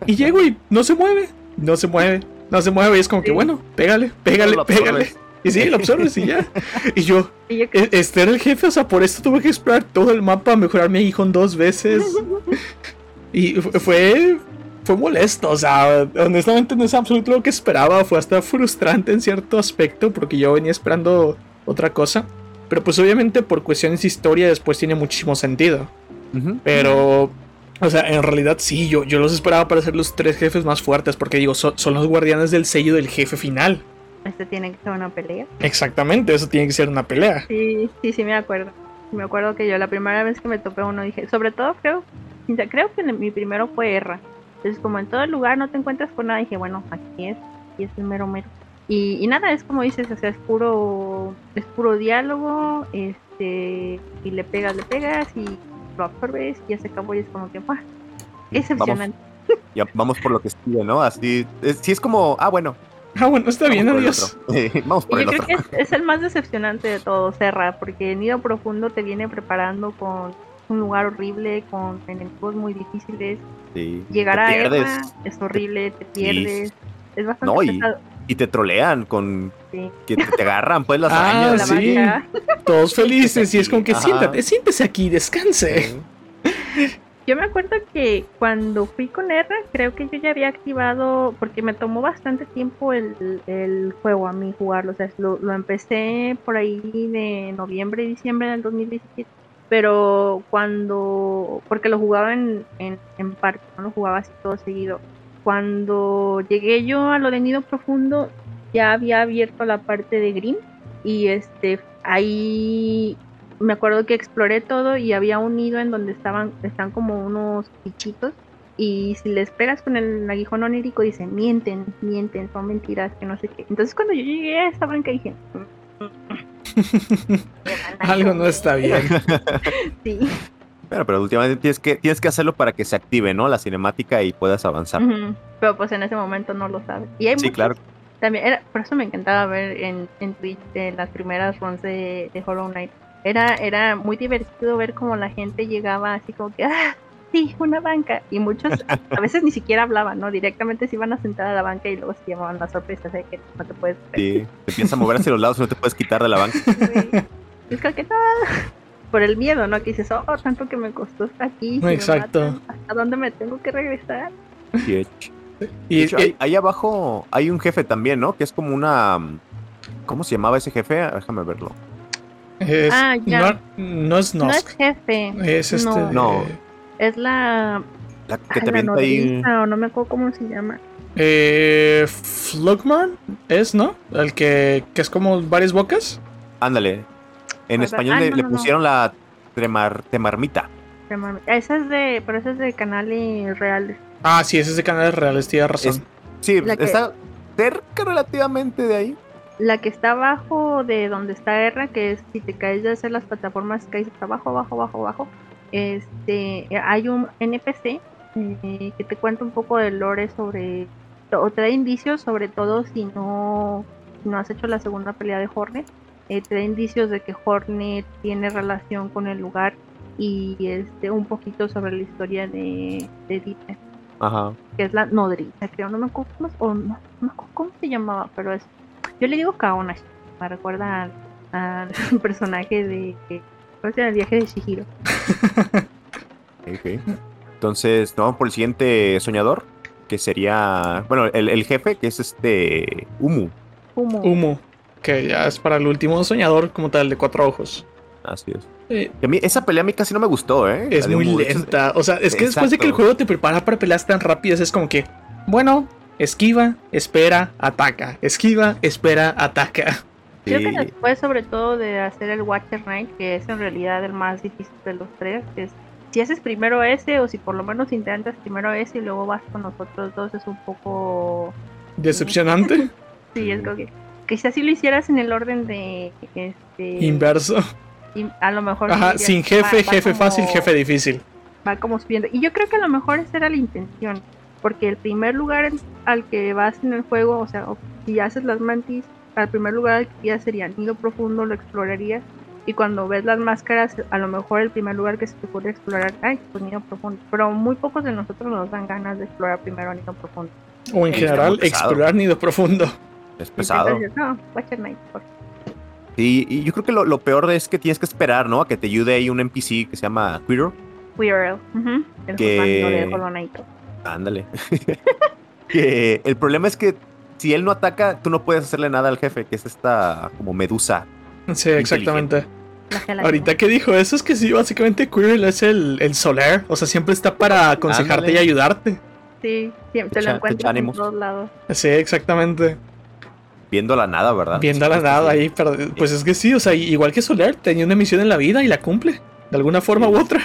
Y llego y no se mueve, no se mueve, no se mueve. Y es como que bueno, pégale, pégale, pégale. Y sí, lo absorbes y ya. Y yo, e- este era el jefe, o sea, por esto tuve que explorar todo el mapa, mejorar mi aguijón dos veces. Y fu- fue. Fue molesto, o sea, honestamente no es absoluto lo que esperaba. Fue hasta frustrante en cierto aspecto, porque yo venía esperando otra cosa. Pero pues obviamente por cuestiones de historia después tiene muchísimo sentido. Pero, o sea, en realidad sí, yo, yo los esperaba para ser los tres jefes más fuertes, porque digo, son, son los guardianes del sello del jefe final. Este tiene que ser una pelea. Exactamente, eso tiene que ser una pelea. Sí, sí, sí me acuerdo. Me acuerdo que yo la primera vez que me topé uno dije, sobre todo creo, creo que mi primero fue Erra. Entonces como en todo el lugar no te encuentras con nada, dije, bueno, aquí es, aquí es el mero mero. Y, y nada, es como dices, o sea, es puro, es puro diálogo, este, y le pegas, le pegas y lo absorbes y ya se acabó y es como que, ¡guau! Excepcionante. Ya vamos por lo que sigue, ¿no? Así, es, sí es como, ah, bueno. Ah, bueno, está bien, vamos por el adiós. otro. Vamos por Y el yo creo otro. que es, es el más decepcionante de todo, Serra, porque Nido Profundo te viene preparando con un lugar horrible, con enemigos muy difíciles. Sí. Llegar Te a pierdes. Eva es horrible, te pierdes. Es bastante No, y- pesado. Y te trolean con Sí. que te, te agarran, pues, las Ah, arañas. Sí. Todos felices y es como que Ajá. siéntate, siéntese aquí, descanse. Sí. Yo me acuerdo que cuando fui con R, creo que yo ya había activado, porque me tomó bastante tiempo el, el juego a mí jugarlo. O sea, lo, lo empecé por ahí de noviembre, diciembre del 2017. Pero cuando, porque lo jugaba en, en, en parte, no lo jugaba así todo seguido. Cuando llegué yo a lo de Nido Profundo, ya había abierto la parte de Green. Y este, ahí me acuerdo que exploré todo y había un nido en donde estaban, están como unos bichitos. Y si les pegas con el aguijón onírico, dicen, mienten, mienten, son mentiras, que no sé qué. Entonces cuando yo llegué a esta banca dije, Algo no está bien. sí. Bueno, pero últimamente tienes que, tienes que hacerlo para que se active, ¿no? La cinemática y puedas avanzar. Pero pues en ese momento no lo sabes. Y hay Sí, muchos- claro. También era, por eso me encantaba ver en, en Twitch de las primeras runs de, de Hollow Knight. Era, era muy divertido ver cómo la gente llegaba así como que, ah, sí, una banca. Y muchos a, a veces ni siquiera hablaban, ¿no? Directamente se iban a sentar a la banca y luego se llevaban la sorpresa de que no te puedes ver. Sí. Te empiezas a mover hacia los lados y no te puedes quitar de la banca. güey. Es que no. Por el miedo, ¿no? Que dices, oh, tanto que me costó estar aquí. si Exacto. matan, ¿Hasta dónde me tengo que regresar? Sí, Y, hecho, y- ahí, ahí abajo hay un jefe también, ¿no? Que es como una... ¿Cómo se llamaba ese jefe? Déjame verlo. Es- Ah, ya. no, no es No es Nosk, jefe. es este. no. Es la La que te avienta ahí... o no me acuerdo cómo se llama. Eh, Flugman es, ¿no? El que, que es como varias bocas. Ándale. En Pues, español ah, le, no, le no, no. pusieron la tremar, temarmita. Esa es de, pero esa es de canales reales. Ah, sí, ese es de canales reales, tienes razón. Es- Sí, La que- está cerca relativamente de ahí. La que está abajo de donde está R, que es si te caes de hacer las plataformas, caes hasta abajo, abajo, abajo, abajo. Este, hay un NPC eh, que te cuenta un poco del lore sobre, o te da indicios, sobre todo si no, si no has hecho la segunda pelea de Hornet. eh, te da indicios de que Hornet tiene relación con el lugar y este un poquito sobre la historia de, de Dita, Ajá. que es la nodriza, creo, no me acuerdo cómo, o no, no me acuerdo cómo se llamaba, pero es yo le digo Kaonashi, me recuerda al, al personaje de. ¿Cómo se llama? El viaje de Shihiro. Ok. Entonces, nos vamos por el siguiente soñador, que sería, bueno, el, el jefe, que es este Umu. Humo. Humo, que ya es para el último soñador como tal, de cuatro ojos. Así es. Eh, a mí, esa pelea a mí casi no me gustó, ¿eh? es muy lenta. O sea, es que después de que el juego te prepara para peleas tan rápidas, es como que, bueno, esquiva, espera, ataca. Esquiva, espera, ataca. Creo que después, sobre todo, de hacer el Watcher Knight, que es en realidad el más difícil de los tres, es si haces primero ese, o si por lo menos intentas primero ese y luego vas con los otros dos, es un poco. Decepcionante. Sí, es como que. Quizás si lo hicieras en el orden de. Este, Inverso. y a lo mejor. Ajá, sin jefe, va- va jefe como- fácil, jefe difícil. va como subiendo. Y yo creo que a lo mejor esa era la intención, porque el primer lugar al que vas en el juego, o sea, si haces las mantis, al primer lugar al que irías sería Nido Profundo, lo explorarías. Y cuando ves las máscaras, a lo mejor el primer lugar que se te ocurre explorar, ay, pues Nido Profundo. Pero muy pocos de nosotros nos dan ganas de explorar primero Nido Profundo. O en Sí, general, explorar nido profundo. Es pesado. Entonces, no, Watcher Knight, por Y, y yo creo que lo, lo peor es que tienes que esperar, ¿no? A que te ayude ahí un NPC que se llama Queer. Quirrell. Ujú, El Que- de Hollow Knight. Ándale. que el problema es que si él no ataca, tú no puedes hacerle nada al jefe, que es esta como medusa. Sí, exactamente. Ahorita que dijo eso es que sí, básicamente Quirrell es el, el solar. O sea, siempre está para aconsejarte Ándale. y ayudarte. Sí, siempre Echa- lo encuentras en todos lados. Sí, exactamente. Viendo la nada, ¿verdad? Viendo la nada sí. ahí. pero- pues es que sí, o sea, igual que Soler, tenía una misión en la vida y la cumple. De alguna forma Sí. u otra.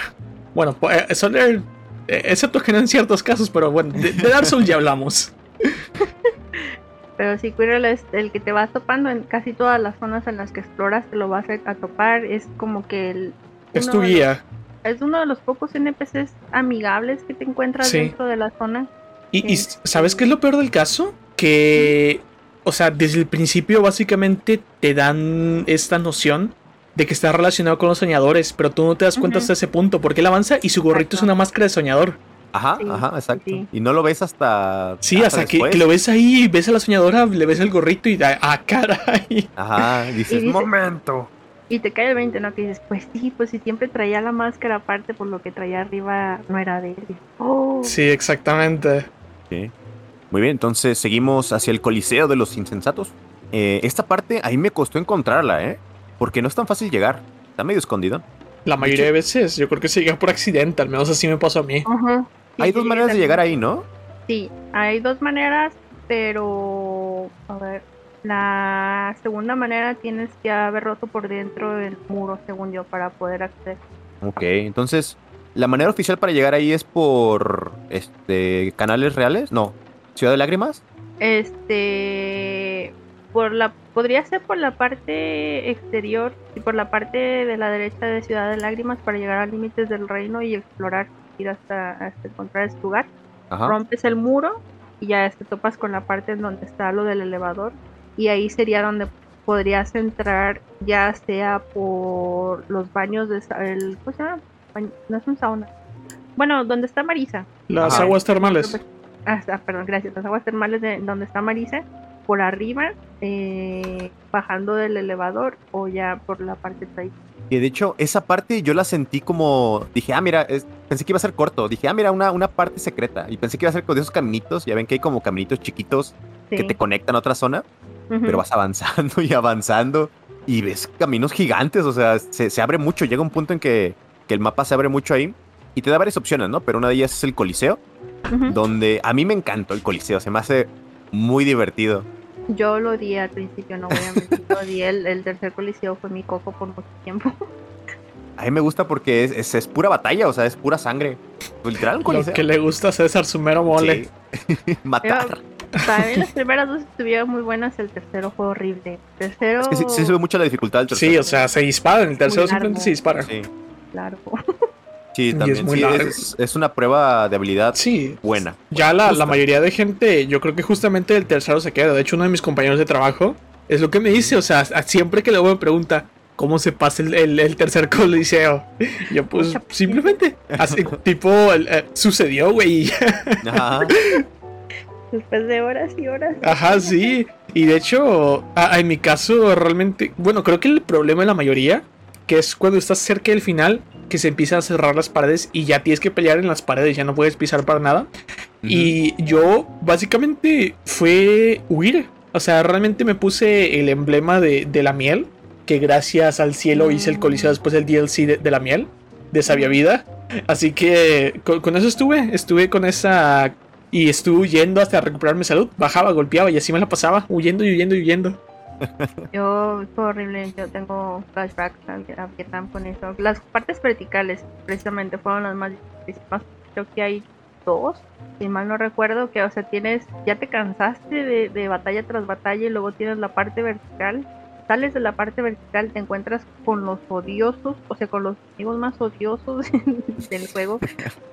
Bueno, pues, eh, Soler, excepto que no en ciertos casos, pero bueno, de, de Dark Souls ya hablamos. Pero si Quirrell es el que te vas topando en casi todas las zonas en las que exploras, te lo vas a, topar. Es como que el, Es tu los- guía. es uno de los pocos NPCs amigables que te encuentras Sí. dentro de la zona. Y, y Sí. ¿sabes qué es lo peor del caso? Que, o sea, desde el principio básicamente te dan esta noción de que está relacionado con los soñadores, pero tú no te das cuenta hasta ese punto, porque él avanza y su gorrito es una máscara de soñador. Ajá, Sí, ajá, exacto. sí. Y no lo ves hasta. Sí, hasta, que, lo ves ahí, ves a la soñadora, le ves el gorrito y da, ah, caray. Ajá, dices, Y dice- momento. Y te cae el 20, ¿no? Que dices, pues sí, pues si siempre traía la máscara aparte, por lo que traía arriba no era de él. Oh, Sí, exactamente. Sí. Muy bien, entonces seguimos hacia el Coliseo de los Insensatos. Eh, esta parte ahí me costó encontrarla, ¿eh? Porque no es tan fácil llegar. Está medio escondido. La mayoría de veces, yo creo que se llega por accidente, al menos así me pasó a mí. Hay sí, dos sí, maneras de llegar ahí, ¿no? Sí, hay dos maneras, pero a ver, la segunda manera tienes que haber roto por dentro el muro, según yo, para poder acceder. Ok, entonces, ¿la manera oficial para llegar ahí es por este canales reales? No. ¿Ciudad de Lágrimas? Este, por la, podría ser por la parte exterior y por la parte de la derecha de Ciudad de Lágrimas para llegar a límites del reino y explorar, ir hasta, hasta encontrar ese lugar. Ajá. rompes el muro y ya te topas con la parte en donde está lo del elevador y ahí sería donde podrías entrar ya sea por los baños de el ¿cómo se llama? Bañ- no es un sauna bueno donde está Marisa Las Ajá. aguas termales. ah, ah, perdón gracias las aguas termales de donde está Marisa por arriba eh, bajando del elevador o ya por la parte tradicional Que de hecho, esa parte yo la sentí como. Dije, ah, mira, es- pensé que iba a ser corto. Dije, ah, mira, una, una parte secreta. Y pensé que iba a ser con esos caminitos. Ya ven que hay como caminitos chiquitos que Sí. te conectan a otra zona. Ujú. Pero vas avanzando y avanzando. Y ves caminos gigantes. O sea, se, se abre mucho. Llega un punto en que, que el mapa se abre mucho ahí. Y te da varias opciones, ¿no? Pero una de ellas es el Coliseo. Ujú. donde a mí me encantó el Coliseo, se me hace muy divertido. Yo lo odié al principio, no voy a mentir. Lo odié. El, el tercer coliseo fue mi coco por mucho tiempo. A mí me gusta porque es, es, es pura batalla, o sea, es pura sangre. Literal, un Lo Coliseo. que le gusta a César su mero mole. Sí. Matar. Para mí las primeras dos estuvieron muy buenas, el tercero fue horrible. El tercero, Es que sí, sí se ve mucho la dificultad del tercero. Sí, o sea, se dispara. En el tercero simplemente se dispara. Sí, largo. Sí, es también. muy sí, largo. es, es una prueba de habilidad Sí. buena. Ya la, la mayoría de gente, yo creo que justamente el tercero se queda. De hecho, uno de mis compañeros de trabajo es lo que me dice. O sea, siempre que luego me pregunta cómo se pasa el, el- el tercer coliseo, yo pues simplemente, así, tipo, el- eh, sucedió, güey. Ajá. Después de horas y horas. Ajá, sí. Y de hecho, a- a- en mi caso, realmente, bueno, creo que el problema de la mayoría, que es cuando estás cerca del final, que se empiezan a cerrar las paredes y ya tienes que pelear en las paredes, ya no puedes pisar para nada. Y yo básicamente fue huir. O sea, realmente me puse el emblema de, de la miel. Que gracias al cielo hice el coliseo después del DLC de, de la miel. De Sabia Vida. Así que con, con eso estuve. Estuve con esa. Y estuve huyendo hasta recuperar mi salud. Bajaba, golpeaba y así me la pasaba. Huyendo y huyendo y huyendo. Yo, fue horrible. Yo tengo flashbacks a, Vietnam con eso. Las partes verticales, precisamente, fueron las más difíciles. Creo que hay dos, si mal no recuerdo, que, o sea, tienes, ya te cansaste de, de batalla tras batalla y luego tienes la parte vertical. Sales de la parte vertical, te encuentras con los odiosos, o sea, con los enemigos más odiosos del juego,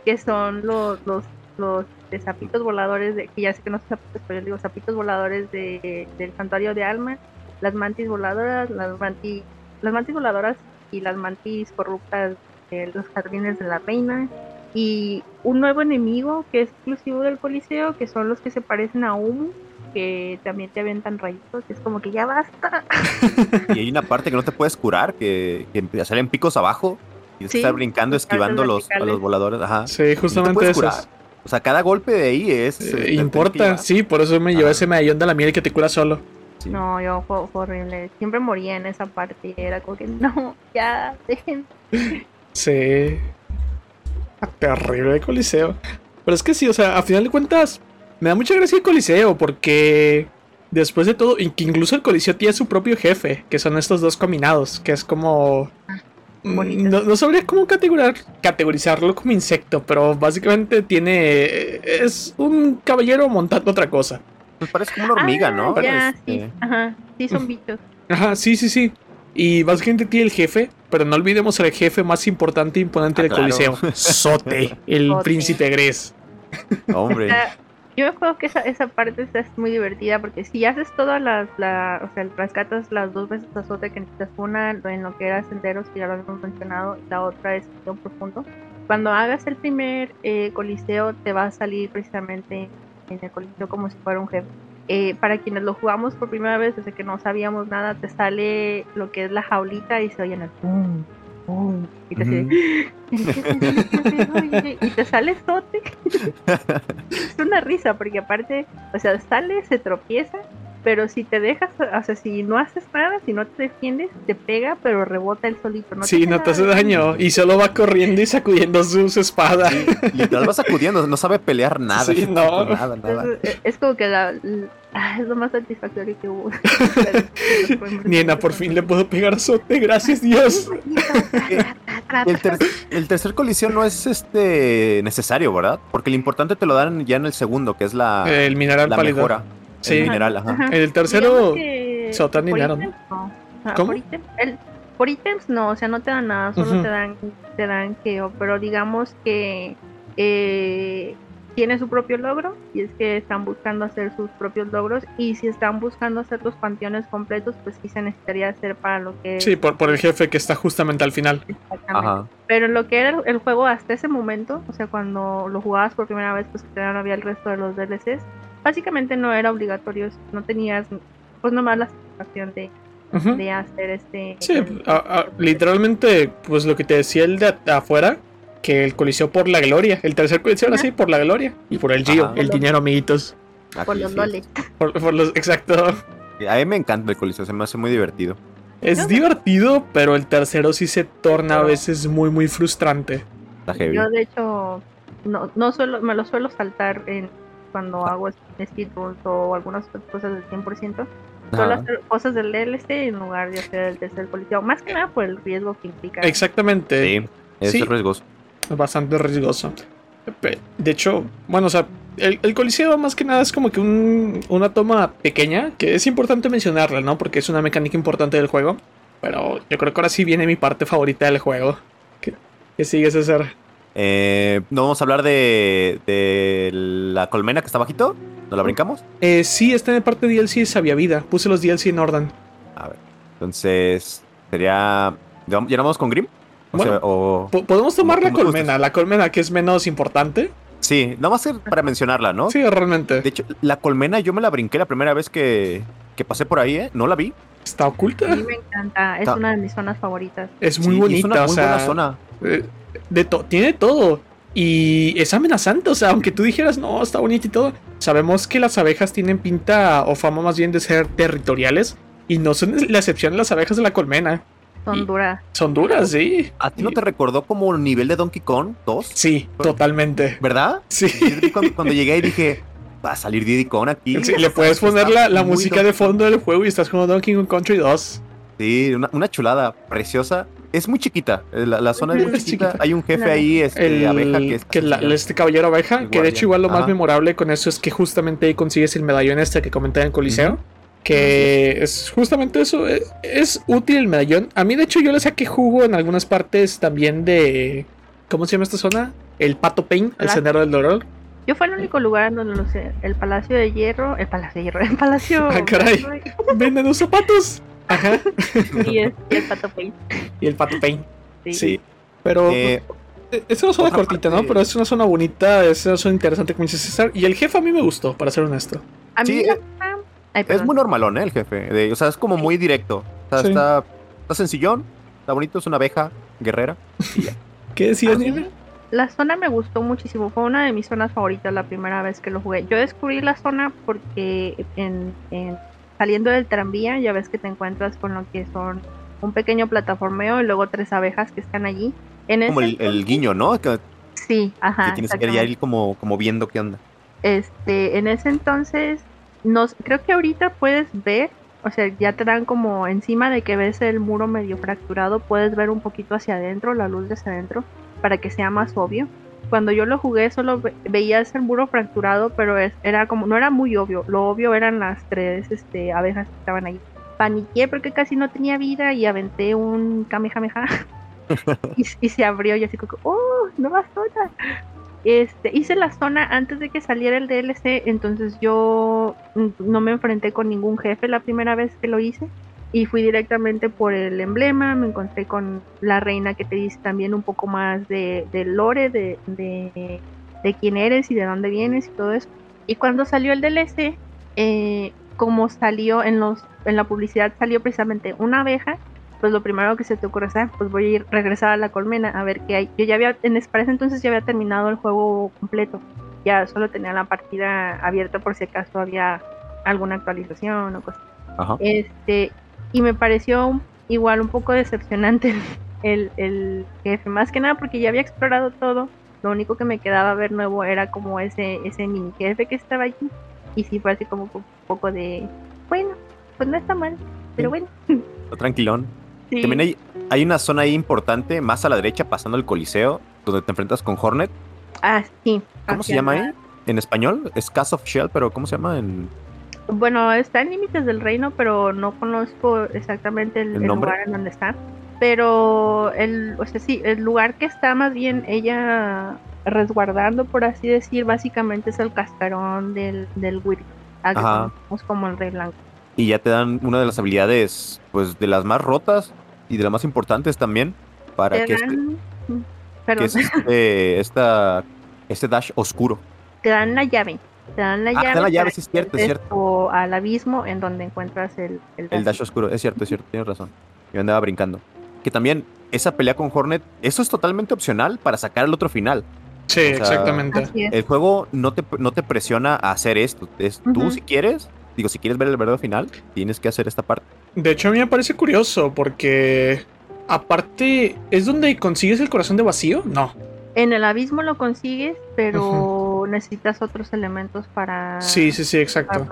que son los, los, los de sapitos voladores, de, que ya sé que no son sapitos, pero yo digo sapitos voladores de, del santuario de alma, las mantis voladoras, las mantis, las mantis voladoras y las mantis corruptas de los jardines de la reina, y un nuevo enemigo que es exclusivo del Coliseo, que son los que se parecen a Humo, que también te aventan rayitos, es como que ya basta. Y hay una parte que no te puedes curar, que, que salen picos abajo. Y tienes que Sí, estar brincando, esquivando los, a los voladores. Ajá. Sí, no te justamente puedes curar. O sea, cada golpe de ahí es. Eh, eh, importa, sí, por eso me llevé Ajá. ese medallón de la miel que te cura solo. Sí. No, yo fue, fue horrible, siempre moría en esa parte, era como que no, ya, dejen. Sí. Terrible el Coliseo. Pero es que sí, o sea, a final de cuentas, me da mucha gracia el Coliseo porque después de todo, y que incluso el Coliseo tiene su propio jefe, que son estos dos combinados, que es como... Mm. No, no sabría cómo categorizar, categorizarlo como insecto, pero básicamente tiene... Es un caballero montando otra cosa. Pues parece como una hormiga, Ah, ¿no? Ya, Este, sí, ajá, sí son bichos. Ajá, sí, sí, sí. Y básicamente tiene el jefe, pero no olvidemos el jefe más importante e imponente Ah, del claro. Coliseo. Sote, el Sote. príncipe Gres. Hombre. Yo acuerdo que esa, esa parte es muy divertida porque si haces todas las, la, o sea, rescatas las dos veces azote que necesitas, una en lo que era senderos, que ya lo habíamos mencionado, la otra es un profundo. Cuando hagas el primer eh, coliseo, te va a salir precisamente en el coliseo como si fuera un jefe. Eh, para quienes lo jugamos por primera vez, desde que no sabíamos nada, te sale lo que es la jaulita y se oyen el pum, pum, y te y sale sote. es una risa, porque aparte, o sea, sale, se tropieza, pero si te dejas, o sea, si no haces nada, si no te defiendes, te pega, pero rebota el solito. No sí, no te hace daño. Y solo va corriendo y sacudiendo sus espadas. Sí, literal va sacudiendo, no sabe pelear nada. Sí, no. Nada, nada. Es, es como que la, la- ah, es lo más satisfactorio que hubo. Niena, por fin le puedo pegar Sote, gracias Dios. El, ter- el tercer colisión no es este necesario, ¿verdad? Porque lo importante te lo dan ya en el segundo, que es la, El mineral la pálido. mejora. Sí. El mineral, ajá. Ajá. El tercero, que dinero, ítems, no. ¿Cómo? Por, ítem- el- por ítems no, o sea, no te dan nada, solo te dan te dan KO, pero digamos que eh, tiene su propio logro y es que están buscando hacer sus propios logros y si están buscando hacer los panteones completos, pues sí se necesitaría hacer para lo que sí, por, por el jefe que está justamente al final. exactamente. Ajá. Pero lo que era el, juego hasta ese momento, o sea, cuando lo jugabas por primera vez, pues que todavía no había el resto de los DLCs, básicamente no era obligatorio, no tenías pues nomás la satisfacción de, Ujú. de hacer este... Sí, el- a- a- literalmente, pues lo que te decía el de afuera, que el coliseo por la gloria. El tercer coliseo Ajá. así, por la gloria. Y por el Gio, Ajá. el dinero, amiguitos. por Aquí los sí. loles. Por, por los, exacto. A mí me encanta el coliseo, se me hace muy divertido. Es divertido, pero el tercero sí se torna a veces muy, muy frustrante. Está heavy. Yo de hecho no, no suelo, me lo suelo saltar en, cuando hago speedruns o algunas cosas del 100%. Suelo Ajá. hacer cosas del DLC en lugar de hacer el tercer policía. Más que nada por el riesgo que implica. Exactamente. Sí, es Sí. riesgoso. Bastante riesgoso. De hecho, bueno, o sea, el, el Coliseo más que nada es como que un- una toma pequeña, que es importante mencionarla, ¿no? Porque es una mecánica importante del juego. Pero yo creo que ahora sí viene mi parte favorita del juego. ¿Qué, qué sigue, César? Eh, no vamos a hablar de, de la colmena que está bajito. ¿No la brincamos? Eh, sí, está en el parte de DLC Sabia Vida. Puse los DLC en orden. A ver. Entonces, sería. ¿Ya vamos con Grim? O Bueno. sea, o- Po- Podemos tomar la colmena, la colmena que es menos importante. Sí, nada más ser para mencionarla, ¿no? Sí, realmente. De hecho, la colmena yo me la brinqué la primera vez que, que pasé por ahí, ¿eh? No la vi. Está A oculta. mí me encanta, es Está- una de mis zonas favoritas. Es muy Sí, bonita, Es una o muy sea. buena zona. Eh, de to- tiene todo. Y es amenazante, o sea, aunque tú dijeras, no, está bonito y todo, sabemos que las abejas tienen pinta o fama más bien de ser territoriales y no son la excepción de las abejas de la colmena. Son duras. Son duras, sí. ¿A ti no te recordó como el nivel de Donkey Kong 2? Sí, totalmente. ¿Verdad? Sí. Cuando, cuando llegué y dije, va a salir Diddy Kong aquí. Sí, le puedes poner la, la música Donkey de fondo del juego y estás jugando Donkey Kong Country 2. Sí, una, una chulada preciosa. Es muy chiquita. eh, La, la zona es muy chiquita. chiquita. Hay un jefe ahí, este, El, abeja, que es. que la- este caballero abeja, El que de hecho igual lo más memorable con eso es que justamente ahí consigues el medallón este que comenté en el Coliseo. Que es justamente eso, eh, es útil el medallón. A mí de hecho yo le saqué jugo en algunas partes también de... ¿Cómo se llama esta zona? El Pato Pain, el sendero del dolor. Yo fue el único lugar en donde lo sé. El Palacio de Hierro, el Palacio de Hierro, el Palacio. Ah, caray. Venden los zapatos. Ajá. Y es y el Pato Pain. Y el Pato Pain. Sí. Sí. Pero... Eh, es una zona cortita, ¿no? Pero es una zona bonita, es una zona interesante como dice César. Y el jefe a mí me gustó, para ser honesto. A mí Sí, la- eh, Ay, es muy normalón, ¿eh? El jefe. De- o sea, es como muy directo. O sea, Sí. está, está sencillón, está bonito, es una abeja guerrera. ¿Qué decías, A mí Nieve? La zona me gustó muchísimo, fue una de mis zonas favoritas la primera vez que lo jugué. Yo descubrí la zona porque en, en- saliendo del tranvía ya ves que te encuentras con lo que son un pequeño plataformeo y luego tres abejas que están allí. En Como ese el, guiño, ¿no? Que, Sí, ajá. que tienes que ir como, como viendo qué onda. Este, en ese entonces, nos, creo que ahorita puedes ver, o sea, ya te dan como encima de que ves el muro medio fracturado, puedes ver un poquito hacia adentro, la luz de hacia adentro, para que sea más obvio. Cuando yo lo jugué solo ve- veías el muro fracturado, pero es- era como, no era muy obvio, lo obvio eran las tres este, abejas que estaban ahí. Paniqué porque casi no tenía vida y aventé un kamehameha y, y se abrió y así como, oh, nueva zona. Este, hice la zona antes de que saliera el DLC, entonces yo mm, no me enfrenté con ningún jefe la primera vez que lo hice y fui directamente por el emblema, me encontré con la reina que te dice también un poco más de, lore, de, de, de quién eres y de dónde vienes y todo eso. Y cuando salió el DLC, eh, como salió en los en la publicidad salió precisamente una abeja pues lo primero que se te ocurre es, ah, pues voy a ir regresar a la colmena a ver qué hay. Yo ya había, en para ese entonces ya había terminado el juego completo. Ya solo tenía la partida abierta por si acaso había alguna actualización o cosas. Ajá. Este, y me pareció igual un poco decepcionante el, el jefe, más que nada porque ya había explorado todo. Lo único que me quedaba ver nuevo era como ese, ese mini jefe que estaba allí. Y sí fue así como un poco de, bueno, pues no está mal, pero bueno. Tranquilón. Sí. También hay, hay una zona ahí importante, más a la derecha, pasando el Coliseo, donde te enfrentas con Hornet. Ah, sí. ¿Cómo se llama la- ahí? En español es Cast of Shell, pero ¿cómo se llama en Bueno, está en Límites del Reino, pero no conozco exactamente el, ¿El lugar en donde está. Pero el, o sea, sí, el lugar que está más bien ella resguardando, por así decir, básicamente es el cascarón del, del conocemos como el Rey Blanco. Y ya te dan una de las habilidades, pues de las más rotas y de las más importantes también, para Te que, este, que es este, esta, este dash oscuro. te dan la llave. Te dan la Ah, te llave. dan la llave, sí es cierto, es cierto. O al abismo en donde encuentras el, el, El dash oscuro, es cierto, es cierto, tienes razón. Yo andaba brincando. Que también esa pelea con Hornet, eso es totalmente opcional para sacar el otro final. Sí, O sea, exactamente. El juego no te, no te presiona a hacer esto. Es tú si quieres, digo, si quieres ver el verdadero final, tienes que hacer esta parte. De hecho, a mí me parece curioso porque, aparte, ¿es donde consigues el corazón de vacío? No. En el abismo lo consigues, pero necesitas otros elementos para. Sí, sí, sí, exacto.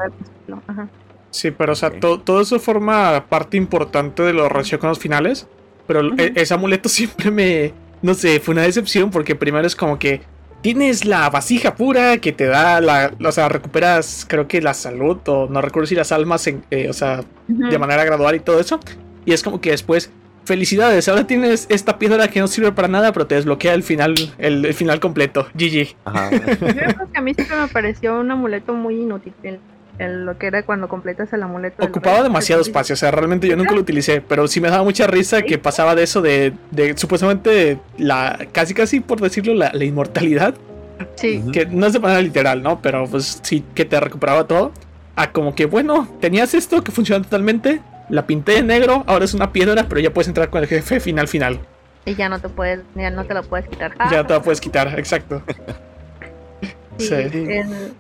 Ajá. Sí, pero o sea, Ok. to- todo eso forma parte importante de los relación con los finales. Pero e- ese amuleto siempre me. No sé, fue una decepción porque primero es como que tienes la vasija pura que te da la. O sea, recuperas, creo que la salud, o no recuerdo si las almas, en- eh, o sea, de manera gradual y todo eso. Y es como que después, felicidades, ahora tienes esta piedra que no sirve para nada, pero te desbloquea el final, el, el final completo. GG. Ajá. Yo creo que a mí siempre me pareció un amuleto muy inútil. El, lo que era cuando completas el amuleto. Ocupaba demasiado espacio, o sea, realmente yo nunca lo utilicé, pero sí me daba mucha risa que pasaba de eso de, de supuestamente la, casi casi por decirlo, la, la inmortalidad, Sí. Que no es de manera literal, ¿no? Pero pues sí, que te recuperaba todo, a como que, bueno, tenías esto que funciona totalmente, la pinté de negro, ahora es una piedra, pero ya puedes entrar con el jefe final final, Y ya no te puedes, ya no te lo puedes quitar. ya te la puedes quitar, exacto. Sí, Sí. el-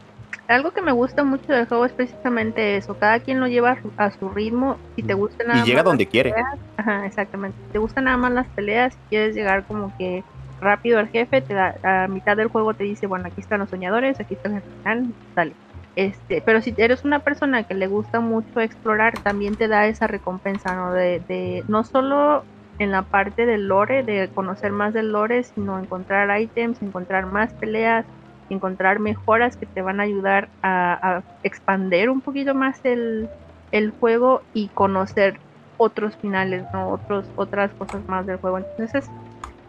algo que me gusta mucho del juego es precisamente eso. Cada quien lo lleva a su, a su ritmo. Si te gusta nada Y llega más donde quiere. peleas, ajá, exactamente. Si te gustan nada más las peleas, si quieres llegar como que rápido al jefe, te da, a mitad del juego te dice, bueno, aquí están los soñadores, aquí está el final, dale. Este, pero si eres una persona que le gusta mucho explorar, también te da esa recompensa, ¿no? De, de no solo en la parte del lore, de conocer más del lore, sino encontrar ítems, encontrar más peleas, encontrar mejoras que te van a ayudar a, a expander un poquito más el, el juego y conocer otros finales, ¿no? Otros, otras cosas más del juego. Entonces es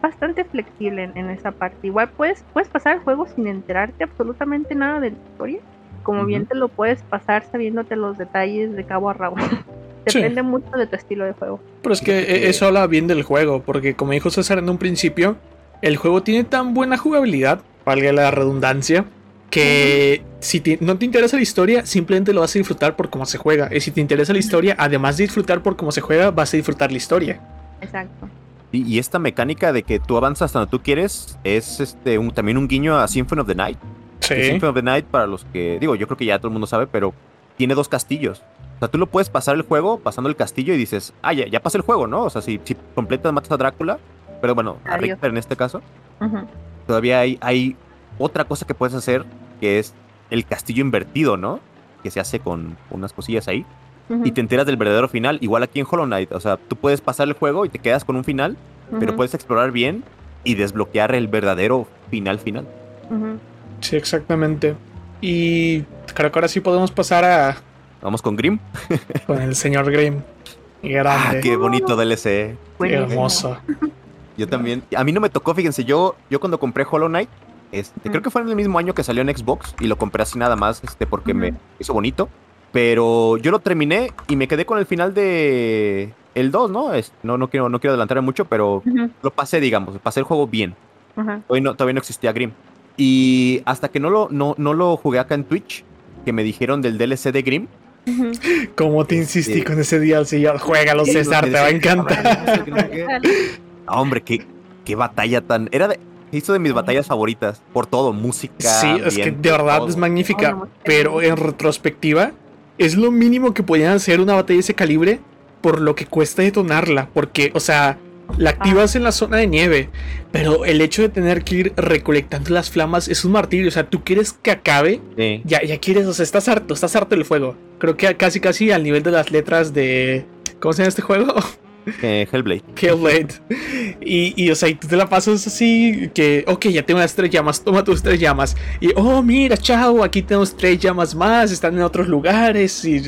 bastante flexible en, en esa parte. Igual puedes, puedes pasar el juego sin enterarte absolutamente nada de la historia. Como bien te lo puedes pasar sabiéndote los detalles de cabo a rabo. Sí. Depende mucho de tu estilo de juego. Pero es que e- eso habla bien del juego, porque como dijo César en un principio, el juego tiene tan buena jugabilidad, valga la redundancia, que si te- no te interesa la historia, simplemente lo vas a disfrutar por cómo se juega. Y si te interesa la historia, además de disfrutar por cómo se juega, vas a disfrutar la historia. Exacto. Y, y esta mecánica de que tú avanzas hasta donde tú quieres es este un- también un guiño a Symphony of the Night. Sí. Symphony of the Night, para los que. Digo, yo creo que ya todo el mundo sabe, pero tiene dos castillos. O sea, tú lo puedes pasar el juego pasando el castillo y dices, ah, ya, ya pasé el juego, ¿no? O sea, si, si completas, matas a Drácula. Pero bueno, a. Richter en este caso. Ujú. Todavía hay, hay otra cosa que puedes hacer que es el castillo invertido, ¿no? Que se hace con unas cosillas ahí. Y te enteras del verdadero final, igual aquí en Hollow Knight. O sea, tú puedes pasar el juego y te quedas con un final, pero puedes explorar bien y desbloquear el verdadero final final. Sí, exactamente. Y creo que ahora sí podemos pasar a Vamos con Grim. con el señor Grimm. Ah, qué bonito DLC. Qué Buenísimo. hermoso. Yo también. A mí no me tocó, fíjense, yo, yo cuando compré Hollow Knight, este, creo que fue en el mismo año que salió en Xbox y lo compré así nada más, este, porque me hizo bonito. Pero yo lo terminé y me quedé con el final de el 2, ¿no? Es- no, no quiero, no quiero adelantar mucho, pero lo pasé, digamos, pasé el juego bien. Todavía no, todavía no existía Grim. Y hasta que no lo, no, no lo jugué acá en Twitch, que me dijeron del DLC de Grim. Ujú. Como te insistí Sí. con ese día, señor. Juégalo, Sí, César, te va a encantar. Ah, hombre, qué, qué batalla tan. Era de. Hizo de mis batallas favoritas. Por todo, música. Sí, es que de verdad todo. es magnífica. Pero en retrospectiva, es lo mínimo que podían hacer una batalla de ese calibre por lo que cuesta detonarla. Porque, o sea, la activas en la zona de nieve. Pero el hecho de tener que ir recolectando las flamas es un martirio. O sea, tú quieres que acabe. Sí. Ya, ya quieres, o sea, estás harto, estás harto del fuego. Creo que casi, casi al nivel de las letras de. ¿Cómo se llama este juego? Eh, Hellblade. Hellblade. Y, y, o sea, y tú te la pasas así, que, ok, ya tengo las tres llamas, toma tus tres llamas. Y, oh, mira, chao, aquí tenemos tres llamas más, están en otros lugares. Y,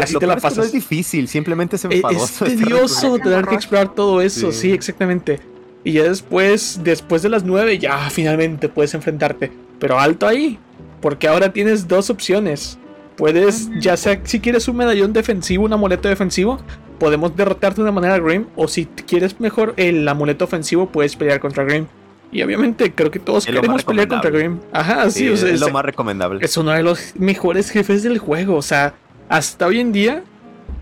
así lo te la peor es que No pasas. es difícil, simplemente es Es, enfadoso. es estar tedioso tener que explorar todo eso, sí. Sí. exactamente. Y ya después, después de las nueve, ya finalmente puedes enfrentarte. Pero alto ahí, porque ahora tienes dos opciones. Puedes, Ujú. ya sea si quieres un medallón defensivo, un amuleto defensivo, podemos derrotarte de una manera Grim. O si quieres mejor el amuleto ofensivo, puedes pelear contra Grim. Y obviamente creo que todos Es queremos pelear contra Grim. Ajá, sí, Sí, o sea, es es, lo más recomendable. es uno de los mejores jefes del juego. O sea, hasta hoy en día,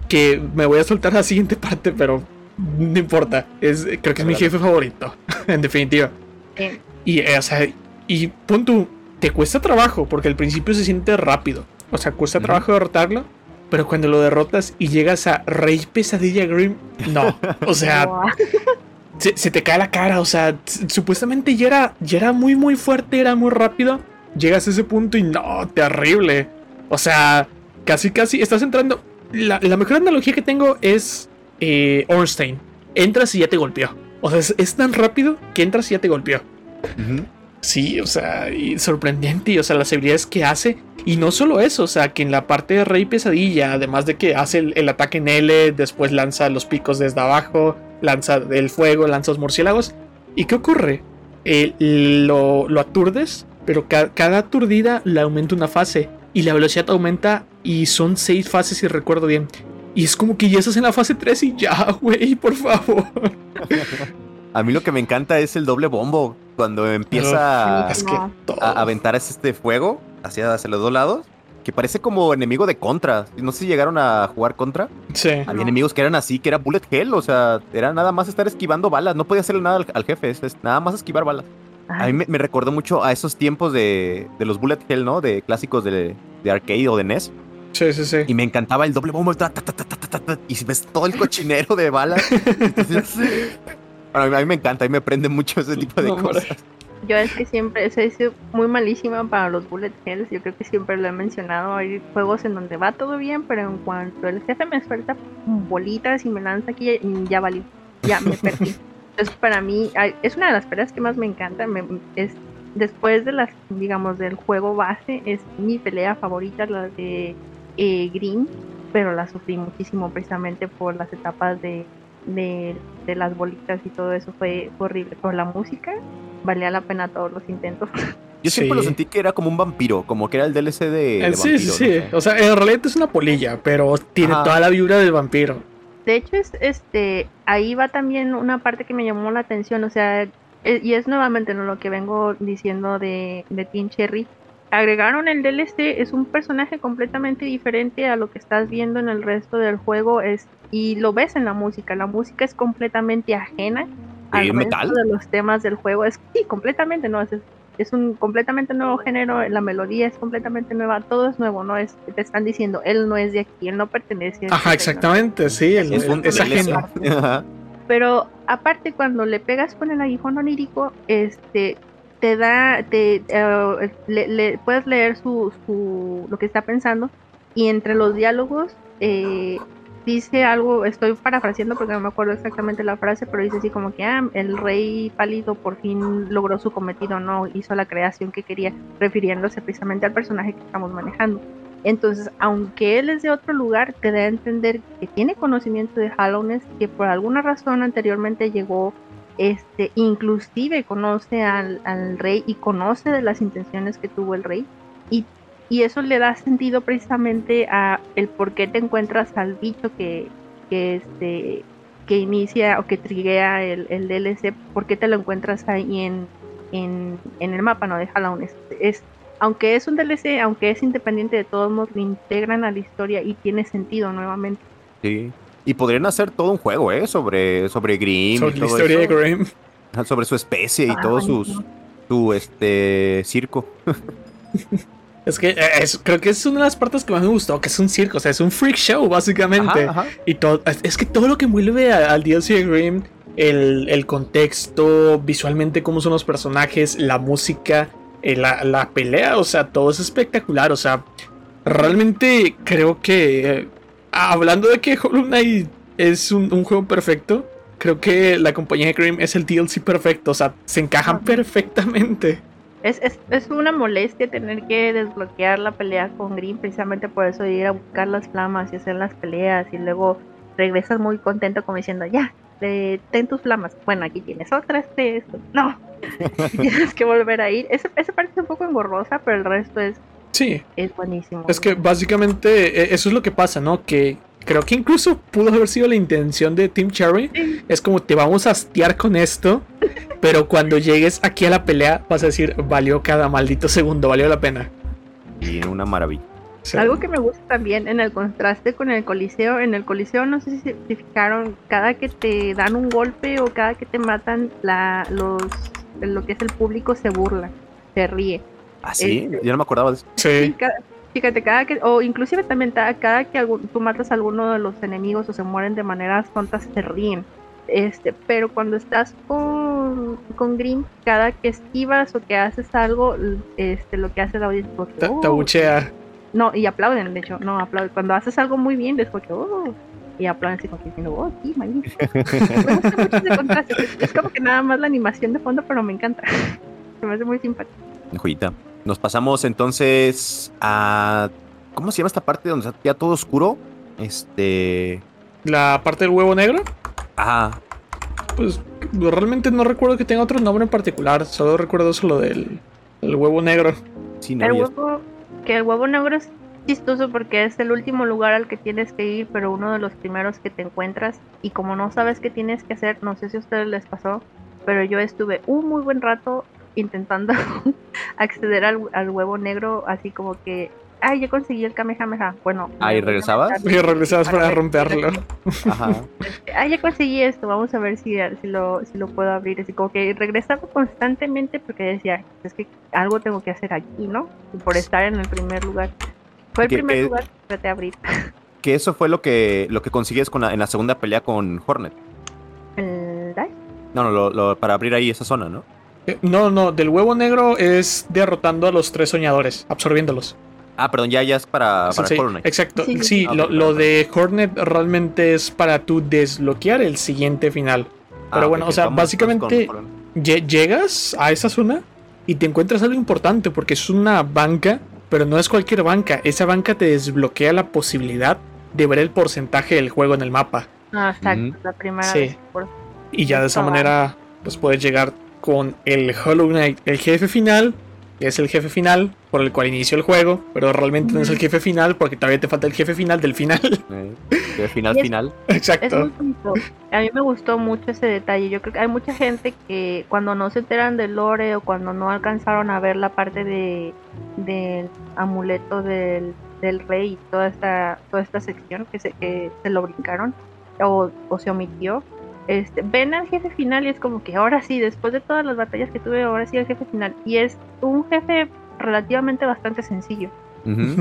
que me voy a soltar la siguiente parte, pero no importa. Es, creo que es mi jefe favorito, en definitiva. Sí. Y, eh, o sea, y pon tú, te cuesta trabajo, porque al principio se siente rápido. O sea, cuesta trabajo derrotarlo. Pero cuando lo derrotas y llegas a Rey Pesadilla Grim, no. O sea, se, se te cae la cara, o sea, supuestamente ya era, ya era muy, muy fuerte, era muy rápido. Llegas a ese punto y no, terrible. O sea, casi, casi estás entrando. La, la mejor analogía que tengo es eh, Ornstein. Entras y ya te golpeó. O sea, es, es tan rápido que entras y ya te golpeó. Ujú. Sí, o sea, y sorprendente, y, o sea, las habilidades que hace. Y no solo eso, o sea, que en la parte de Rey Pesadilla, además de que hace el, ataque en L, después lanza los picos desde abajo, lanza el fuego, lanza los murciélagos. ¿Y qué ocurre? Eh, lo, aturdes, pero ca- cada aturdida le aumenta una fase. Y la velocidad aumenta, y son seis fases, si recuerdo bien. Y es como que ya estás en la fase 3 y ya, güey, por favor. A mí lo que me encanta es el doble bombo. Cuando empieza Es que No. todo- a aventar este fuego hacia, hacia los dos lados, que parece como enemigo de contra. No sé si llegaron a jugar contra. Sí. Había No. enemigos que eran así, que era bullet hell, o sea, era nada más estar esquivando balas. No podía hacerle nada al, al jefe, es, es nada más esquivar balas. A mí me, me recordó mucho a esos tiempos de, de los bullet hell, ¿no? De clásicos de, de arcade o de NES. Sí, sí, sí. Y me encantaba el doble bombo. ta, ta, ta, y si ves todo el cochinero de balas. entonces, bueno, a mí- me encanta, a mí me prende mucho ese tipo de No, cosas. Yo es que siempre soy muy malísima para los bullet hells. Yo creo que siempre lo he mencionado. Hay juegos en donde va todo bien, pero en cuanto el jefe me suelta bolitas y me lanza aquí, y ya valió. Ya me perdí. Entonces, para mí, es una de las peleas que más me encanta. me- es después de las, digamos, del juego base, es mi pelea favorita, la de eh, Green. Pero la sufrí muchísimo precisamente por las etapas de, de, de las bolitas y todo eso. Fue, horrible. Por la música, valía la pena todos los intentos. Yo siempre lo Sí. sentí que era como un vampiro, como que era el DLC de, Eh, sí, sí, vampiro, sí. no sé. O sea, en realidad es una polilla, pero tiene Ajá. toda la vibra del vampiro. De hecho, es, este, ahí va también una parte que me llamó la atención, o sea, e- y es nuevamente ¿no? lo que vengo diciendo de, de Team Cherry. Agregaron el DLC, es un personaje completamente diferente a lo que estás viendo en el resto del juego, es, y lo ves en la música, la música es completamente ajena al ¿Es resto metal? de los temas del juego, es sí, completamente no, es, es un completamente nuevo género, la melodía es completamente nueva, todo es nuevo, no es, te están diciendo, él no es de aquí, él no pertenece a este Ajá, reino". exactamente, sí. el- Es el- un es ajeno. Ajá. Pero aparte cuando le pegas con el aguijón onírico, este te da, te le- le- puedes leer su, su lo que está pensando y entre los diálogos eh, dice algo, estoy parafraseando porque no me acuerdo exactamente la frase, pero dice así como que ah, el rey pálido por fin logró su cometido, no hizo la creación que quería, refiriéndose precisamente al personaje que estamos manejando. Entonces, aunque él es de otro lugar, te da a entender que tiene conocimiento de Hallownest, que por alguna razón anteriormente llegó, este, inclusive conoce al, al rey y conoce de las intenciones que tuvo el rey. Y, eso le da sentido precisamente a el por qué te encuentras al bicho que, que este que inicia o que triguea el, el DLC, por qué te lo encuentras ahí en, en, en el mapa, ¿no? De Hallownest. Es, aunque es un DLC, aunque es independiente de todos modos, lo integran a la historia y tiene sentido nuevamente. Sí. Y podrían hacer todo un juego, ¿eh? Sobre, sobre Grimm Sobre y la todo historia eso. de. Ajá, Sobre su especie y Ah, todo sus, su este circo. Es que eh, es- creo que es una de las partes que más me gustó, que es un circo, o sea, es un freak show, básicamente. Ajá, ajá. Y todo, es, es que todo lo que envuelve a- al DLC de Grimm, el, el contexto, visualmente cómo son los personajes, la música, eh, la, la pelea, o sea, todo es espectacular. O sea, realmente creo que, eh, hablando de que Hollow Knight es un, un juego perfecto, creo que la compañía de Grimm es el DLC perfecto, o sea, se encajan perfectamente. Es, es, es una molestia tener que desbloquear la pelea con Green, precisamente por eso de ir a buscar las flamas y hacer las peleas y luego regresas muy contento como diciendo, ya, eh, ten tus flamas. Bueno, aquí tienes otras de esto. No, tienes que volver a ir. Esa, esa parte es un poco engorrosa, pero el resto es, Sí, es buenísimo. Es que básicamente eh, eso es lo que pasa, ¿no? Que creo que incluso pudo haber sido la intención de Team Cherry. Es como te vamos a hastiar con esto, pero cuando llegues aquí a la pelea vas a decir, valió cada maldito segundo, valió la pena. Y una maravilla. Algo que me gusta también en el contraste con el coliseo, en el coliseo no sé si se fijaron, cada que te dan un golpe o cada que te matan, la, los, lo que es el público se burla, se ríe. Ah, sí, Este- yo no me acordaba de eso. Sí, sí, cada- fíjate, cada que, o inclusive también ta- cada que algún- tú matas a alguno de los enemigos o se mueren de maneras tontas, se ríen. Este, pero cuando estás con, con Green, cada que esquivas o que haces algo, este, lo que hace la audiencia es Te, "Oh". te abuchea. No, y aplauden, de hecho, no aplauden. Cuando haces algo muy bien, les porque, oh, y aplauden así como que diciendo, oh, sí, magnífico. me gusta mucho ese contraste. Es, es como que nada más la animación de fondo, pero me encanta. Se me hace muy simpático. Joyita. Nos pasamos entonces a. ¿Cómo se llama esta parte donde está ya todo oscuro? Este. La parte del huevo negro, Ah, pues realmente no recuerdo que tenga otro nombre en particular. Solo recuerdo solo del, del huevo negro. sí, no. El huevo, que el huevo negro es chistoso porque es el último lugar al que tienes que ir, pero uno de los primeros que te encuentras. Y como no sabes qué tienes que hacer, no sé si a ustedes les pasó, pero yo estuve un muy buen rato intentando acceder al, al huevo negro, así como que, ay, yo conseguí el Kamehameha. Bueno, Ah, ¿y me voy a regresabas? Y regresabas para romperlo. Ajá. este, ah, ya conseguí esto, vamos a ver si, si, lo, si lo puedo abrir. Así como que regresaba constantemente porque decía, es que algo tengo que hacer aquí, ¿no? Y por estar en el primer lugar. Fue el Que- primer que- lugar que traté de abrir. Que eso fue lo que, lo que consigues con la- en la segunda pelea con Hornet. El Dash. No, no, lo- lo- para abrir ahí esa zona, ¿no? Eh, No, no, del huevo negro es derrotando a los tres soñadores, absorbiéndolos. Ah, perdón, ya, ya es para, para Sí, Knight. exacto. Sí, lo, de Hornet realmente es para tú desbloquear el siguiente final. Pero Ah, bueno, o sea, básicamente- con Llegas a esa zona y te encuentras algo importante porque es una banca, pero no es cualquier banca. Esa banca te desbloquea la posibilidad de ver el porcentaje del juego en el mapa. Ah, exacto, la primera Sí. vez. por- Y ya de esa Ah. manera, pues puedes llegar con el Hollow Knight, el jefe final, que es el jefe final por el cual inició el juego, pero realmente no es el jefe final porque todavía te falta el jefe final del final. Eh, de final, es- final. Es Exacto. A mí me gustó mucho ese detalle. Yo creo que hay mucha gente que cuando no se enteran del lore o cuando no alcanzaron a ver la parte de del amuleto del, del rey y toda esta toda esta sección que se que se lo brincaron o, o se omitió. Este, ven al jefe final y es como que ahora sí, después de todas las batallas que tuve, ahora sí el jefe final. Y es un jefe relativamente bastante sencillo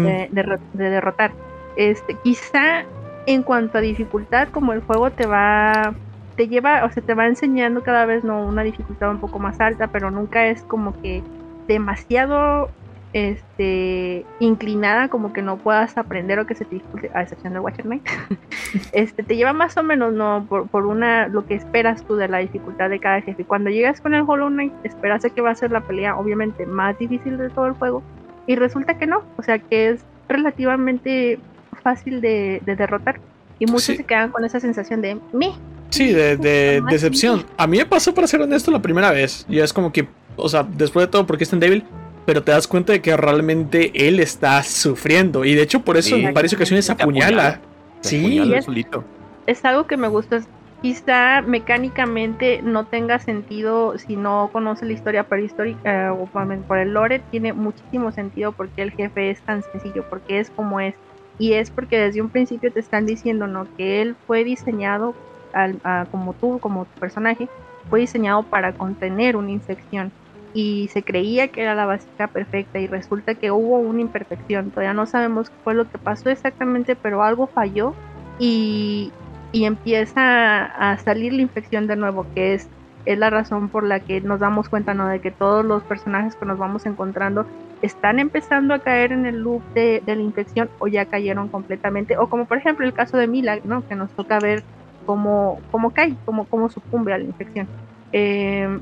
de- de derrotar. Este, quizá en cuanto a dificultad, como el juego te va, te lleva, o sea, te va enseñando cada vez no una dificultad un poco más alta, pero nunca es como que demasiado este inclinada como que no puedas aprender o que se te dificulte, a excepción del Watcher Knight. este te lleva más o menos no por, por una lo que esperas tú de la dificultad de cada jefe. Cuando llegas con el Hollow Knight, esperas que va a ser la pelea obviamente más difícil de todo el juego y resulta que no, o sea que es relativamente fácil de, de derrotar y muchos Sí. se quedan con esa sensación de me. Sí, de, de decepción. A mí me pasó, para ser honesto, la primera vez. Y es como que, o sea, después de todo, porque es tan débil, pero te das cuenta de que realmente él está sufriendo. Y de hecho, por eso Sí. en varias ocasiones apuñala. Sí, apuñala es- solito. Es algo que me gusta. Quizá mecánicamente no tenga sentido si no conoce la historia prehistórica eh, o por por el lore, tiene muchísimo sentido porque el jefe es tan sencillo, porque es como es. Y es porque desde un principio te están diciendo, ¿no? Que él fue diseñado, al- a- como tú, como tu personaje, fue diseñado para contener una infección. Y se creía que era la básica perfecta y resulta que hubo una imperfección. Todavía no sabemos qué fue lo que pasó exactamente, pero algo falló y, y empieza a salir la infección de nuevo, que es, es la razón por la que nos damos cuenta, ¿no? De que todos los personajes que nos vamos encontrando están empezando a caer en el loop de, de la infección o ya cayeron completamente. O como por ejemplo el caso de Mila, ¿no? Que nos toca ver cómo, cómo cae, cómo, cómo sucumbe a la infección. Eh,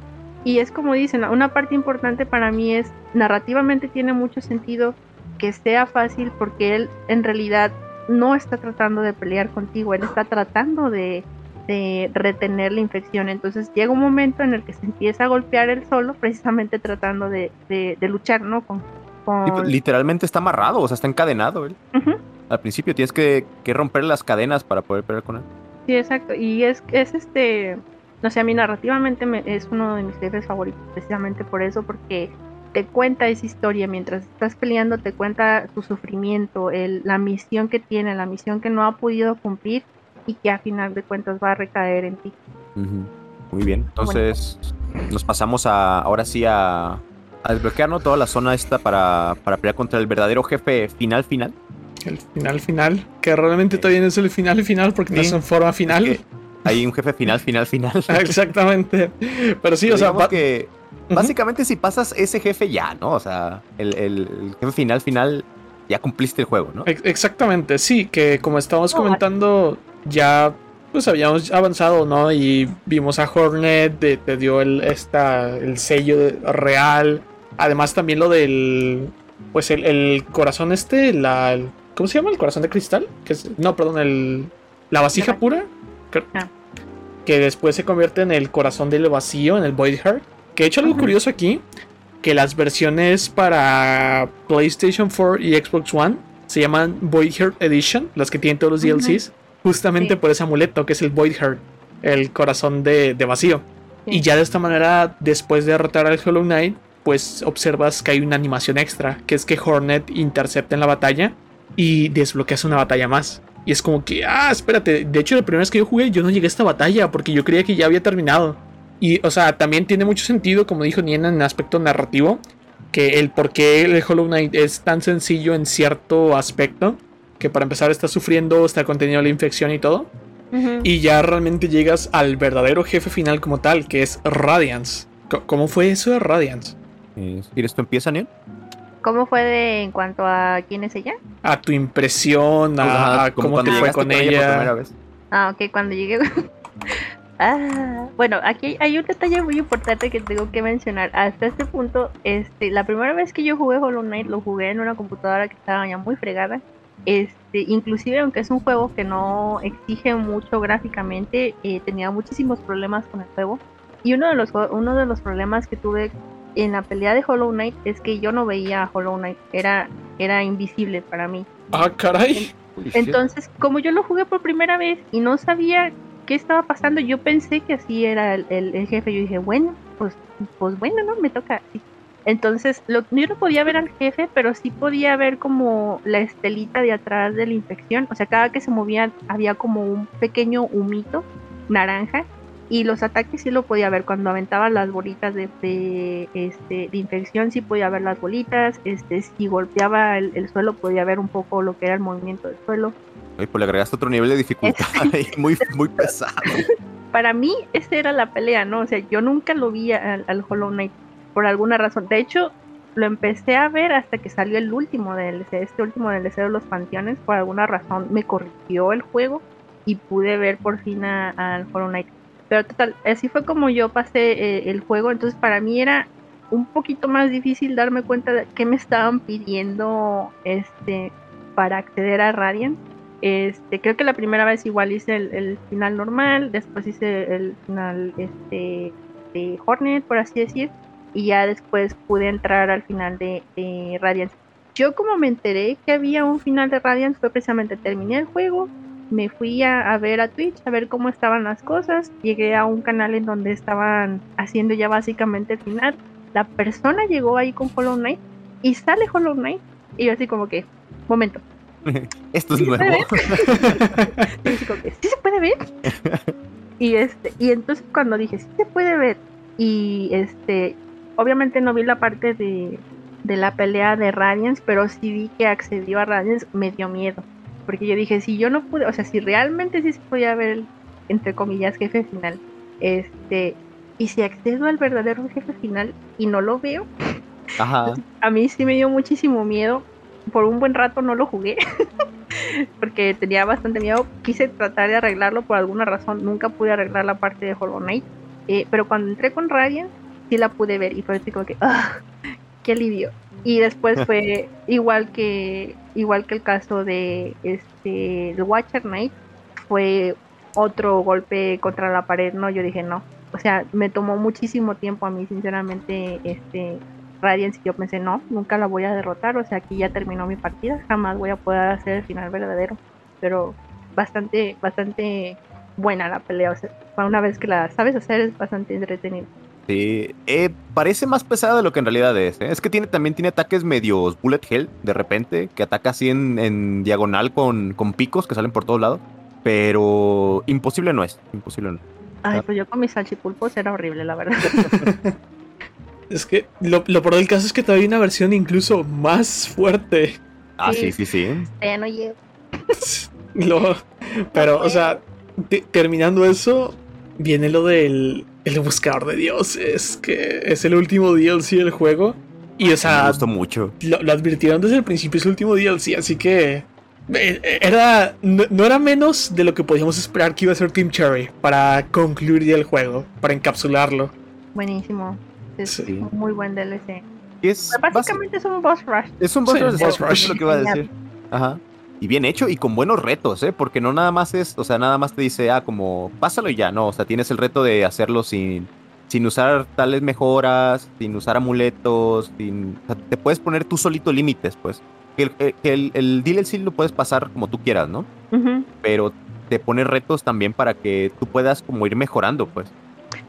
y es como dicen, una parte importante para mí es, narrativamente tiene mucho sentido que sea fácil porque él en realidad no está tratando de pelear contigo, él está tratando de, de retener la infección. Entonces llega un momento en el que se empieza a golpear él solo, precisamente tratando de, de, de luchar, ¿no? Con, literalmente está amarrado, o sea, está encadenado él. Al principio tienes que, que romper las cadenas para poder pelear con él. Sí, exacto. Y es, es este, no sé, a mí narrativamente me, es uno de mis jefes favoritos, precisamente por eso, porque te cuenta esa historia mientras estás peleando, te cuenta tu sufrimiento, el, la misión que tiene, la misión que no ha podido cumplir y que a final de cuentas va a recaer en ti. Muy bien. Entonces, nos pasamos a ahora sí a, a desbloquearnos toda la zona esta para, para pelear contra el verdadero jefe final final. El final final, que realmente todavía no es el final final porque no es en forma final. Es que hay un jefe final, final, final. Exactamente. Pero sí, Pero o sea, que básicamente si pasas ese jefe ya, ¿no? O sea, el, el- el jefe final, final, ya cumpliste el juego, ¿no? Ex- Exactamente, sí, que como estábamos comentando, ya pues habíamos avanzado, ¿no? Y vimos a Hornet, de- te dio el, esta, el sello de- real. Además también lo del, pues el, el corazón este, la, el- ¿cómo se llama? ¿El corazón de cristal? Que es- no, perdón, el, la vasija pura. Ah. Que después se convierte en el corazón del vacío, en el Void Heart. Que he hecho algo curioso aquí, que las versiones para PlayStation 4 y Xbox One se llaman Void Heart Edition, las que tienen todos los. DLCs, justamente Sí. por ese amuleto que es el Void Heart, el corazón de, de vacío. Sí. Y ya de esta manera, después de derrotar al Hollow Knight, pues observas que hay una animación extra, que es que Hornet intercepta en la batalla y desbloqueas una batalla más. Y es como que, ah, espérate, de hecho la primera vez que yo jugué yo no llegué a esta batalla porque yo creía que ya había terminado. Y, o sea, también tiene mucho sentido, como dijo Niena, en aspecto narrativo, que el por qué el Hollow Knight es tan sencillo en cierto aspecto, que para empezar está sufriendo, está contenido la infección y todo, y ya realmente llegas al verdadero jefe final como tal, que es Radiance. ¿Cómo fue eso de Radiance? ¿Quieres tú empieza, Neil? ¿Cómo fue de en cuanto a quién es ella? A tu impresión, a, Ajá, a como cómo te fue con por por primera ella. vez. Ah, ok, cuando llegué. ah, bueno, aquí hay- un detalle muy importante que tengo que mencionar. Hasta este punto, este, la primera vez que yo jugué Hollow Knight lo jugué en una computadora que estaba ya muy fregada. Este, inclusive aunque es un juego que no exige mucho gráficamente, eh, tenía muchísimos problemas con el juego. Y uno de los uno de los problemas que tuve en la pelea de Hollow Knight es que yo no veía a Hollow Knight, era era invisible para mí. Ah, caray. Entonces, como yo lo jugué por primera vez y no sabía qué estaba pasando, yo pensé que así era el, el- el jefe. Yo dije, bueno, pues, pues bueno, ¿no? Me toca así. Entonces, lo, yo no podía ver al jefe, pero sí podía ver como la estelita de atrás de la infección. O sea, cada que se movía había como un pequeño humito naranja. Y los ataques sí lo podía ver. Cuando aventaba las bolitas de, de, este, de infección, sí podía ver las bolitas. Este, si golpeaba el, el suelo, podía ver un poco lo que era el movimiento del suelo. Oye, pues le agregaste otro nivel de dificultad ahí, muy, muy pesado. para mí esa era la pelea, ¿no? O sea, yo nunca lo vi al, al Hollow Knight por alguna razón. De hecho, lo empecé a ver hasta que salió el último DLC, este último DLC de los panteones. Por alguna razón me corrigió el juego y pude ver por fin al Hollow Knight. Pero total, así fue como yo pasé eh, el juego. Entonces para mí era un poquito más difícil darme cuenta de qué me estaban pidiendo este para acceder a Radiant. Este, creo que la primera vez igual hice el, final normal, después hice el final este de Hornet, por así decir, y ya después pude entrar al final de, de Radiant. Yo como me enteré que había un final de Radiant fue precisamente terminé el juego, me fui a, a ver a Twitch a ver cómo estaban las cosas, llegué a un canal en donde estaban haciendo ya básicamente el final. La persona llegó ahí con Hollow Knight y sale Hollow Knight y yo así como que, momento, Esto es Sí, nuevo. y así como que, ¿sí se puede ver? y este, y entonces cuando dije, sí se puede ver, y este, obviamente no vi la parte de, de la pelea de Radiance, pero sí vi que accedió a Radiance, me dio miedo. Porque yo dije, si yo no pude, o sea, si realmente sí se podía ver el, entre comillas, jefe final, este, y si accedo al verdadero jefe final y no lo veo, Ajá. a mí sí me dio muchísimo miedo. Por un buen rato no lo jugué. porque tenía bastante miedo. Quise tratar de arreglarlo por alguna razón. Nunca pude arreglar la parte de Hollow Knight. Eh, pero cuando entré con Radiant, sí la pude ver. Y fue así como que, ¡ah! ¡Qué alivio! Y después fue igual que igual que el caso de este el Watcher Knight. Fue otro golpe contra la pared. No, yo dije no. O sea, me tomó muchísimo tiempo a mí, sinceramente, este Radiance yo pensé, no, nunca la voy a derrotar, o sea, aquí ya terminó mi partida, jamás voy a poder hacer el final verdadero, pero bastante, bastante buena la pelea, o sea, una vez que la sabes hacer es bastante entretenido. Sí, eh, parece más pesada de lo que en realidad es. ¿eh? Es que tiene también tiene ataques medios bullet hell de repente, que ataca así en, en diagonal con, con picos que salen por todos lados. Pero imposible no es, imposible no. Ay, pues yo con mis salchipulpos era horrible, la verdad. Es que lo, lo peor del caso es que todavía hay una versión incluso más fuerte. Ah, Sí. sí, sí, ya no llego. Lo- pero, o sea, te- terminando eso, viene lo del el buscador de dioses, que es el último DLC del juego. Y o Me sea, gustó mucho. lo, lo advirtieron desde el principio, es el último DLC, así que eh, era no, no era menos de lo que podíamos esperar que iba a ser Team Cherry para concluir ya el juego, para encapsularlo. Buenísimo. Es Sí. un muy buen DLC. Es, Básicamente es un boss rush. Es un boss Sí, rush, es lo que iba a decir. Ajá. Y bien hecho y con buenos retos, ¿eh? Porque no nada más es, o sea, nada más te dice, ah, como, pásalo y ya, no, o sea, tienes el reto de hacerlo sin, sin usar tales mejoras, sin usar amuletos, sin, o sea, te puedes poner tú solito límites, pues. Que el, eh, que el, el DLC lo puedes pasar como tú quieras, ¿no? Pero te pone retos también para que tú puedas como ir mejorando, pues.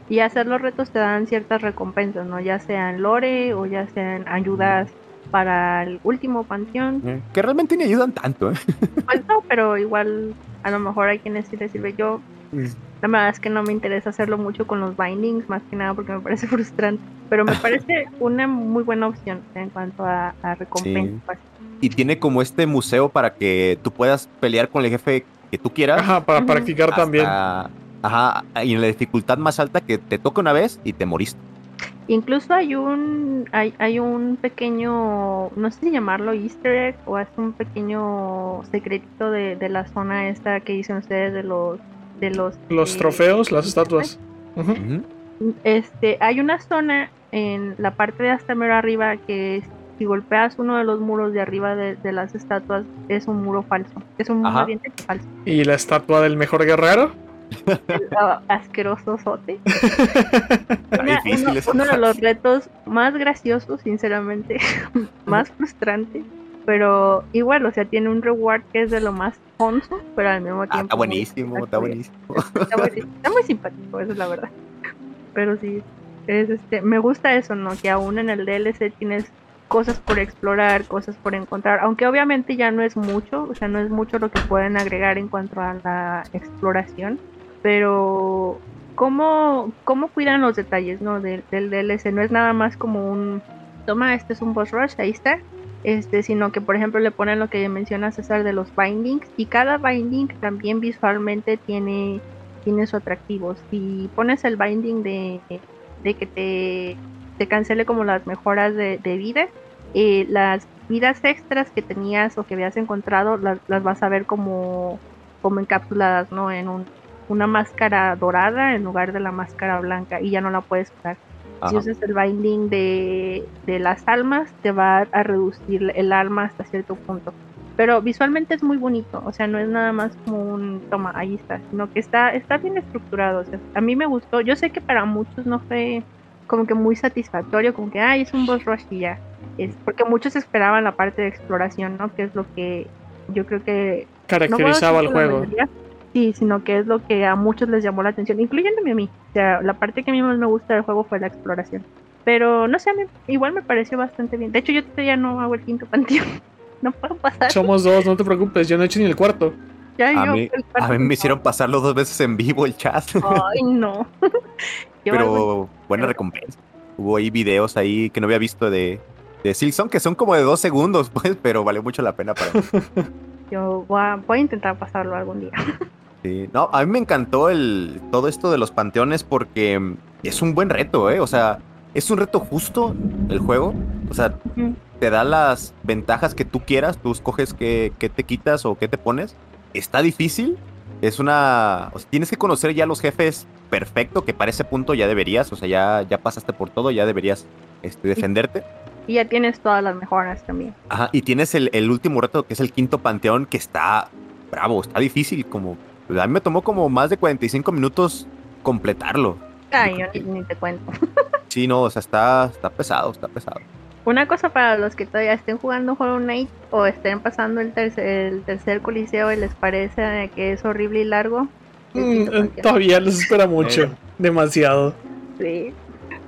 Y hacer los retos te dan ciertas recompensas, ¿no? Ya sean lore o ya sean ayudas para el último panteón. Eh, Que realmente ni ayudan tanto, ¿eh? Pues no, pero igual a lo mejor hay quienes sí les sirve. Yo, la verdad es que no me interesa hacerlo mucho con los bindings, más que nada porque me parece frustrante. Pero me parece una muy buena opción en cuanto a, a recompensas. Sí. Y tiene como este museo para que tú puedas pelear con el jefe que tú quieras. Ajá, para practicar también. hasta- Ajá, y en la dificultad más alta que te toca una vez y te moriste. Incluso hay un hay, hay un pequeño, no sé si llamarlo easter egg o es un pequeño secretito de, de la zona esta que dicen ustedes de los de los Los eh, trofeos, las estatuas. Este, hay una zona en la parte de hasta mero arriba que si golpeas uno de los muros de arriba de, de las estatuas es un muro falso, es un muro falso, Y la estatua del mejor guerrero. Asqueroso sote. Está Una- uno, uno de los retos más graciosos, sinceramente, más frustrante, pero igual, o sea, tiene un reward que es de lo más onzo, pero al mismo tiempo. Ah, está muy buenísimo, está buenísimo. Está muy, está muy simpático, eso es la verdad. Pero sí, es este, me gusta eso, ¿no? Que aún en el DLC tienes cosas por explorar, cosas por encontrar, aunque obviamente ya no es mucho, o sea, no es mucho lo que pueden agregar en cuanto a la exploración, pero cómo, cómo cuidan los detalles, ¿no? Del, del DLC, no es nada más como un, toma, este es un boss rush, ahí está, este, sino que por ejemplo le ponen lo que menciona César de los bindings y cada binding también visualmente tiene tiene su atractivo. Si pones el binding de, de que te, te cancele como las mejoras de, vida, eh, las vidas extras que tenías o que habías encontrado las, las vas a ver como, como encapsuladas, ¿no? En un, una máscara dorada en lugar de la máscara blanca y ya no la puedes usar. Si Ajá. usas el binding de, de las almas, te va a reducir el alma hasta cierto punto. Pero visualmente es muy bonito, o sea, no es nada más como un toma, ahí está, sino que está, está bien estructurado. O sea, a mí me gustó. Yo sé que para muchos no fue como que muy satisfactorio, como que, ay, es un boss rush y ya. Es porque muchos esperaban la parte de exploración, ¿no? Que es lo que yo creo que no Caracterizaba el la juego. mayoría, Sí, sino que es lo que a muchos les llamó la atención, incluyéndome a mí. O sea, la parte que a mí más me gusta del juego fue la exploración. Pero no sé, a mí igual me pareció bastante bien. De hecho, yo todavía no hago el quinto panteón. No puedo pasar. Somos dos, no te preocupes, yo no he hecho ni el cuarto. Ya A yo, mí, el a cuarto mí me no. hicieron pasarlo dos veces en vivo el chat, Ay, no. Pero buena recompensa. Hubo ahí videos ahí que no había visto de, de Silksong, que son como de dos segundos, pues, pero valió mucho la pena para mí. yo voy a, voy a intentar pasarlo algún día. Sí, No, a mí me encantó el, todo esto de los panteones porque es un buen reto, ¿eh? O sea, es un reto justo el juego. O sea, te da las ventajas que tú quieras, tú escoges qué, qué te quitas o qué te pones. Está difícil, es una... O sea, tienes que conocer ya los jefes perfecto, que para ese punto ya deberías, o sea, ya, ya pasaste por todo, ya deberías este, defenderte. Y ya tienes todas las mejoras también. Ajá, y tienes el, el último reto, que es el quinto panteón, que está bravo, está difícil, como... A mí me tomó como más de 45 minutos completarlo. Ay, Yo ni, ni te cuento. Sí, no, o sea, está, está pesado, está pesado. Una cosa para los que todavía estén jugando Hollow Knight o estén pasando el tercer, el tercer coliseo y les parece que es horrible y largo. Mm, eh, todavía los espera mucho. Demasiado. Sí.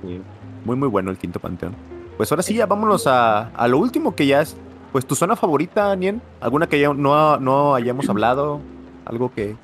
Sí, Muy, muy bueno el quinto panteón. Pues ahora sí, ya vámonos a, a lo último que ya es, pues tu zona favorita, Nien. ¿Alguna que ya no, no hayamos hablado? ¿Algo que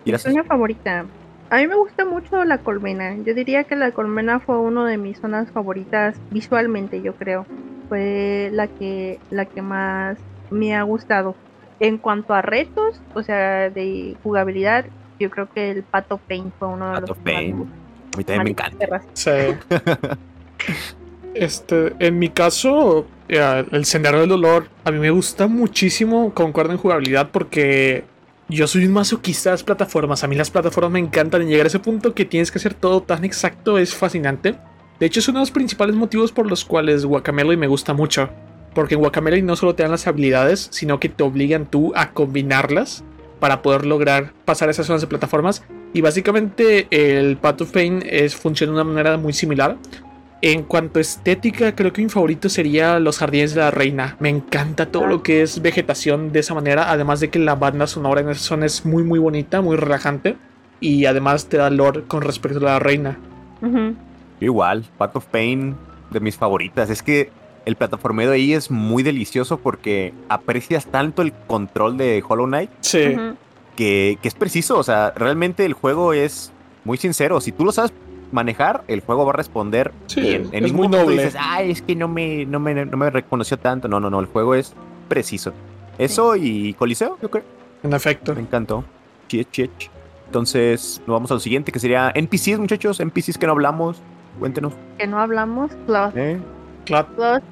Mi quieras? zona favorita. A mí me gusta mucho la colmena. Yo diría que la colmena fue uno de mis zonas favoritas visualmente, yo creo. Fue la que, la que más me ha gustado. En cuanto a retos, o sea, de jugabilidad, yo creo que el Pato Pain fue uno de Pato los Pain. más- A mí también me encanta. Sí. Este, en mi caso, el Sendero del Dolor a mí me gusta muchísimo, concuerdo en jugabilidad, porque yo soy un masoquista de las plataformas. A mí las plataformas me encantan y llegar a ese punto que tienes que hacer todo tan exacto es fascinante. De hecho, es uno de los principales motivos por los cuales Guacamelee me gusta mucho. Porque en Guacamelee no solo te dan las habilidades, sino que te obligan tú a combinarlas para poder lograr pasar esas zonas de plataformas. Y básicamente el Path of Pain es, funciona de una manera muy similar. En cuanto a estética, creo que mi favorito sería Los Jardines de la Reina. Me encanta todo lo que es vegetación de esa manera. Además de que la banda sonora en esa zona es muy, muy bonita, muy relajante. Y además te da lore con respecto a la reina. Ujú. Igual, Path of Pain, de mis favoritas. Es que el plataformeo ahí es muy delicioso porque aprecias tanto el control de Hollow Knight Sí. Que, que es preciso. O sea, realmente el juego es muy sincero. Si tú lo sabes manejar, el juego va a responder Sí, bien. es En ningún muy momento noble. dices, ay, es que no me, no, me, no me reconoció tanto. No, no, no. El juego es preciso. Eso y Coliseo, yo creo. En efecto. Me encantó. Chich, chich. Entonces, nos vamos a lo siguiente, que sería NPCs, muchachos. NPCs que no hablamos. Cuéntenos. Que no hablamos, Cloud. ¿eh?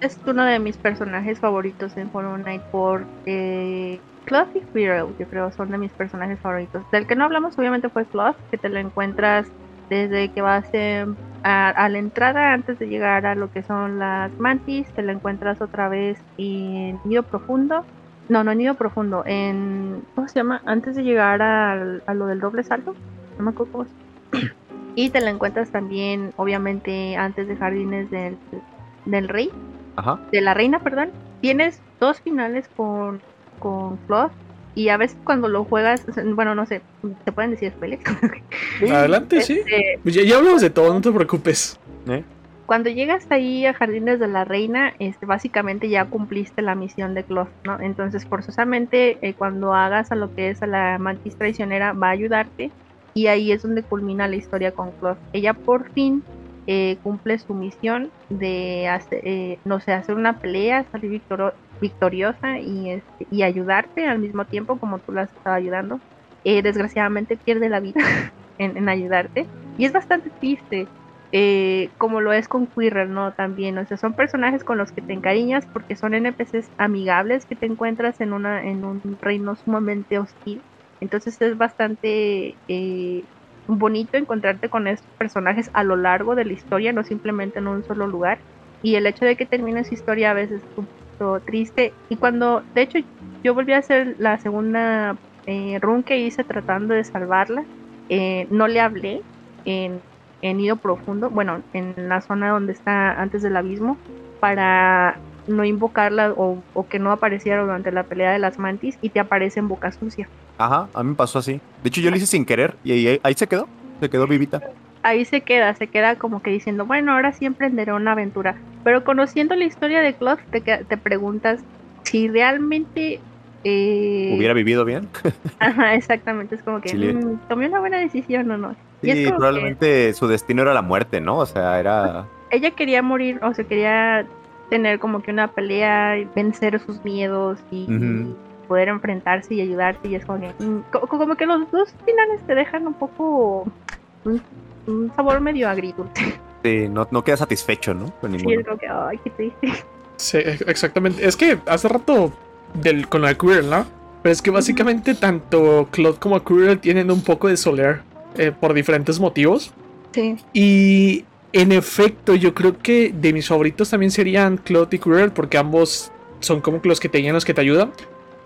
Es uno de mis personajes favoritos en Hollow Knight porque Cloud y Quirrell, yo creo, son de mis personajes favoritos. Del que no hablamos, obviamente, fue Cloud, que te lo encuentras desde que vas en- a, a la entrada antes de llegar a lo que son las mantis, te lo encuentras otra vez en Nido Profundo. No, no en Nido Profundo, en. ¿Cómo se llama? Antes de llegar al- a lo del doble salto. No me acuerdo cómo se Y te lo encuentras también, obviamente, antes de Jardines del, del Rey Ajá. de la reina, perdón, tienes dos finales con, con Fluff y a veces cuando lo juegas, o sea, bueno, no sé, ¿se pueden decir spoilers? Adelante, sí. Este, Ya, ya hablamos de todo, no te preocupes. ¿eh? cuando llegas ahí a Jardines de la Reina, este, básicamente ya cumpliste la misión de Cloth, ¿no? Entonces, forzosamente, eh, cuando hagas a lo que es a la mantis traicionera, va a ayudarte y ahí es donde culmina la historia con Cloth. Ella por fin eh, cumple su misión de hacer, eh, no sé, hacer una pelea, salir victoriosa y, este, y ayudarte al mismo tiempo como tú la estaba ayudando. Eh, desgraciadamente pierde la vida en, ayudarte y es bastante triste eh, como lo es con Quirrell, ¿no? También, o sea, son personajes con los que te encariñas porque son NPCs amigables que te encuentras en, una, en un reino sumamente hostil. Entonces es bastante bonito encontrarte con estos personajes a lo largo de la historia, no simplemente en un solo lugar. Y el hecho de que termine su historia a veces es un poquito triste. Y cuando, de hecho, yo volví a hacer la segunda eh, run que hice tratando de salvarla, eh, no le hablé en en Nido Profundo, bueno, en la zona donde está antes del abismo, para no invocarla o, o que no apareciera durante la pelea de las mantis y te aparece en boca sucia. Ajá, a mí me pasó así. De hecho, yo lo hice sin querer y ahí, ahí se quedó. Se quedó vivita. Ahí se queda, se queda como que diciendo, bueno, ahora sí emprenderé una aventura. Pero conociendo la historia de Cloth, te, te preguntas si realmente... eh, Hubiera vivido bien. Ajá, exactamente, es como que Sí, le- mm, tomé una buena decisión o no. Y Sí, que- probablemente su destino era la muerte, ¿no? O sea, era. ella quería morir, o sea, quería tener como que una pelea, y vencer sus miedos y. poder enfrentarse y ayudarse. Y es como que, mm, co- como que los dos finales te dejan un poco un, un sabor medio agridulce. Sí, no, no queda satisfecho, ¿no? Con Sí, es como que, ay, qué triste. Sí, exactamente. Es que hace rato del, con la Quirrell, ¿no? Pero es que básicamente tanto Claude como Quirrell tienen un poco de Soler eh, por diferentes motivos. Sí. Y en efecto, yo creo que de mis favoritos también serían Claude y Quirrell, porque ambos son como que los que te guían, los que te ayudan.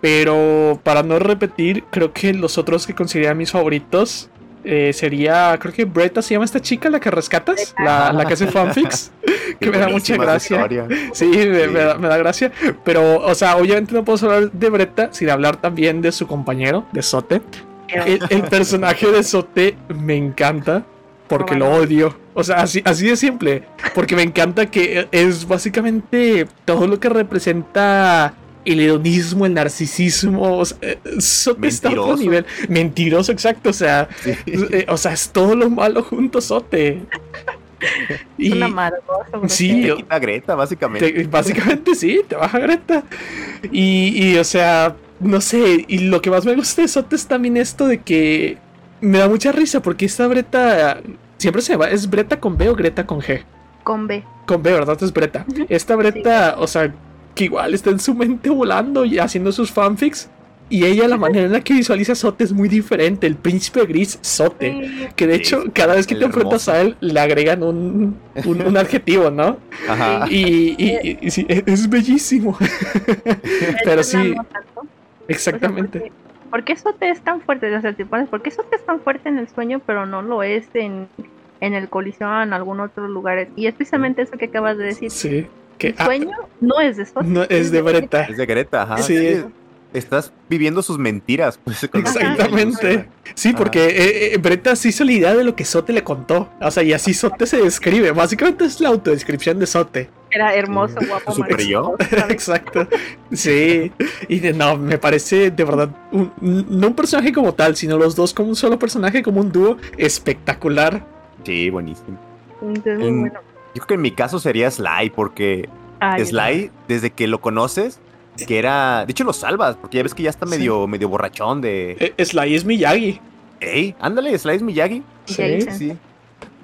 Pero para no repetir, creo que los otros que consideraría mis favoritos eh, sería, creo que Bretta se llama esta chica, la que rescatas, la, la que hace fanfics. que me da mucha gracia. Sí, me, Sí. me da, me da gracia. Pero, o sea, obviamente no puedo hablar de Bretta sin hablar también de su compañero, de Sote. El, el personaje de Sote me encanta porque lo odio. O sea, así, así de simple. Porque me encanta que es básicamente todo lo que representa el hedonismo, el narcisismo. O sea, Sote está a otro nivel. Mentiroso, exacto. O sea, Sí. eh, o sea, es todo lo malo junto, Sote. Es un amargoso. grosero. sí, Te quita Greta, básicamente. te- básicamente sí, te baja Greta. Y, y, o sea, no sé, y lo que más me gusta de Sote es también esto de que me da mucha risa porque esta Breta siempre se va. ¿Es Breta con B o Greta con G? Con B. Con B, ¿verdad? Es Breta. Esta Breta, o sea, que igual está en su mente volando y haciendo sus fanfics. Y ella, la manera en la que visualiza a Sote es muy diferente. El príncipe gris Sote. Que de hecho, cada vez que el te enfrentas a él, le agregan un, un, un adjetivo, ¿no? Ajá. Y, y- y- y sí, es, bellísimo. Pero sí. O sea, exactamente. ¿por qué- ¿Por qué Sote es tan fuerte? O sea, te pones, ¿por qué Sote es tan fuerte en el sueño, pero no lo es en, en el colisión o en algún otro lugar? Y es precisamente eso que acabas de decir. Sí. Que, ah, sueño no es de Sote. no, es de Breta. Es de Greta, ajá. Sí. Estás viviendo sus mentiras. Pues, Exactamente. Sí, Ajá. porque eh, eh, Breta se hizo la idea de lo que Sote le contó. O sea, y así Sote se describe. Básicamente es la autodescripción de Sote. Era hermoso, Sí. guapo, Super yo. Exacto. Sí. Y de, no, me parece de verdad un- no un personaje como tal, sino los dos como un solo personaje, como un dúo espectacular. Sí, buenísimo. Entonces, muy En- bueno. Yo creo que en mi caso sería Sly, porque Ay, Sly, desde que lo conoces, que era. De hecho, lo salvas, porque ya ves que ya está Sí. medio, medio borrachón de. Eh, Sly es Miyagi. Ey, ándale, Sly es Miyagi. Sí, Sensei. Sí.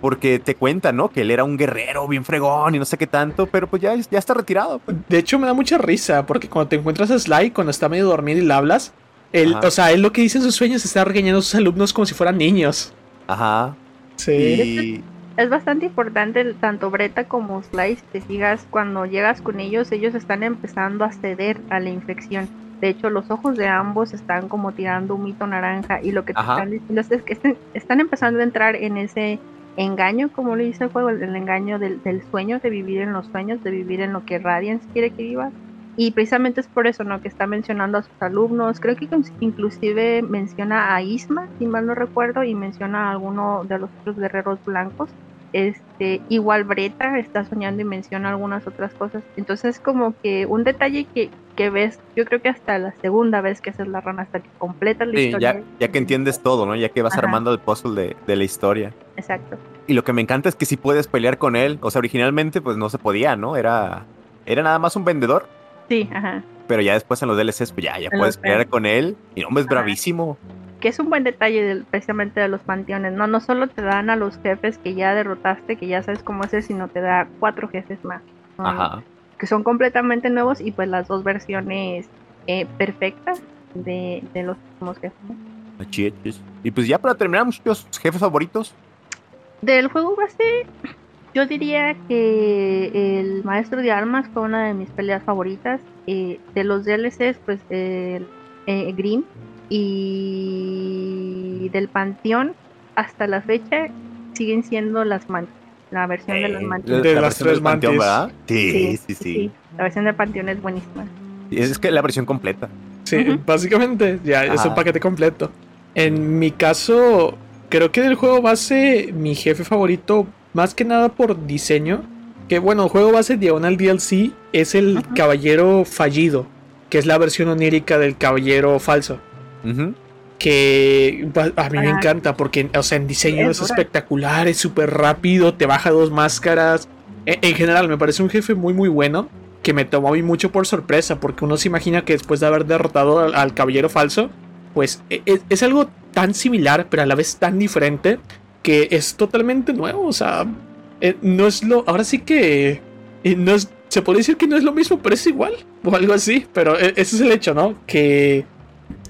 Porque te cuenta, ¿no? Que él era un guerrero bien fregón y no sé qué tanto, pero pues ya, ya está retirado. pues. De hecho, me da mucha risa porque cuando te encuentras a Sly, cuando está medio dormido y le hablas, él, Ajá. o sea, él lo que dice en sus sueños está regañando a sus alumnos como si fueran niños. Ajá. Sí. Y. Es bastante importante tanto Breta como si te sigas, cuando llegas con ellos, ellos están empezando a ceder a la infección. De hecho, los ojos de ambos están como tirando un mito naranja y lo que te están diciendo es que están empezando a entrar en ese engaño, como le dice el juego, el, el engaño del, del sueño, de vivir en los sueños, de vivir en lo que Radiance quiere que vivas. Y precisamente es por eso, ¿no? Que está mencionando a sus alumnos. Creo que inclusive menciona a Isma, si mal no recuerdo, y menciona a alguno de los otros guerreros blancos. Este, igual Breta está soñando y menciona algunas otras cosas. Entonces, como que un detalle que, que ves, yo creo que hasta la segunda vez que haces la rana, hasta que completas la Sí, historia. ya, ya que entiendes todo, ¿no? Ya que vas Ajá. armando el puzzle de, de la historia. Exacto. Y lo que me encanta es que sí puedes pelear con él. O sea, originalmente pues no se podía, ¿no? Era, era nada más un vendedor. Sí, ajá. Pero ya después en los DLCs, pues ya, ya En puedes pelear con él. Y no, hombre, es Ajá. bravísimo. Que es un buen detalle del- precisamente de los panteones. No, no solo te dan a los jefes que ya derrotaste, que ya sabes cómo hacer, sino te da cuatro jefes más. ¿no? Ajá. que son completamente nuevos y pues las versiones eh, perfectas de, de los últimos jefes. ¿no? Así es. Y pues ya para terminar, muchos jefes favoritos. Del juego base, yo diría que el Maestro de Armas fue una de mis peleas favoritas. Eh, de los DLCs, pues el eh, Grim y del Panteón hasta la fecha siguen siendo las mantis. La versión de las Eh, mantis. De la las tres Panteón, mantis. ¿verdad? Sí, sí, sí. La versión del Panteón es buenísima. Es que la versión completa. Sí, básicamente, ya es un paquete completo. En mi caso, creo que del juego base, mi jefe favorito, más que nada por diseño, que bueno, el juego base Diagonal DLC es el caballero fallido, que es la versión onírica del caballero falso. Que ba- a mí me encanta porque, o sea, en diseño Es espectacular, es súper rápido, te baja dos máscaras. E- En, general, me parece un jefe muy, muy bueno que me tomó a mí mucho por sorpresa porque uno se imagina que después de haber derrotado al, al caballero falso, pues e- e- es, algo tan similar, pero a la vez tan diferente que es totalmente nuevo. O sea, eh, no es lo. Ahora sí que. eh, no es, se puede decir que no es lo mismo, pero es igual o algo así. Pero e- ese es el hecho, ¿no? Que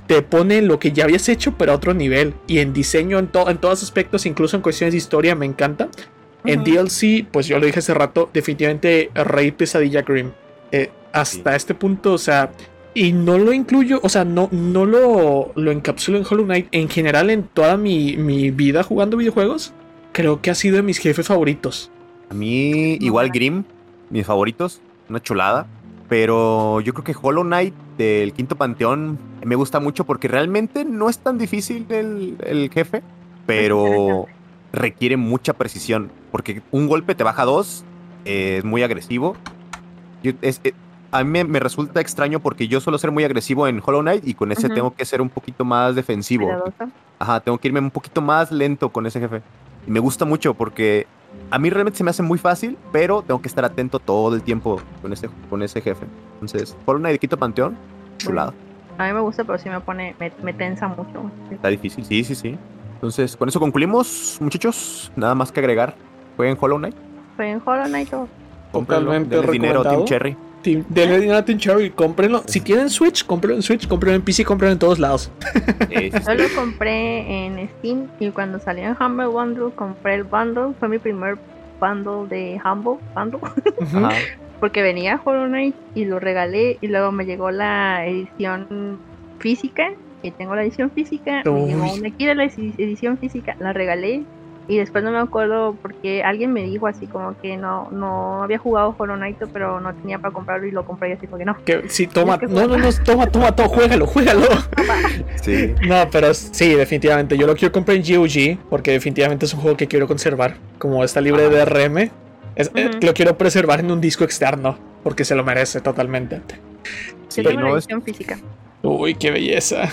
te pone lo que ya habías hecho, pero a otro nivel. Y en diseño, en, to- en todos aspectos, incluso en cuestiones de historia, me encanta. En Ujú. DLC, pues yo lo dije hace rato, definitivamente Rey Pesadilla Grim. Eh, hasta Sí. este punto, o sea, y no lo incluyo, o sea, no, no lo, lo encapsulo en Hollow Knight. En general, en toda mi, mi vida jugando videojuegos, creo que ha sido de mis jefes favoritos. A mí, igual Ajá. Grim, mis favoritos, una chulada. Pero yo creo que Hollow Knight del Quinto Panteón me gusta mucho porque realmente no es tan difícil el, el jefe, pero requiere mucha precisión. Porque un golpe te baja dos, eh, es muy agresivo. Yo- es- eh, a mí me, me resulta extraño porque yo suelo ser muy agresivo en Hollow Knight y con ese tengo que ser un poquito más defensivo. Ajá, tengo que irme un poquito más lento con ese jefe. Y me gusta mucho porque a mí realmente se me hace muy fácil, pero tengo que estar atento todo el tiempo con ese, con ese jefe. Entonces, Hollow Knight de Quito Panteón, chulado. A mí me gusta, pero sí me pone, me, me tensa mucho. Está difícil, sí, sí, sí. Entonces, con eso concluimos, muchachos. Nada más que agregar. Jueguen Hollow Knight. Fue en Hollow Knight o Cómprenlo, Totalmente denle dinero a Team. Cherry. Team- Denle dinero a Team Cherry, cómprenlo. Si tienen Switch, cómprenlo en Switch, cómprenlo en PC, cómprenlo en todos lados. Sí, sí. Yo lo compré en Steam y cuando salió en Humble Bundle compré el bundle. Fue mi primer bundle de Humble Bundle. Porque venía Hollow Knight y lo regalé y luego me llegó la edición física. Y tengo la edición física. Me llegó una aquí de la edi- edición física. La regalé. Y después no me acuerdo porque alguien me dijo así como que no no había jugado Hollow Knight pero no tenía para comprarlo y lo compré y así porque no. Que, sí, toma, que no, no, no, toma, toma, todo, juégalo, juégalo. Sí. No, pero sí, definitivamente. Yo lo quiero comprar en GOG porque definitivamente es un juego que quiero conservar. Como está libre de DRM, es- eh, lo quiero preservar en un disco externo porque se lo merece totalmente. Sí, tengo no, la es, edición física. Uy, qué belleza.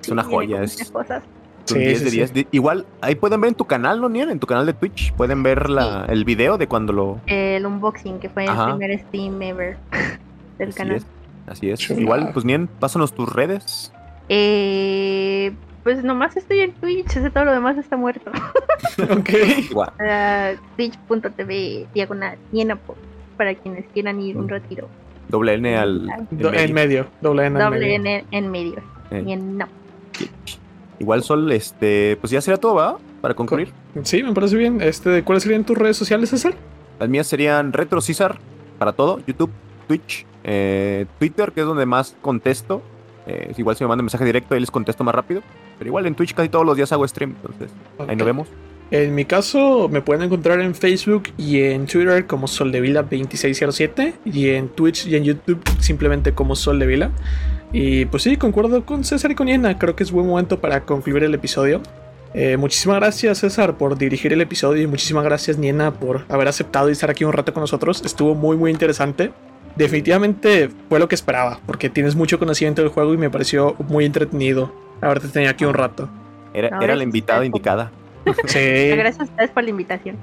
es una joya. Es, cosas. Sí, 10 sí, de sí. 10. Di- Igual, ahí pueden ver en tu canal, ¿no, Nier? En tu canal de Twitch. Pueden ver la, el video de cuando lo. El unboxing que fue Ajá. el primer Steam ever del Así canal. es. Así es. Igual, pues Nien, pásanos tus redes. Eh, pues nomás estoy en Twitch, ese todo lo demás está muerto. ok. Uh, Twitch.tv diagonal Nienapo para quienes quieran ir un retiro. Doble N al. En en medio, doble N. en Doble medio. N en medio. Eh. Nien- Igual, Sol, este. Pues ya será todo, ¿va? Para concluir. Sí, me parece bien. Este, ¿Cuáles serían tus redes sociales, César? Las mías serían Retro César para todo: YouTube, Twitch, eh, Twitter, que es donde más contesto. Eh, igual si me mandan mensaje directo, ahí les contesto más rápido. Pero igual en Twitch casi todos los días hago stream. Entonces, ahí nos vemos. En mi caso, me pueden encontrar en Facebook y en Twitter como Soldevila2607 y en Twitch y en YouTube simplemente como Soldevila. Y pues sí, concuerdo con César y con Iena, creo que es buen momento para concluir el episodio. Eh, muchísimas gracias César por dirigir el episodio y muchísimas gracias Niena por haber aceptado y estar aquí un rato con nosotros. Estuvo muy muy interesante. Definitivamente fue lo que esperaba, porque tienes mucho conocimiento del juego y me pareció muy entretenido haberte tenido aquí un rato. Era, No, era la invitada indicada. Sí. Gracias a ustedes por la invitación.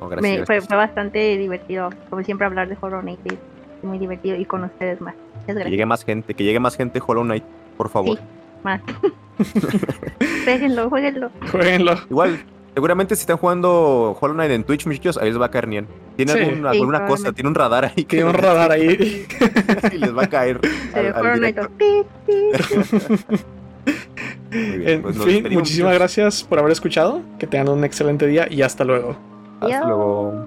Oh, Me- gracias. fue, fue bastante divertido. Como siempre, hablar de Horror Night muy divertido y con ustedes más. Muchas Que llegue más gente, que llegue más gente Hollow Knight, por favor. Sí. Más. Déjenlo, jueguenlo. Jueguenlo. Igual, seguramente si están jugando Hollow Knight en Twitch, muchachos, ahí les va a caer Nien. Tiene Sí. algún- Sí, alguna cosa, tiene un radar ahí. que Tiene un radar ahí. y les va a caer. Se al- bien, En pues fin, muchísimas gracias por haber escuchado. Que tengan un excelente día y hasta luego. Hasta luego.